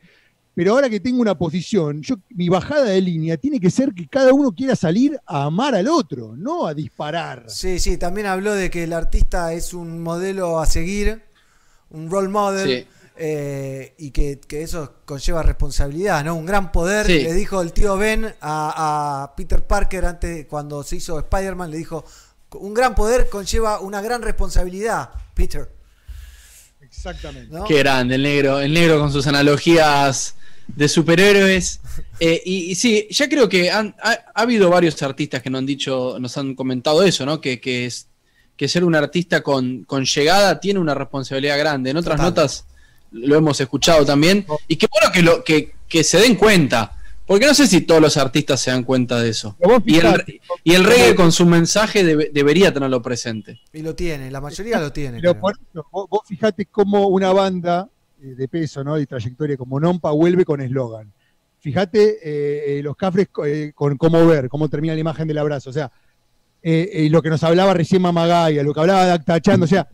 [SPEAKER 3] Pero ahora que tengo una posición, yo, mi bajada de línea tiene que ser que cada uno quiera salir a amar al otro, no a disparar.
[SPEAKER 1] Sí, sí, también habló de que el artista es un modelo a seguir, un role model,
[SPEAKER 6] Sí.
[SPEAKER 1] Eh, y que, que eso conlleva responsabilidad, ¿no? Un gran poder.
[SPEAKER 6] Sí.
[SPEAKER 1] Le dijo el tío Ben a, a Peter Parker antes, cuando se hizo Spider-Man, le dijo, un gran poder conlleva una gran responsabilidad, Peter.
[SPEAKER 3] Exactamente.
[SPEAKER 1] ¿no?
[SPEAKER 6] Qué grande, el negro, el negro con sus analogías de superhéroes. (laughs) Eh, y, y sí, ya creo que han- ha, ha habido varios artistas que nos han dicho, nos han comentado eso, ¿no? Que, que es que ser un artista con, con llegada tiene una responsabilidad grande. En otras
[SPEAKER 1] Total.
[SPEAKER 6] notas lo hemos escuchado también. Y qué bueno que lo, que, que se den cuenta. Porque no sé si todos los artistas se dan cuenta de eso. Y el, y el reggae con su mensaje debe- debería tenerlo presente.
[SPEAKER 1] Y lo tiene, la mayoría lo tiene.
[SPEAKER 3] Pero por eso, vos, vos fijate cómo una banda eh, de peso ¿no? y trayectoria como Nompa vuelve con eslogan. Fíjate eh, eh, los cafres eh, con cómo ver, cómo termina la imagen del abrazo. O sea, eh, eh, lo que nos hablaba recién Mamagaya, lo que hablaba de Actachando, o sea,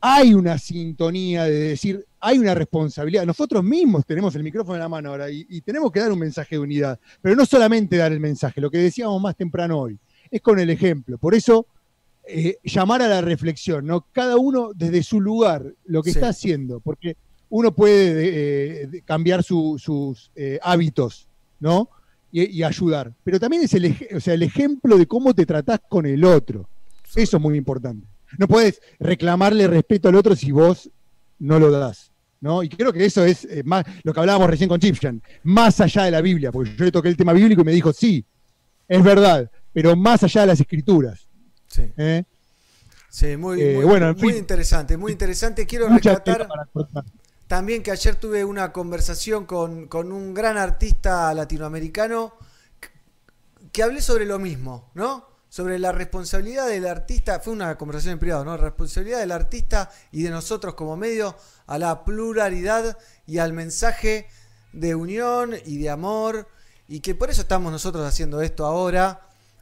[SPEAKER 3] hay una sintonía de decir, hay una responsabilidad. Nosotros mismos tenemos el micrófono en la mano ahora y, y tenemos que dar un mensaje de unidad. Pero no solamente dar el mensaje, lo que decíamos más temprano hoy, es con el ejemplo. Por eso, eh, llamar a la reflexión, ¿no? Cada uno desde su lugar, lo que
[SPEAKER 1] Sí.
[SPEAKER 3] está haciendo, porque uno puede eh, cambiar su- sus eh, hábitos, ¿no? Y, y ayudar. Pero también es el, o sea, el ejemplo de cómo te tratás con el otro. Eso es muy importante. No puedes reclamarle respeto al otro si vos no lo das. ¿No? Y creo que eso es eh, más lo que hablábamos recién con Chipshan, más allá de la Biblia, porque yo le toqué el tema bíblico y me dijo, sí, es verdad, pero más allá de las escrituras.
[SPEAKER 1] Sí.
[SPEAKER 3] ¿eh?
[SPEAKER 1] Sí, muy,
[SPEAKER 3] Eh,
[SPEAKER 1] muy-
[SPEAKER 3] bueno, en
[SPEAKER 1] muy
[SPEAKER 3] fin.
[SPEAKER 1] interesante, muy interesante. Quiero rescatar también que ayer tuve una conversación con, con un gran artista latinoamericano que- que hablé sobre lo mismo, ¿no? Sobre la responsabilidad del artista, fue una conversación en privado, ¿no? Responsabilidad del artista y de nosotros como medio a la pluralidad y al mensaje de unión y de amor y que por eso estamos nosotros haciendo esto ahora,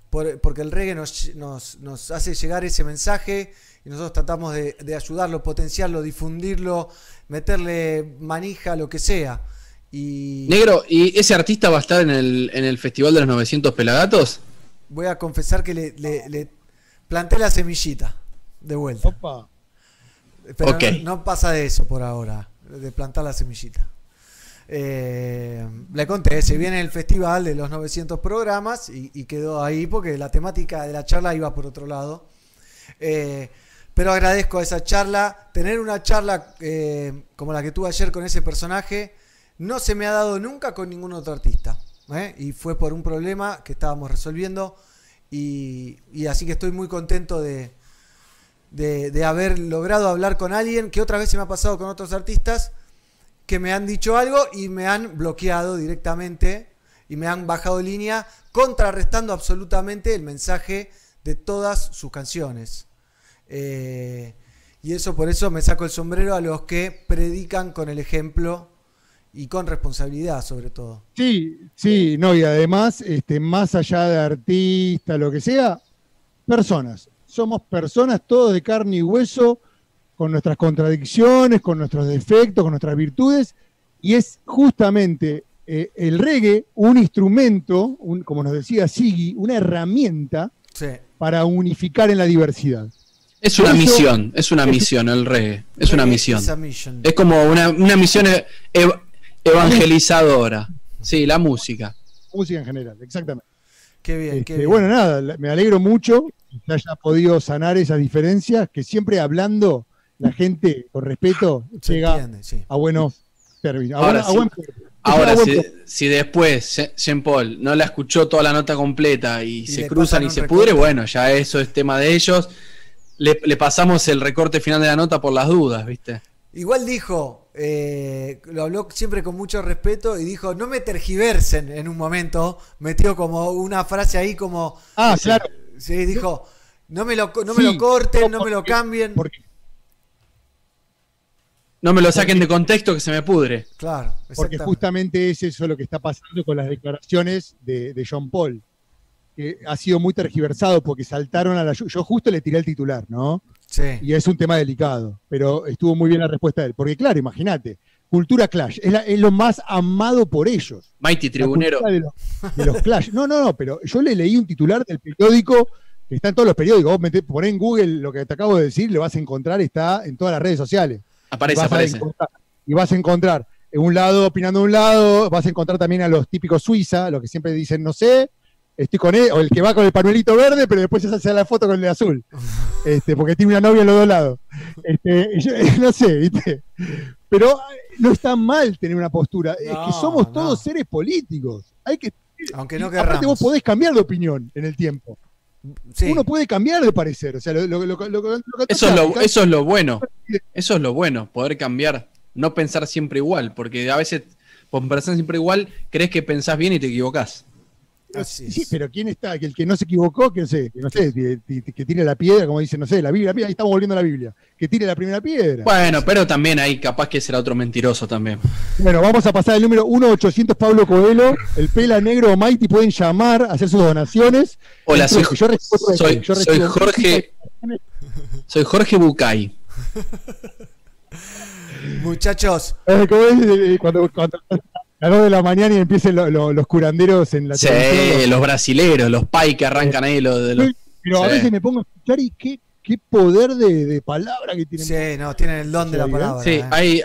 [SPEAKER 1] por- porque el reggae nos, nos- hace llegar ese mensaje y nosotros tratamos de, de ayudarlo, potenciarlo, difundirlo, meterle manija, lo que sea. Y
[SPEAKER 6] Negro, ¿y ese artista va a estar en el, en el Festival de los 900 Pelagatos?
[SPEAKER 1] Voy a confesar que le, le- le planté la semillita de vuelta.
[SPEAKER 3] Opa.
[SPEAKER 1] Pero no, no pasa de eso por ahora, de plantar la semillita. Eh, le conté, se viene el festival de los 900 programas y, y quedó ahí porque la temática de la charla iba por otro lado. Eh, pero agradezco a esa charla. Tener una charla eh, como la que tuve ayer con ese personaje no se me ha dado nunca con ningún otro artista. ¿Eh? Y fue por un problema que estábamos resolviendo. Y, así que estoy muy contento de, de, de haber logrado hablar con alguien que otra vez se me ha pasado con otros artistas que me han dicho algo y me han bloqueado directamente y me han bajado línea contrarrestando absolutamente el mensaje de todas sus canciones. Eh, y eso por eso me saco el sombrero a los que predican con el ejemplo y con responsabilidad sobre todo.
[SPEAKER 3] Sí, sí, no, y además, este, más allá de artista, lo que sea, personas. Somos personas todos de carne y hueso, con nuestras contradicciones, con nuestros defectos, con nuestras virtudes, y es justamente eh, el reggae un instrumento, un- como nos decía Siggy, una herramienta
[SPEAKER 1] Sí.
[SPEAKER 3] para unificar en la diversidad.
[SPEAKER 6] Es una
[SPEAKER 3] eso-
[SPEAKER 6] misión, es una misión el reggae, es una misión.
[SPEAKER 1] is a mission.
[SPEAKER 6] Es como una, una misión e- ev- evangelizadora. Sí, la música.
[SPEAKER 3] Música en general, exactamente.
[SPEAKER 1] Qué bien, qué
[SPEAKER 3] Este,
[SPEAKER 1] bien.
[SPEAKER 3] bueno, nada, me alegro mucho que se haya podido sanar esas diferencias, que siempre hablando la gente con respeto
[SPEAKER 1] Se
[SPEAKER 3] llega
[SPEAKER 1] entiende, sí.
[SPEAKER 3] a buenos términos. A,
[SPEAKER 6] Ahora
[SPEAKER 3] a
[SPEAKER 6] sí.
[SPEAKER 3] buen.
[SPEAKER 6] Ahora,
[SPEAKER 3] A buen
[SPEAKER 6] si, después Je- Jean Paul no la escuchó toda la nota completa y, se cruzan y se
[SPEAKER 1] recorte.
[SPEAKER 6] pudre, bueno, ya eso es tema de ellos. Le, le pasamos el recorte final de la nota por las dudas, ¿viste?
[SPEAKER 1] Igual dijo, eh, lo habló siempre con mucho respeto y dijo, no me tergiversen en un momento, metió como una frase ahí como...
[SPEAKER 3] Ah, claro.
[SPEAKER 1] Sí, dijo, no me lo, no me
[SPEAKER 3] Sí,
[SPEAKER 1] lo corten, no me lo cambien.
[SPEAKER 3] porque-
[SPEAKER 6] No me lo saquen de contexto que se me pudre.
[SPEAKER 1] Claro,
[SPEAKER 3] Porque justamente es eso lo que está pasando con las declaraciones de, de John Paul, que ha sido muy tergiversado porque saltaron a la... Yo justo le tiré el titular, ¿no?
[SPEAKER 1] Sí.
[SPEAKER 3] Y es un tema delicado, pero estuvo muy bien la respuesta de él. Porque claro, imagínate, cultura Clash, es, la- es lo más amado por ellos.
[SPEAKER 6] Mighty Tribunero.
[SPEAKER 3] De los, de los Clash. No, no, no, pero yo le leí un titular del periódico, que está en todos los periódicos. Vos metés, en Google lo que te acabo de decir, lo vas a encontrar, está en todas las redes sociales.
[SPEAKER 6] Aparece,
[SPEAKER 3] Y vas a
[SPEAKER 6] aparece.
[SPEAKER 3] encontrar- y vas a encontrar en un lado opinando de un lado, vas a encontrar también a los típicos Suiza, los que siempre dicen, no sé, estoy con él, o el que va con el panuelito verde, pero después se hace la foto con el de azul, (laughs) este, porque tiene una novia en los dos lados. Este, yo- (laughs) no sé, ¿viste? Pero eh, no está mal tener una postura, es que somos
[SPEAKER 1] no.
[SPEAKER 3] todos seres políticos. Hay que,
[SPEAKER 1] Aunque no
[SPEAKER 3] aparte vos
[SPEAKER 1] querramos.
[SPEAKER 3] podés cambiar de opinión en el tiempo.
[SPEAKER 1] Sí.
[SPEAKER 3] Uno puede cambiar de parecer. O sea, lo, lo- lo-
[SPEAKER 6] Eso es, lo,
[SPEAKER 3] toca-
[SPEAKER 6] eso es lo bueno. Eso es lo bueno, poder cambiar, no pensar siempre igual, porque a veces pensás siempre igual, crees que pensás bien y te equivocás.
[SPEAKER 3] Sí, pero ¿quién está? Que el que no se equivocó, que no sé, que no sé, que, tire la piedra, como dice, no sé, la Biblia, mira, ahí estamos volviendo a la Biblia, que tire la primera piedra.
[SPEAKER 6] Bueno, pero también hay capaz que será otro mentiroso también.
[SPEAKER 3] Bueno, vamos a pasar el número 1-800 Pablo Coelho, el Pela Negro o Mighty pueden llamar, hacer sus donaciones.
[SPEAKER 6] Hola, soy,
[SPEAKER 3] Yo
[SPEAKER 6] soy,
[SPEAKER 3] yo
[SPEAKER 6] soy Jorge. Soy Jorge Bucay.
[SPEAKER 1] Muchachos,
[SPEAKER 3] Eh, ¿cómo es? Eh, Cuando, cuando las 2 de la mañana y empiecen lo- lo- los curanderos en la
[SPEAKER 6] Sí,
[SPEAKER 3] televisión.
[SPEAKER 6] los brasileros, los pai que arrancan ahí los de los.
[SPEAKER 3] Pero a
[SPEAKER 6] Sí.
[SPEAKER 3] veces me pongo a escuchar y qué, qué poder de, de palabra que tienen.
[SPEAKER 1] Sí, no, tienen el don de la palabra.
[SPEAKER 6] Sí,
[SPEAKER 1] eh.
[SPEAKER 6] hay.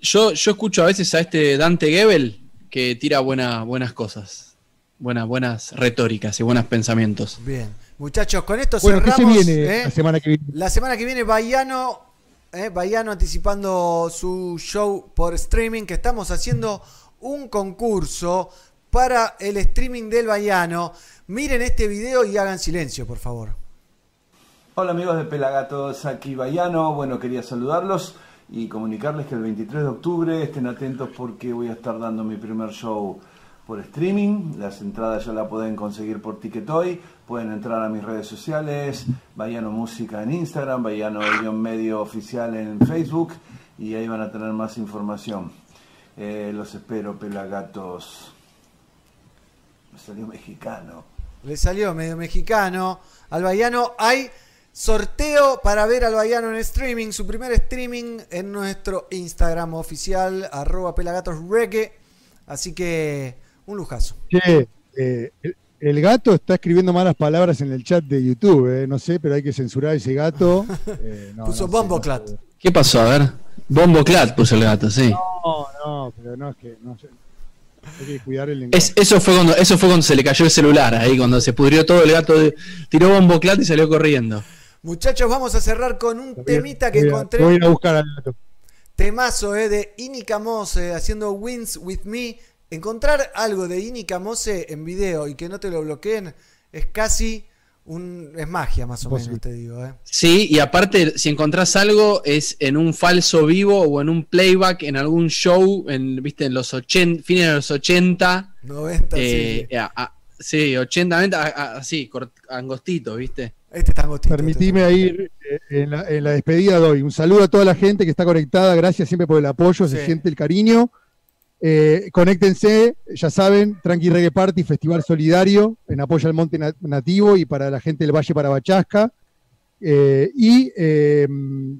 [SPEAKER 6] Yo, yo escucho a veces a este Dante Gebel que tira buena, buenas cosas, buenas, buenas retóricas y buenos pensamientos.
[SPEAKER 1] Bien. Muchachos, con esto
[SPEAKER 3] Bueno, ¿qué se
[SPEAKER 1] cerramos.
[SPEAKER 3] viene
[SPEAKER 1] ¿eh?
[SPEAKER 3] la semana que viene?
[SPEAKER 1] La semana que viene, Baiano, eh, anticipando su show por streaming, que estamos haciendo un concurso para el streaming del Baiano. Miren este video y hagan silencio, por favor.
[SPEAKER 20] Hola amigos de Pelagatos, aquí Bayano. Bueno, quería saludarlos y comunicarles que el 23 de octubre estén atentos porque voy a estar dando mi primer show por streaming. Las entradas ya la pueden conseguir por Ticketoy. Pueden entrar a mis redes sociales, Bayano Música en Instagram, Bayano medio oficial en Facebook y ahí van a tener más información. Eh, los espero, Pelagatos. Me salió mexicano.
[SPEAKER 1] Le salió medio mexicano. Al Baiano hay sorteo para ver al Baiano en streaming. Su primer streaming en nuestro Instagram oficial, arroba pelagatosreggae. Así que un lujazo.
[SPEAKER 3] Che, eh, el, el gato está escribiendo malas palabras en el chat de YouTube, eh, no sé, pero hay que censurar a ese gato. (laughs) Eh, no,
[SPEAKER 1] Puso
[SPEAKER 3] no sé,
[SPEAKER 1] Bomboclat.
[SPEAKER 6] ¿Qué pasó? A ver. Bombo Clat puso el gato, sí.
[SPEAKER 3] No, no, pero no es que no sé. Hay que cuidar el lenguaje.
[SPEAKER 6] Es- eso, fue cuando, eso fue cuando se le cayó el celular, ahí cuando se pudrió todo, el gato de- tiró Bombo Clat y salió corriendo.
[SPEAKER 1] Muchachos, vamos a cerrar con un temita que
[SPEAKER 3] Voy a-
[SPEAKER 1] encontré.
[SPEAKER 3] Voy a ir a buscar al gato.
[SPEAKER 1] Temazo eh, de Inika Mose haciendo Wins With Me. Encontrar algo de Inika Mose en video y que no te lo bloqueen es casi un. es magia, más o menos, te digo. Eh.
[SPEAKER 6] Sí, y aparte, si encontrás algo, es en un falso vivo o en un playback, en algún show, en, viste, en los 80, fines de los 80.
[SPEAKER 1] 90,
[SPEAKER 6] eh, a- a- sí, 80, 90, a- a- así, cort- angostito, viste.
[SPEAKER 1] Este está angostito.
[SPEAKER 3] Permitime ahí eh, en la, en la despedida doy un saludo a toda la gente que está conectada, gracias siempre por el apoyo, se siente el cariño. Eh, conéctense, ya saben, Tranqui Reggae Party, Festival Solidario, en apoyo al Monte Na- Nativo y para la gente del Valle para Bachasca. Eh, y, eh,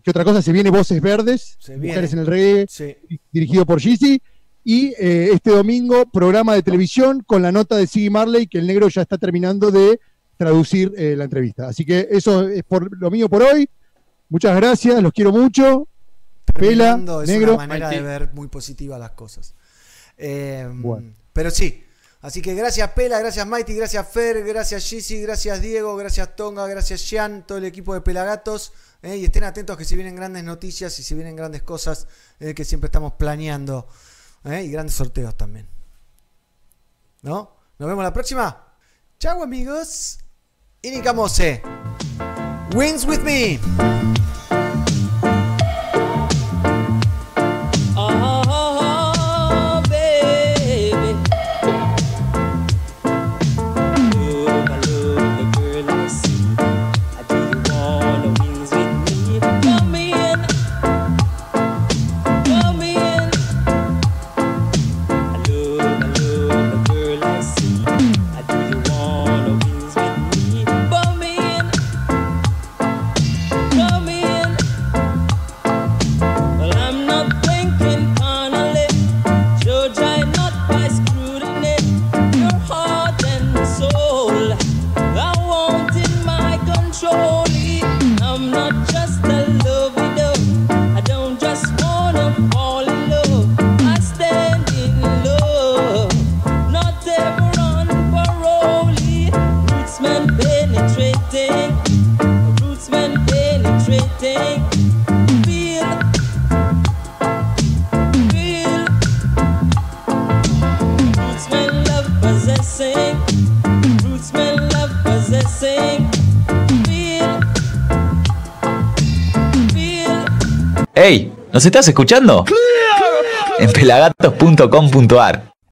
[SPEAKER 3] ¿qué otra cosa? Se viene Voces Verdes,
[SPEAKER 1] Se
[SPEAKER 3] Mujeres en el Reggae,
[SPEAKER 1] Sí.
[SPEAKER 3] dirigido por Gizzy. Y eh, este domingo, programa de televisión con la nota de Siggy Marley, que el negro ya está terminando de traducir eh, la entrevista. Así que eso es por lo mío por hoy. Muchas gracias, los quiero mucho. Pela,
[SPEAKER 1] es
[SPEAKER 3] negro.
[SPEAKER 1] una manera de ver muy positiva las cosas. Eh,
[SPEAKER 3] Bueno.
[SPEAKER 1] Pero sí. Así que gracias Pela, gracias Mighty, gracias Fer, gracias Gizzy, gracias Diego, gracias Tonga, gracias Jean, todo el equipo de Pelagatos. eh, y estén atentos que se vienen grandes noticias y se vienen grandes cosas eh, que siempre estamos planeando. eh, y grandes sorteos también. ¿No? Nos vemos la próxima. Chau amigos. Inika Mose. Wins with me.
[SPEAKER 9] ¡Ey! ¿Nos estás escuchando? En pelagatos.com.ar.